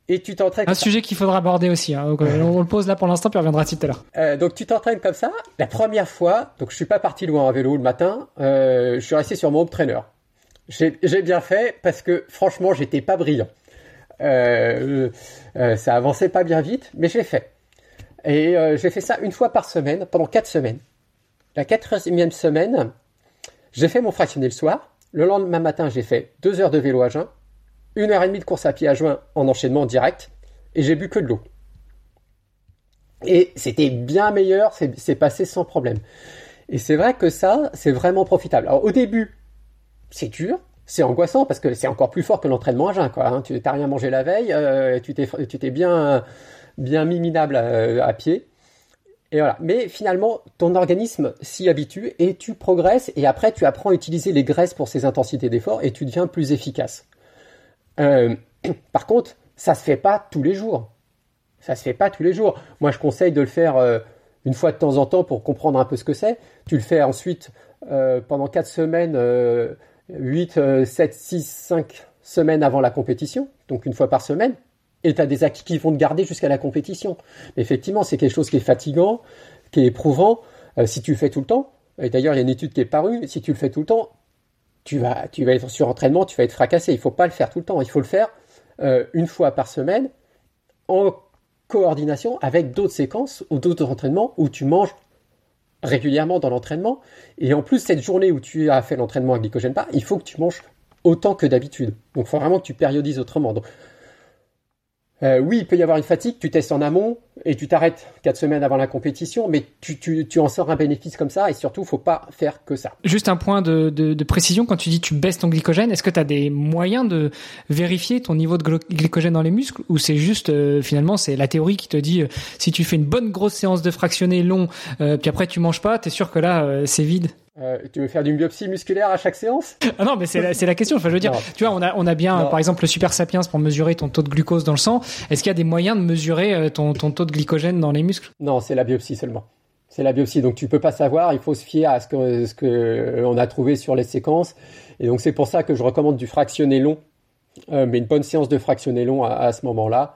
et tu t'entraînes. Un sujet qu'il faudra aborder aussi. Hein. Euh, on le pose là pour l'instant, puis on reviendra tout à l'heure. Euh, donc tu t'entraînes comme ça. La première fois, donc je suis pas parti loin à vélo le matin. je suis resté sur mon home trainer. J'ai bien fait parce que franchement, j'étais pas brillant. ça avançait pas bien vite, mais j'ai fait. Et j'ai fait ça une fois par semaine pendant quatre semaines. La quatrième semaine, j'ai fait mon fractionné le soir. Le lendemain matin, j'ai fait deux heures de vélo à jeun, une heure et demie de course à pied à juin en enchaînement direct, et j'ai bu que de l'eau. Et c'était bien meilleur, c'est passé sans problème. Et c'est vrai que ça, c'est vraiment profitable. Alors au début, c'est dur, c'est angoissant parce que c'est encore plus fort que l'entraînement à jeun. Quoi, hein. Tu n'as rien mangé la veille, euh, tu t'es bien, bien minable à pied. Et voilà. Mais finalement, ton organisme s'y habitue et tu progresses et après tu apprends à utiliser les graisses pour ces intensités d'effort et tu deviens plus efficace. Euh, par contre, ça se fait pas tous les jours. Ça se fait pas tous les jours. Moi, je conseille de le faire euh, une fois de temps en temps pour comprendre un peu ce que c'est. Tu le fais ensuite euh, pendant 4 semaines, 8, 7, 6, 5 semaines avant la compétition, donc une fois par semaine et tu as des acquis qui vont te garder jusqu'à la compétition. Mais effectivement, c'est quelque chose qui est fatigant, qui est éprouvant. Euh, si tu le fais tout le temps, et d'ailleurs, il y a une étude qui est parue, si tu le fais tout le temps, tu vas, tu vas être sur entraînement, tu vas être fracassé. Il ne faut pas le faire tout le temps. Il faut le faire euh, une fois par semaine en coordination avec d'autres séquences ou d'autres entraînements où tu manges régulièrement dans l'entraînement. Et en plus, cette journée où tu as fait l'entraînement à glycogène pas, il faut que tu manges autant que d'habitude. Donc, il faut vraiment que tu périodises autrement. Euh, oui, il peut y avoir une fatigue, tu testes en amont et tu t'arrêtes quatre semaines avant la compétition, mais tu, tu, tu, en sors un bénéfice comme ça et surtout, faut pas faire que ça. Juste un point de, de, de précision, quand tu dis tu baisses ton glycogène, est-ce que tu as des moyens de vérifier ton niveau de glycogène dans les muscles ou c'est juste euh, finalement c'est la théorie qui te dit euh, si tu fais une bonne grosse séance de fractionné long, puis après tu manges pas, tu es sûr que là c'est vide? Euh, tu veux faire d'une biopsie musculaire à chaque séance? Ah non, mais c'est la, la, question. Enfin, je veux dire, tu vois, on a, on a bien, par exemple, le Super Sapiens pour mesurer ton taux de glucose dans le sang. Est-ce qu'il y a des moyens de mesurer euh, ton, ton taux de glycogène dans les muscles? Non, c'est la biopsie seulement. C'est la biopsie, donc tu peux pas savoir. Il faut se fier à ce que, ce que on a trouvé sur les séquences. Et donc c'est pour ça que je recommande du fractionné long, euh, mais une bonne séance de fractionné long à, ce moment-là.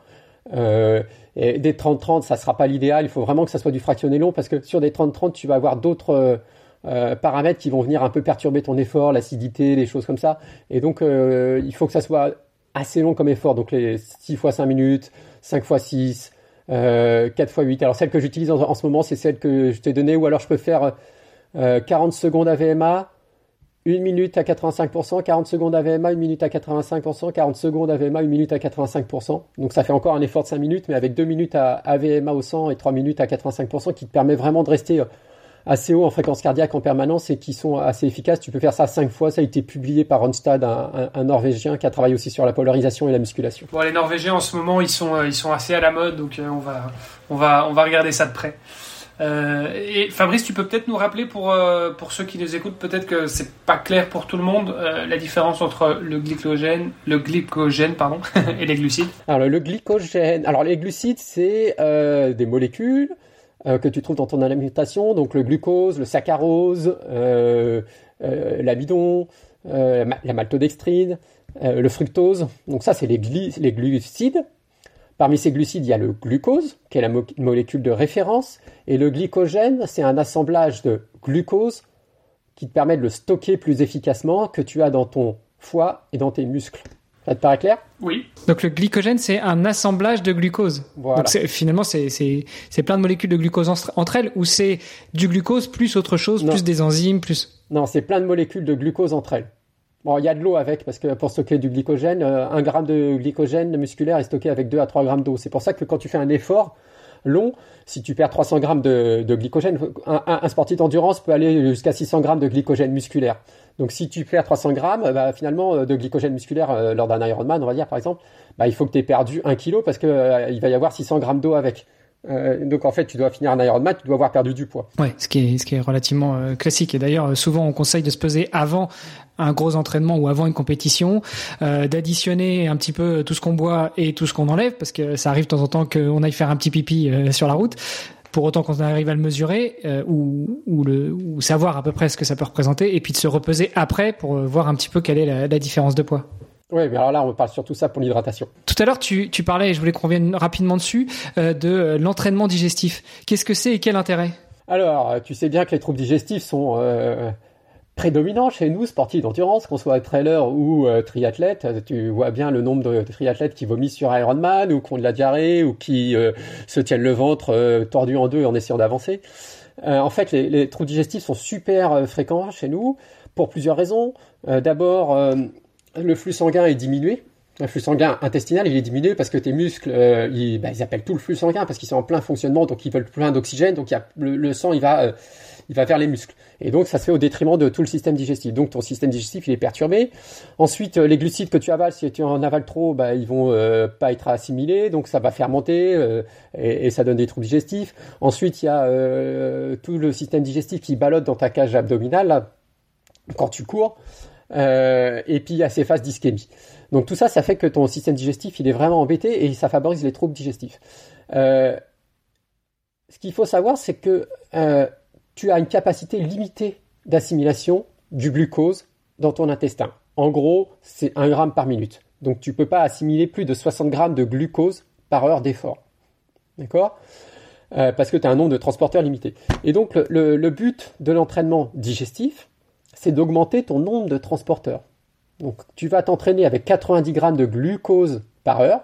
Euh, et des 30-30, ça sera pas l'idéal. Il faut vraiment que ça soit du fractionné long parce que sur des 30-30, tu vas avoir d'autres euh, paramètres qui vont venir un peu perturber ton effort, l'acidité, les choses comme ça. Et donc, euh, il faut que ça soit assez long comme effort. Donc, les 6 fois 5 minutes, 5 fois 6, euh, 4 fois 8. Alors, celle que j'utilise en, ce moment, c'est celle que je t'ai donnée. Ou alors, je peux faire 40 euh, secondes AVMA, 1 minute à 85%, 40 secondes AVMA, 1 minute à 85%, 40 secondes AVMA, 1 minute à 85%. Donc ça fait encore un effort de 5 minutes, mais avec 2 minutes à AVMA au 100 et 3 minutes à 85%, qui te permet vraiment de rester assez haut en fréquence cardiaque en permanence et qui sont assez efficaces. Tu peux faire ça cinq fois. Ça a été publié par Ronstad, un, un, Norvégien qui a travaillé aussi sur la polarisation et la musculation. Bon, les Norvégiens en ce moment, ils sont, euh, ils sont assez à la mode, donc euh, on va, on va, on va regarder ça de près. Euh, et Fabrice, tu peux peut-être nous rappeler pour, pour ceux qui nous écoutent, peut-être que c'est pas clair pour tout le monde, la différence entre le glycogène, le glycogène pardon, et les glucides? Alors le glycogène, alors les glucides, c'est des molécules que tu trouves dans ton alimentation, donc le glucose, le saccharose, euh, euh, l'amidon, la maltodextrine, le fructose. Donc ça, c'est les, glucides. Parmi ces glucides, il y a le glucose, qui est la molécule de référence, et le glycogène, c'est un assemblage de glucose qui te permet de le stocker plus efficacement que tu as dans ton foie et dans tes muscles. Ça te paraît clair? Oui. Donc le glycogène, c'est un assemblage de glucose. Voilà. Donc finalement, c'est plein de molécules de glucose entre elles, ou c'est du glucose plus autre chose, plus des enzymes, plus... Non, c'est plein de molécules de glucose entre elles. Bon, il y a de l'eau avec, parce que pour stocker du glycogène, un gramme de glycogène musculaire est stocké avec 2 à 3 grammes d'eau. C'est pour ça que quand tu fais un effort long, si tu perds 300 grammes de, glycogène, un, sportif d'endurance peut aller jusqu'à 600 grammes de glycogène musculaire. Donc si tu perds 300 grammes, bah, finalement, de glycogène musculaire lors d'un Ironman, on va dire par exemple, bah, il faut que tu aies perdu 1 kg parce qu'il il va y avoir 600 grammes d'eau avec. Euh, donc en fait, tu dois finir un Ironman, tu dois avoir perdu du poids. Ouais, ce qui est ce qui est relativement euh, classique. Et d'ailleurs, euh, souvent on conseille de se peser avant un gros entraînement ou avant une compétition, d'additionner un petit peu tout ce qu'on boit et tout ce qu'on enlève, parce que ça arrive de temps en temps qu'on aille faire un petit pipi sur la route. Pour autant qu'on arrive à le mesurer ou, ou, le, ou savoir à peu près ce que ça peut représenter, et puis de se repeser après pour voir un petit peu quelle est la, la différence de poids. Oui, mais alors là, on parle surtout ça pour l'hydratation. Tout à l'heure, tu, tu parlais, et je voulais qu'on revienne rapidement dessus, euh, de euh, l'entraînement digestif. Qu'est-ce que c'est et quel intérêt? Alors, tu sais bien que les troubles digestifs sont euh, prédominants chez nous, sportifs d'endurance, qu'on soit trailer ou triathlète. Tu vois bien le nombre de triathlètes qui vomissent sur Ironman ou qui ont de la diarrhée ou qui se tiennent le ventre tordu en deux en essayant d'avancer. en fait, les, les, troubles digestifs sont super fréquents chez nous pour plusieurs raisons. D'abord, le flux sanguin est diminué. Le flux sanguin intestinal, il est diminué parce que tes muscles, euh, ils, bah, ils, appellent tout le flux sanguin parce qu'ils sont en plein fonctionnement, donc ils veulent plein d'oxygène, donc il y a, le, sang, il va, euh, il va vers les muscles. Et donc ça se fait au détriment de tout le système digestif. Donc ton système digestif, il est perturbé. Ensuite, euh, les glucides que tu avales, si tu en avales trop, bah, ils vont pas être assimilés, donc ça va fermenter et, et, ça donne des troubles digestifs. Ensuite, il y a tout le système digestif qui ballotte dans ta cage abdominale là, quand tu cours. Euh, et puis a ces phases d'ischémie. Donc tout ça, ça fait que ton système digestif, il est vraiment embêté et ça favorise les troubles digestifs. Euh, ce qu'il faut savoir, c'est que euh, tu as une capacité limitée d'assimilation du glucose dans ton intestin. En gros, c'est 1 gramme par minute. Donc tu ne peux pas assimiler plus de 60 grammes de glucose par heure d'effort. D'accord? Parce que tu as un nombre de transporteurs limité. Et donc le but de l'entraînement digestif, c'est d'augmenter ton nombre de transporteurs. Donc tu vas t'entraîner avec 90 grammes de glucose par heure,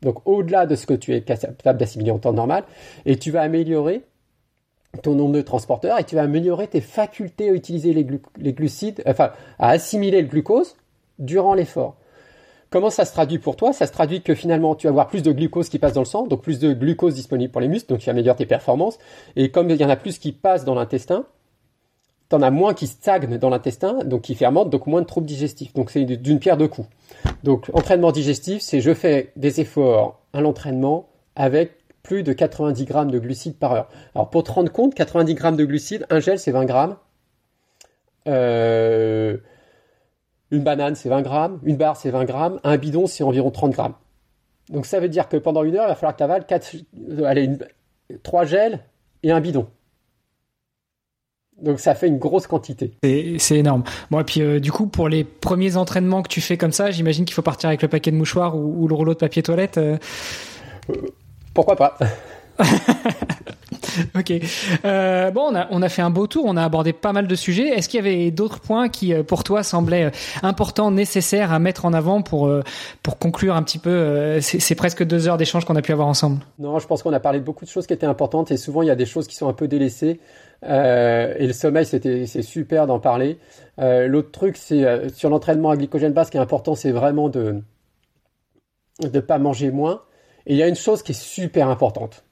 donc au-delà de ce que tu es capable d'assimiler en temps normal, et tu vas améliorer ton nombre de transporteurs et tu vas améliorer tes facultés à utiliser les, glucides, enfin à assimiler le glucose durant l'effort. Comment ça se traduit pour toi? Ça se traduit que finalement tu vas avoir plus de glucose qui passe dans le sang, donc plus de glucose disponible pour les muscles, donc tu améliores tes performances. Et comme il y en a plus qui passent dans l'intestin, t'en as moins qui stagnent dans l'intestin, donc qui fermentent, donc moins de troubles digestifs. Donc c'est d'une pierre deux coups. Donc entraînement digestif, c'est je fais des efforts à l'entraînement avec plus de 90 grammes de glucides par heure. Alors pour te rendre compte, 90 grammes de glucides, un gel c'est 20 grammes. Euh, une banane c'est 20 grammes, une barre c'est 20 grammes, un bidon c'est environ 30 grammes. Donc ça veut dire que pendant une heure, il va falloir que tu avales 4, allez, 3 gels et un bidon. Donc ça fait une grosse quantité. C'est énorme. Bon et puis euh, du coup pour les premiers entraînements que tu fais comme ça, j'imagine qu'il faut partir avec le paquet de mouchoirs ou, le rouleau de papier toilette. Euh. Euh, pourquoi pas ok. Euh, bon, on a, on a fait un beau tour, on a abordé pas mal de sujets. Est-ce qu'il y avait d'autres points qui, pour toi, semblaient importants, nécessaires à mettre en avant pour, pour conclure un petit peu ces, presque deux heures d'échange qu'on a pu avoir ensemble? Non, je pense qu'on a parlé de beaucoup de choses qui étaient importantes et souvent il y a des choses qui sont un peu délaissées. Euh, et le sommeil, c'est super d'en parler. Euh, L'autre truc, c'est euh, sur l'entraînement à glycogène bas, ce qui est important, c'est vraiment de ne pas manger moins. Et il y a une chose qui est super importante.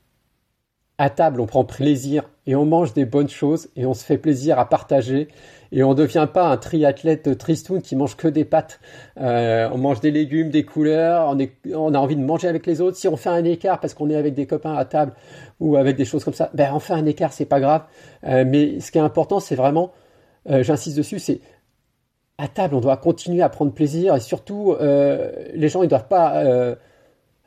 À table, on prend plaisir et on mange des bonnes choses et on se fait plaisir à partager et on ne devient pas un triathlète tristoun qui mange que des pâtes. Euh, on mange des légumes, des couleurs, on, a envie de manger avec les autres. Si on fait un écart parce qu'on est avec des copains à table ou avec des choses comme ça, ben on fait un écart, c'est pas grave. Euh, mais ce qui est important, c'est vraiment, euh, j'insiste dessus, c'est à table, on doit continuer à prendre plaisir et surtout, les gens ils doivent pas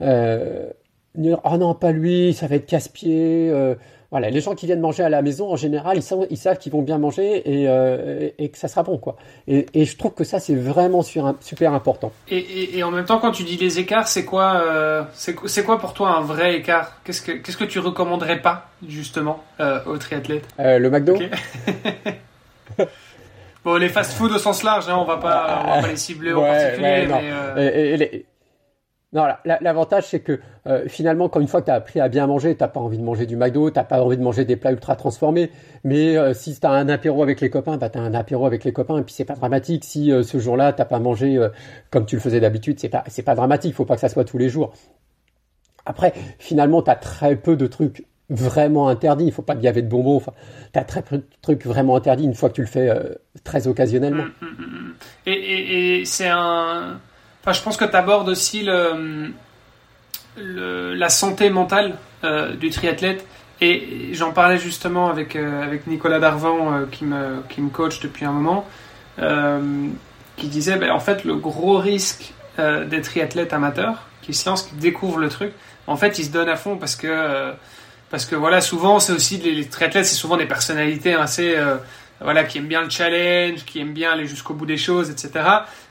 oh non pas lui, ça va être casse-pied voilà, les gens qui viennent manger à la maison, en général, ils, savent, ils savent qu'ils vont bien manger et, euh, et, que ça sera bon, quoi. Et, et je trouve que ça, c'est vraiment super, super important. Et, et, en même temps, quand tu dis les écarts, c'est quoi, euh, c'est quoi pour toi un vrai écart? Qu'est-ce que tu recommanderais pas justement euh, aux triathlètes euh, Le McDo. bon, les fast-food au sens large, hein, on va pas, on va pas les cibler en particulier, mais Non, l'avantage, c'est que euh, finalement, quand une fois que tu as appris à bien manger, tu pas envie de manger du McDo, tu pas envie de manger des plats ultra transformés. Mais euh, si tu as un apéro avec les copains, bah, tu as un apéro avec les copains et puis c'est pas dramatique. Si euh, ce jour-là, tu pas mangé comme tu le faisais d'habitude, c'est pas, pas dramatique. faut pas que ça soit tous les jours. Après, finalement, tu as très peu de trucs vraiment interdits. Il faut pas gaver de bonbons. Enfin, tu as très peu de trucs vraiment interdits une fois que tu le fais très occasionnellement. Hum, hum, hum, et, et c'est un Je pense que tu abordes aussi la santé mentale euh, du triathlète. Et j'en parlais justement avec, euh, Nicolas Darvan, euh, qui, me, qui me coach depuis un moment, qui disait ben, en fait, le gros risque des triathlètes amateurs qui se lancent, qui découvrent le truc, en fait, ils se donnent à fond parce que, parce que voilà, souvent, c'est aussi les, triathlètes, c'est souvent des personnalités assez. Voilà, qui aiment bien le challenge, qui aiment bien aller jusqu'au bout des choses, etc.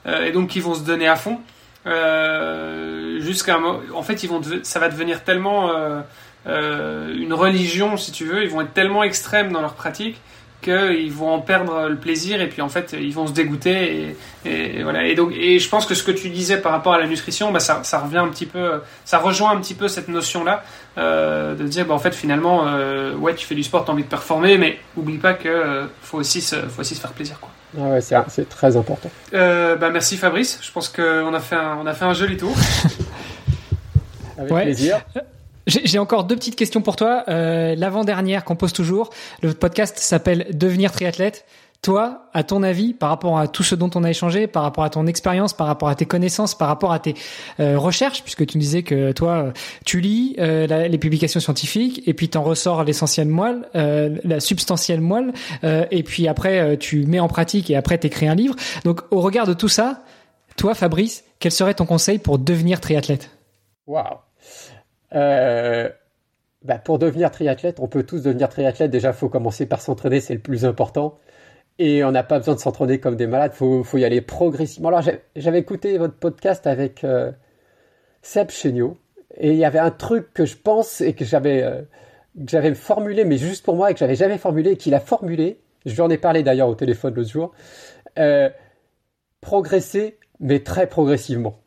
Euh, et donc ils vont se donner à fond. Euh, jusqu'à en fait ils vont ça va devenir tellement euh, une religion si tu veux ils vont être tellement extrêmes dans leur pratique qu'ils vont en perdre le plaisir et puis en fait ils vont se dégoûter et, voilà. Et donc et je pense que ce que tu disais par rapport à la nutrition bah, ça, ça revient un petit peu ça rejoint un petit peu cette notion là euh, de dire bah, en fait finalement euh, ouais tu fais du sport t'as envie de performer mais oublie pas que euh, faut aussi se, faut aussi se faire plaisir quoi. Ah ouais c'est très important. Bah merci Fabrice. Je pense qu'on a fait un, on a fait un joli tour. Avec plaisir j'ai encore deux petites questions pour toi. Euh, L'avant-dernière qu'on pose toujours, le podcast s'appelle Devenir triathlète. Toi, à ton avis, par rapport à tout ce dont on a échangé, par rapport à ton expérience, par rapport à tes connaissances, par rapport à tes euh, recherches, puisque tu disais que toi, tu lis euh, les publications scientifiques et puis t'en ressors l'essentiel moelle, euh, la substantielle moelle, et puis après tu mets en pratique et après t'écris un livre. Donc, au regard de tout ça, toi, Fabrice, quel serait ton conseil pour devenir triathlète? Waouh euh, bah pour devenir triathlète, on peut tous devenir triathlète. Déjà, il faut commencer par s'entraîner, c'est le plus important. Et on n'a pas besoin de s'entraîner comme des malades, il faut, faut, y aller progressivement. Alors, j'avais écouté votre podcast avec euh, Seb Chéniaud, et il y avait un truc que je pense et que j'avais euh, formulé, mais juste pour moi, et que j'avais jamais formulé, et qu'il a formulé. Je lui en ai parlé d'ailleurs au téléphone l'autre jour. Euh, progresser, mais très progressivement.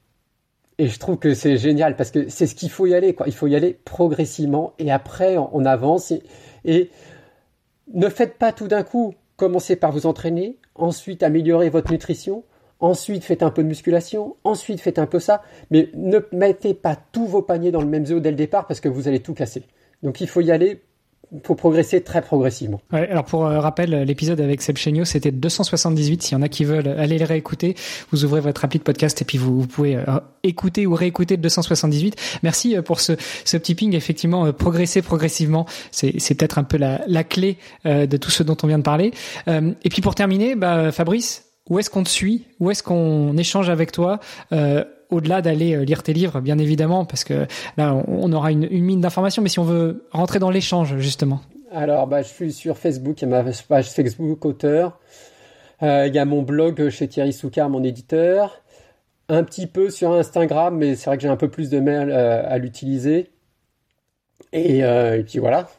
Et je trouve que c'est génial parce que c'est ce qu'il faut y aller. Il faut y aller progressivement et après on, avance. Et, ne faites pas tout d'un coup. Commencez par vous entraîner, ensuite améliorer votre nutrition, ensuite faites un peu de musculation, ensuite faites un peu ça. Mais ne mettez pas tous vos paniers dans le même zoo dès le départ parce que vous allez tout casser. Donc il faut y aller faut progresser très progressivement. Ouais, alors pour euh, rappel, l'épisode avec Seb Chéniaud, c'était 278. S'il y en a qui veulent aller le réécouter, vous ouvrez votre appli de podcast et puis vous, pouvez euh, écouter ou réécouter le 278. Merci euh, pour ce, ce petit ping. Effectivement, progresser progressivement, c'est, c'est peut-être un peu la, la clé de tout ce dont on vient de parler. et puis pour terminer, bah, Fabrice, où est-ce qu'on te suit? Où est-ce qu'on échange avec toi? Au-delà d'aller euh, lire tes livres, bien évidemment, parce que là, on aura une, mine d'informations, mais si on veut rentrer dans l'échange, justement. Alors, bah, je suis sur Facebook, il y a ma page Facebook auteur. Euh, il y a mon blog chez Thierry Soukar, mon éditeur. Un petit peu sur Instagram, mais c'est vrai que j'ai un peu plus de mal euh, à l'utiliser. Et, puis voilà.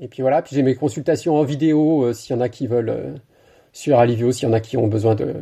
Et puis voilà. Puis j'ai mes consultations en vidéo, s'il y en a qui veulent, sur Alivio, s'il y en a qui ont besoin de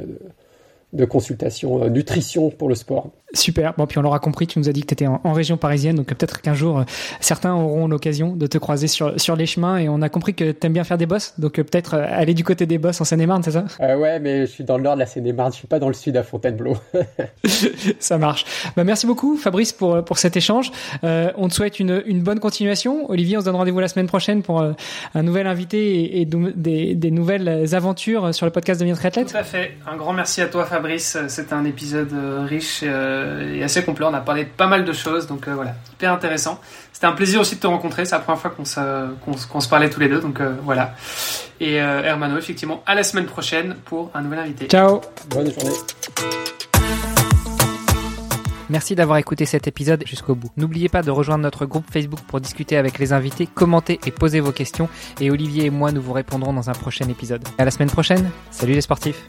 de consultation euh, nutrition pour le sport. Super. Bon, puis on l'aura compris, tu nous as dit que tu étais en, région parisienne, donc peut-être qu'un jour, euh, certains auront l'occasion de te croiser sur, sur les chemins et on a compris que tu aimes bien faire des bosses, donc euh, peut-être aller du côté des bosses en Seine-et-Marne, c'est ça? Ouais, mais je suis dans le nord de la Seine-et-Marne, je suis pas dans le sud à Fontainebleau. ça marche. Bah, merci beaucoup, Fabrice, pour, pour cet échange. on te souhaite une, une bonne continuation. Olivier, on se donne rendez-vous la semaine prochaine pour un nouvel invité et, des, des, nouvelles aventures sur le podcast de Triathlète. Tout à fait. Un grand merci à toi, Fabrice. C'était un épisode euh, riche euh, et assez complet. On a parlé de pas mal de choses, donc euh, voilà, hyper intéressant. C'était un plaisir aussi de te rencontrer. C'est la première fois qu'on se, se parlait tous les deux, donc voilà. Et Hermano, effectivement, à la semaine prochaine pour un nouvel invité. Ciao. Bonne journée. Merci d'avoir écouté cet épisode jusqu'au bout. N'oubliez pas de rejoindre notre groupe Facebook pour discuter avec les invités, commenter et poser vos questions. Et Olivier et moi, nous vous répondrons dans un prochain épisode. À la semaine prochaine. Salut les sportifs.